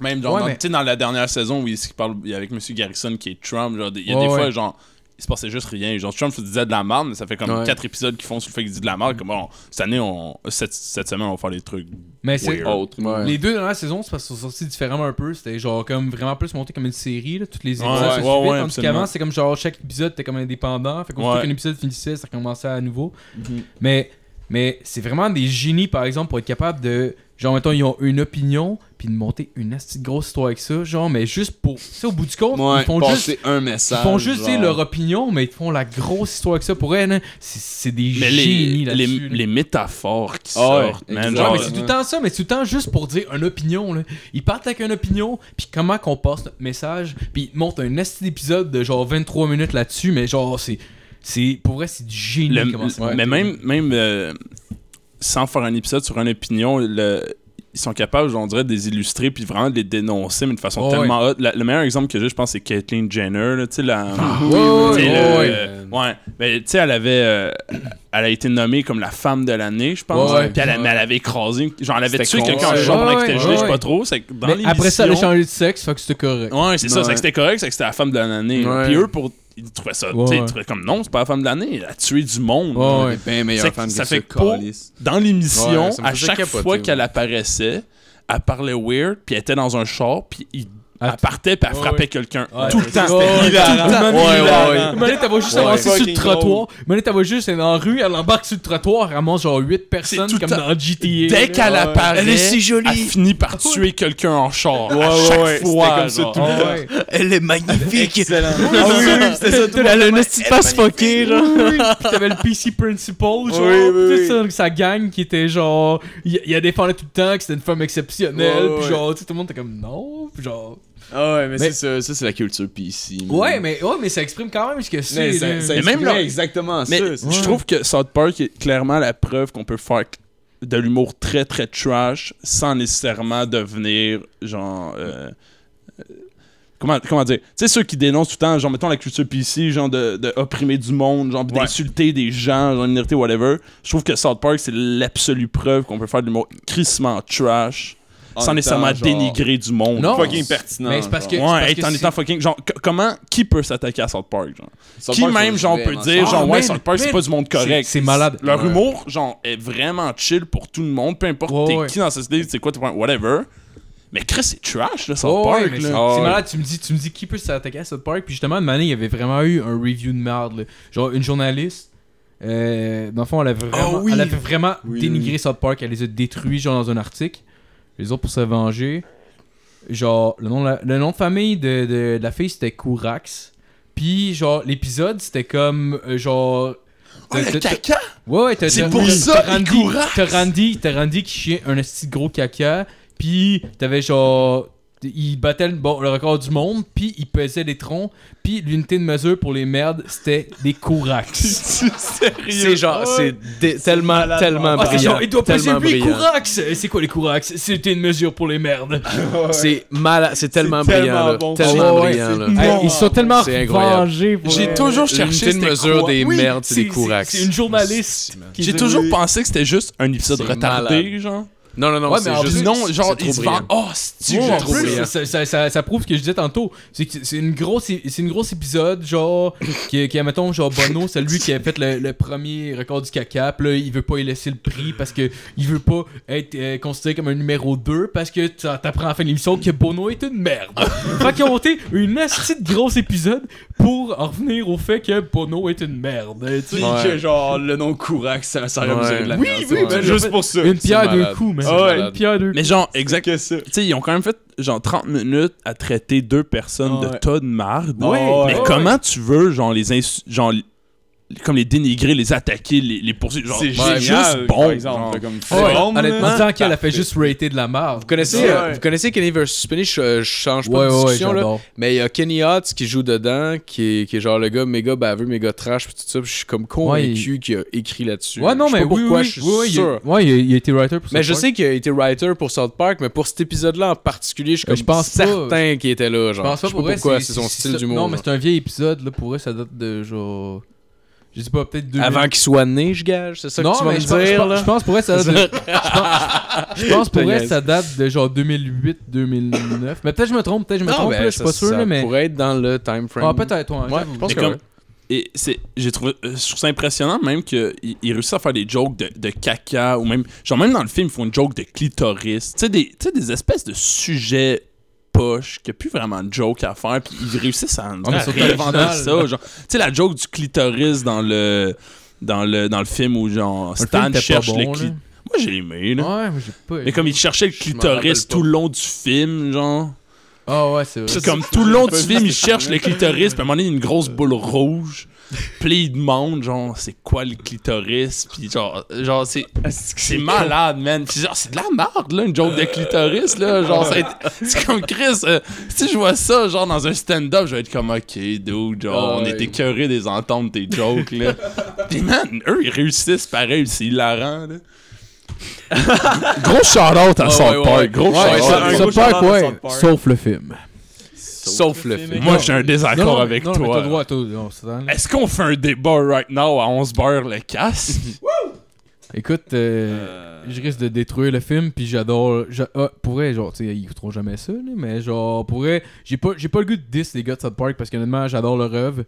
même genre, Ouais, dans, mais- tu sais, dans la dernière saison où il, il parle il y a avec M. Garrison qui est Trump, genre, il y a Ouais, des ouais. fois, genre, il se passait juste rien. Genre, Trump disait de la merde, mais ça fait comme Ouais. 4 épisodes qui font sur le fait qu'il dit de la merde. Comme, bon, cette année, on, cette, cette semaine, on va faire des trucs. Mais c'est. Weird. Autre. Ouais. Les deux dernières saisons, c'est parce qu'ils sont sortis différemment un peu. C'était genre comme vraiment plus monté comme une série. Là. Toutes les épisodes Ouais, se ouais, suivaient. ouais, tandis absolument. qu'avant, c'est comme genre chaque épisode était comme indépendant. Fait qu'au Ouais. qu'un épisode finissait, ça recommençait à nouveau. Mhm. Mais, mais c'est vraiment des génies, par exemple, pour être capable de. Genre, mettons, ils ont une opinion, puis de monter une grosse histoire avec ça, genre, mais juste pour. Tu sais, au bout du compte, Ouais, ils font juste. un Ils message. font juste genre. leur opinion, mais ils font la grosse histoire avec ça. Pour elle, hein, c'est des Mais génies les, les, les métaphores qui Ah ouais, sortent, man. Ouais, genre, mais c'est tout le temps ça, mais c'est tout le temps juste pour dire une opinion. Là. Ils partent avec une opinion, puis comment qu'on passe notre message, puis ils te montrent un esti d'épisode de genre 23 minutes là-dessus, mais genre, c'est. c'est Pour vrai, c'est du génie. Le- comment mais fait. même, même euh, sans faire un épisode sur une opinion, le- ils sont capables, on dirait, de les illustrer puis vraiment de les dénoncer, mais de façon Ouais, tellement hot. La- le meilleur exemple que j'ai, je pense, c'est Caitlyn Jenner. là, Tu sais, la. Ouais, sais, ouais, le- ouais. euh, ouais. Mais tu sais, elle avait. euh, elle a été nommée comme la femme de l'année, je pense. Ouais, puis elle, ouais. elle avait écrasé. Genre, elle avait C'était tué quelqu'un en ouais. char pendant Ouais, qu'il était ouais, gelé, je sais ouais. pas trop. C'est que dans Mais après ça, elle a changé de sexe, fait que c'était correct. Ouais, c'est ça, Ouais. c'est que c'était correct, c'est que c'était la femme de l'année. Ouais. Puis eux, pour. Ils trouvaient ça. Ouais, comme non, c'est pas la femme de l'année. Elle a tué du monde. Ouais, ouais. bien meilleure C'est- femme ça que fait ça, que pour- dans l'émission, à chaque capoter, fois ouais. qu'elle apparaissait, elle parlait weird, puis elle était dans un char, puis il- elle partait, puis elle ouais, frappait ouais. quelqu'un. Ouais, tout le temps. C'était hilarant. tout le temps Ouais, hilarant. ouais, ouais. Une minute, elle va juste Ouais, avancer sur le trottoir. Minute, elle va juste elle est dans la rue, elle embarque sur le trottoir, elle ramasse genre 8 personnes comme temps. dans GTA. Dès là. qu'elle apparaît, Elle est si jolie. elle finit par tuer quelqu'un en char. Ouais, à ouais, chaque fois. comme ça genre. tout le Ah ouais. Elle est magnifique. Excellent. Ah oui, oui, c'était ça. tout le Elle a une petite face fuckée. Puis t'avais le PC Principal, genre. Sa gang qui était genre. Il, a défendu tout le temps que c'était une femme exceptionnelle. Puis genre, tu sais, tout le monde était comme non. Puis genre. Ah ouais, mais, Mais- c'est ça, ça c'est la culture PC. man. Ouais, mais, ouais, mais ça exprime quand même ce que c'est. Mais ça, là. ça Mais même leur- exactement Mais ça. je trouve que South Park est clairement la preuve qu'on peut faire de l'humour très très trash sans nécessairement devenir genre. euh, euh, Comment, comment dire? Tu sais, ceux qui dénoncent tout le temps, genre, mettons la culture PC, genre, de, de opprimer du monde, genre, Ouais. d'insulter des gens, genre, minorité, whatever. Je trouve que South Park, c'est l'absolue preuve qu'on peut faire de l'humour crissement trash, sans nécessairement genre, dénigrer du monde. Non. Fucking pertinent. Mais c'est parce que- Ouais, parce être en étant fucking. Genre, comment. Qui peut s'attaquer à South Park, genre? South qui Park, même, genre, peut vraiment dire, genre, Ah, ouais, South Park, c'est pas du monde correct. C'est- c'est malade. Leur humour, genre, est vraiment chill pour tout le monde, peu importe t'es qui dans cette société, c'est quoi ton point, whatever. Mais Chris, c'est trash, là, South Oh, Park, ouais, c'est malade, tu me dis, tu me dis qui peut s'attaquer à South Park, puis justement, une année, il y avait vraiment eu un review de merde, là. genre une journaliste, euh, dans le fond, elle avait vraiment, Ah oui. elle avait vraiment Oui, dénigré oui. South Park, elle les a détruits, genre dans un article, les autres pour se venger, genre, le nom de, la- le nom de famille de, de- de la fille, c'était Kourax, puis genre, l'épisode, c'était comme, euh, genre... Oh, le caca! Ouais, ouais, t'as C'est pour ça, courasse. t'as Randy, qui chiait un petit gros caca, puis t'avais genre il battait le, bon, le record du monde, puis il pesait les troncs, puis l'unité de mesure pour les merdes, c'était des Kourax. C'est genre, c'est tellement, tellement Ah, c'est brillant. genre, il doit peser tellement 8 brillant. Kourax! C'est quoi les Kourax? C'était une mesure pour les merdes. C'est malade, c'est tellement C'est brillant, tellement là. bon. Tellement Ouais, ouais, brillant, là. Hey, ils sont tellement vengés J'ai toujours cherché L'unité de c'était mesure quoi. des Oui, merdes, c'est des c'est- Kourax. C'est une journaliste. J'ai toujours pensé que c'était juste un épisode C'est retardé, genre. Non, non, non, Ouais, c'est juste... plus- Non, c'est genre, trop ils se brillant. vendent. Oh, c'est en trop plus, brillant? ça, ça, ça, ça prouve ce que je disais tantôt. C'est que c'est une grosse, c'est une grosse épisode, genre, qui, qui mettons, genre, Bono, c'est lui qui a fait le, le premier record du caca, pis là, il veut pas y laisser le prix parce que il veut pas être euh, considéré comme un numéro 2 parce que t'apprends à la fin de l'émission que Bono est une merde. fait qu'ils ont monté une astuce de gros épisode pour en revenir au fait que Bono est une merde. tu sais. Puis que genre le nom Kourax, ça, ça aurait Ouais. besoin de la Oui, merde. oui, Ouais. ben, juste pour ça. Une pierre c'est deux man. C'est Une malade. pierre deux Mais genre, exact. Tu sais, ils ont quand même fait genre 30 minutes à traiter deux personnes de Ouais. tas de marde. Ouais, mais ouais. comment tu veux, genre, les insu- genre, comme les dénigrer, les attaquer, les, les poursuivre? Genre, C'est génial, juste bon. par exemple. genre. Comme Ouais, bon, honnêtement, là. En disant qu'elle a fait juste rater de la merde. Vous connaissez, Ouais. euh, vous connaissez Kenny vs. Spinny, je, je change pas Ouais, de discussion, là. Mais il y a Kenny Hotz qui joue dedans, qui est, qui est genre le gars méga baveux, méga trash, pis tout ça. pis je suis comme convaincu qu'il a écrit là-dessus. Ouais, non, Je sais mais pas oui, pourquoi, oui, je suis oui, il, sûr. a, ouais, il a, il a été writer pour Mais South je Park. sais qu'il a été writer pour South Park, mais pour cet épisode-là en particulier, je suis Euh, comme je pense pas. certain qu'il était là. Je Genre. pense pas pourquoi, c'est son style ça- d'humour. Non, mais c'est un vieil épisode, là, pour vrai, ça date de genre. Je sais pas, peut-être 2000. Avant qu'il soit né, je gage, c'est ça non, que tu vas mais me je pense, je dire, là? je pense pour vrai, ça date de. Je pense, je pense pour vrai, ça date de genre 2008-2009. Mais peut-être que je me trompe, peut-être que je me Non, trompe, ben, là, je suis ça- pas sûr, ça là, mais. pourrait être dans le time frame. Ah, peut-être, ouais. Je pense que comme-. Et c'est, j'ai trouvé, euh, je trouve ça impressionnant même qu'il il réussit à faire des jokes de, de caca ou même, genre même dans le film, ils font une joke de clitoris. Tu sais, des, tu sais, des espèces de sujets poches qu'il n'y a plus vraiment de joke à faire, puis ils réussissent à, à c'est réinventer original. ça. Genre, tu sais, la joke du clitoris dans le, dans le, dans le film où genre Le film Stan cherche bon, le clitoris. Moi, j'ai aimé, là. Ouais, mais j'ai pas. Mais comme il cherchait le clitoris tout le long du film, genre. Ah ouais, c'est vrai. Puis comme tout le long du film, il cherche le clitoris, puis à un moment donné, il y a une grosse boule rouge. Puis là, il demande, genre, c'est quoi le clitoris? Puis genre, genre c'est, c'est malade, man. Puis genre, c'est de la merde, là, une joke de clitoris, là. Genre, c'est comme Chris. euh, si je vois ça, genre, dans un stand-up, je vais être comme, ok, dude, genre, on était écœurés des ententes tes jokes, là. Puis man, eux, ils réussissent pareil, c'est hilarant, là. gros shout-out à South ouais, Park, ouais. gros Ouais, shout-out. à ouais, Park. sauf le film. Sauf le film. Moi, j'ai un désaccord Non, non, avec non, mais toi. Est-ce qu'on fait un débat right now à 11 beurre le casque? Écoute, euh, je risque de détruire le film, puis j'adore. j'a- ah, pour vrai, genre, tu sais, ils écouteront jamais ça, là, mais genre, pour vrai, j'ai pas, j'ai pas le goût de 10 les gars de South Park parce qu'honnêtement, j'adore leur œuvre.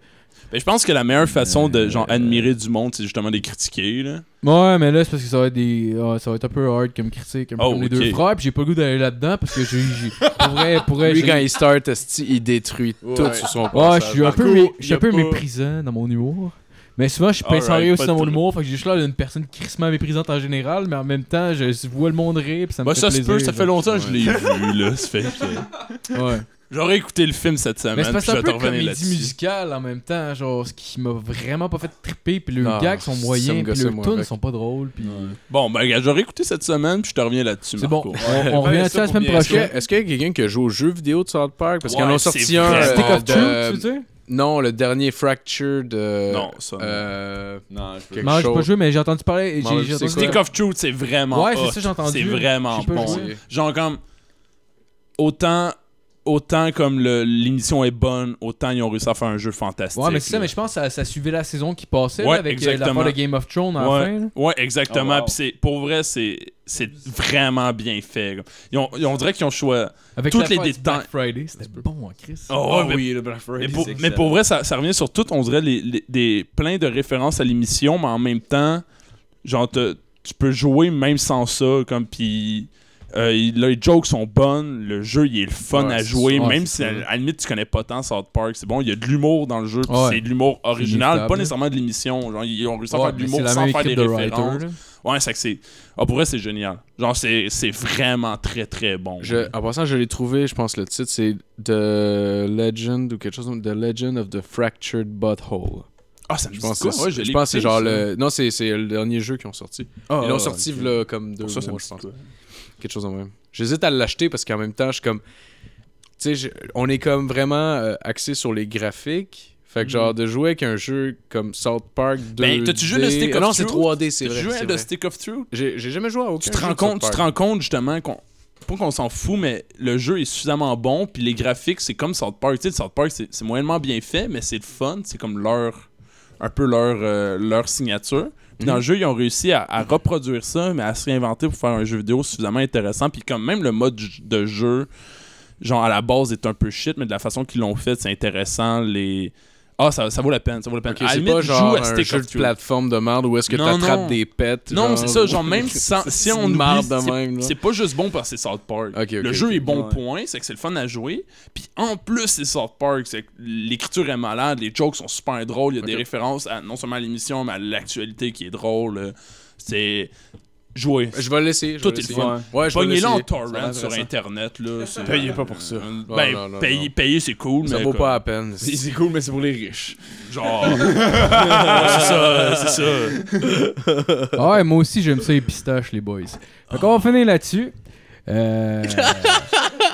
Ben, je pense que la meilleure façon de genre admirer du monde, c'est justement de les critiquer. Là. Ouais, mais là, c'est parce que ça va être des. ah, ça va être un peu hard comme critique, un peu Oh, comme les deux frères, puis j'ai pas le goût d'aller là-dedans parce que j'ai. j'ai- Pour vrai, pour vrai, Lui, quand il start, il détruit tout sur son Ouais, je suis un peu, méprisant dans mon humour. Mais souvent, je suis Alright, pince aussi pas dans mon de- humour, fait que j'ai juste l'air d'une personne crissement méprisante en général, mais en même temps, je vois le monde rire, puis ça me Bah, fait ça se plaisir. peut, ça fait longtemps que je l'ai vu. là. Ça fait que- Ouais. J'aurais écouté le film cette semaine. Mais c'est parce puis que je c'est un peu comédie là-dessus. musicale en même temps, genre ce qui m'a vraiment pas fait triper, puis les Non, gags sont moyens, puis moi, tunes sont pas drôles, puis Bon, ben, regarde, j'aurais écouté cette semaine, puis je te reviens là-dessus. c'est bon. On, revient ça la semaine bien Est-ce que- prochaine. est-ce qu'il y a quelqu'un qui joue aux jeux vidéo de South Park? Parce ont c'est sorti un. Stick euh, of Truth, de- tu veux dire? Non, le dernier Fractured. euh, Non, ça, non. euh, Non, je peux Quelque Non, j'ai pas joué, mais j'ai entendu parler. J'ai- j'ai entendu quoi? Stick of Truth, c'est vraiment Ouais, c'est ça, j'ai entendu. C'est vraiment bon. Genre comme autant autant comme l'émission est bonne, autant ils ont réussi à faire un jeu fantastique. Ouais, mais c'est ça, mais je pense que ça, ça suivait la saison qui passait Ouais, là, avec euh, la exactement. fin de Game of Thrones à la Ouais. fin. Ouais, exactement. Oh, wow. Puis c'est pour vrai, c'est c'est vraiment bien fait. Ils ont, ils- on dirait qu'ils ont choisi. Avec Toutes la les détails. Black Friday, c'était bon, hein, Chris. Oh, mais, oui, le Black Friday. mais pour, mais vrai, ça, ça revient sur tout. On dirait les, les- des plein de références à l'émission, mais en même temps, genre te- tu peux jouer même sans ça, comme puis. Euh, les jokes sont bonnes, le jeu il est le fun Ouais, à jouer, ça. Même si à, la limite tu connais pas tant South Park, c'est bon, il y a de l'humour dans le jeu, Ouais. c'est de l'humour original, pas nécessairement de l'émission, genre ils ont réussi à Ouais, faire de l'humour sans faire des de références. Ouais, c'est que c'est. Ah, pour vrai, c'est génial. Genre, c'est c'est vraiment très très bon. Je, en passant, je l'ai trouvé, je pense le titre c'est The Legend ou quelque chose comme The Legend of the Fractured Butthole. Ah, ça me Je pense, quoi? Ouais, je pense que c'est genre ça. le. Non, c'est c'est le dernier jeu qu'ils ont sorti. Ah, Ils l'ont sorti ok. là, comme deux mois, me je dit pense. quoi? Quelque chose de même. J'hésite à l'acheter parce qu'en même temps, je suis comme. Tu sais, on est comme vraiment euh, axé sur les graphiques. Fait que genre de jouer avec un jeu comme South Park 2 Ben, t'as-tu joué le Stick of Non, c'est Truth? 3D, c'est Tu vrai. c'est The vrai. Stick of Truth? J'ai jamais joué à aucun Tu te rends compte, tu te rends compte justement qu'on. Pas qu'on s'en fout, mais le jeu est suffisamment bon, puis les graphiques, c'est comme South Park. Tu sais, South Park, c'est c'est moyennement bien fait, mais c'est le fun, c'est comme leur. un peu leur, euh, leur signature. Puis dans le jeu, ils ont réussi à, à reproduire ça, mais à se réinventer pour faire un jeu vidéo suffisamment intéressant. Puis comme même le mode de jeu, genre à la base est un peu shit, mais de la façon qu'ils l'ont fait, c'est intéressant. Les. Ah, ça, ça vaut la peine, ça vaut la peine. Ok, À la c'est pas genre à un jeu de plateforme de merde où est-ce que t'attrapes des pets. Non, genre, c'est ça, genre même sans, si on marde de c'est- même, c'est pas juste bon parce que c'est South Park. Le jeu est bon Ouais. point, c'est que c'est le fun à jouer. Puis en plus, c'est South Park, c'est que l'écriture est malade, les jokes sont super drôles, il y a des références à, non seulement à l'émission, mais à l'actualité qui est drôle. C'est jouer. Je vais le laisser. Tout est le fun. Ouais, je Pognez-le en torrent sur internet là. Payez pas pour ça. Euh, ben, non, non, payer, c'est cool, Ça mais vaut pas la peine. C'est cool, mais c'est pour les riches. Genre. Ouais, c'est ça, c'est ça. Ah ouais, moi aussi, j'aime ça les pistaches, les boys. Fait qu'on va finir là-dessus. Euh... ben,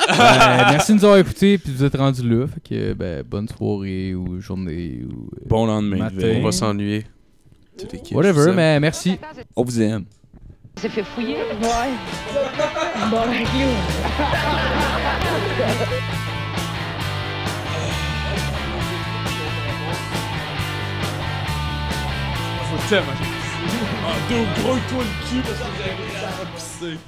merci de nous avoir écoutés, puis vous êtes rendus là. Fait que, ben, bonne soirée ou journée ou euh, Bon lendemain. Matin. On va s'ennuyer. Whatever, mais merci. On vous aime. S'est fait fouiller? Ouais. Bon, avec you. Faut tellement. Ah, deux gros toi le cul parce que vous avez réussi à pisser.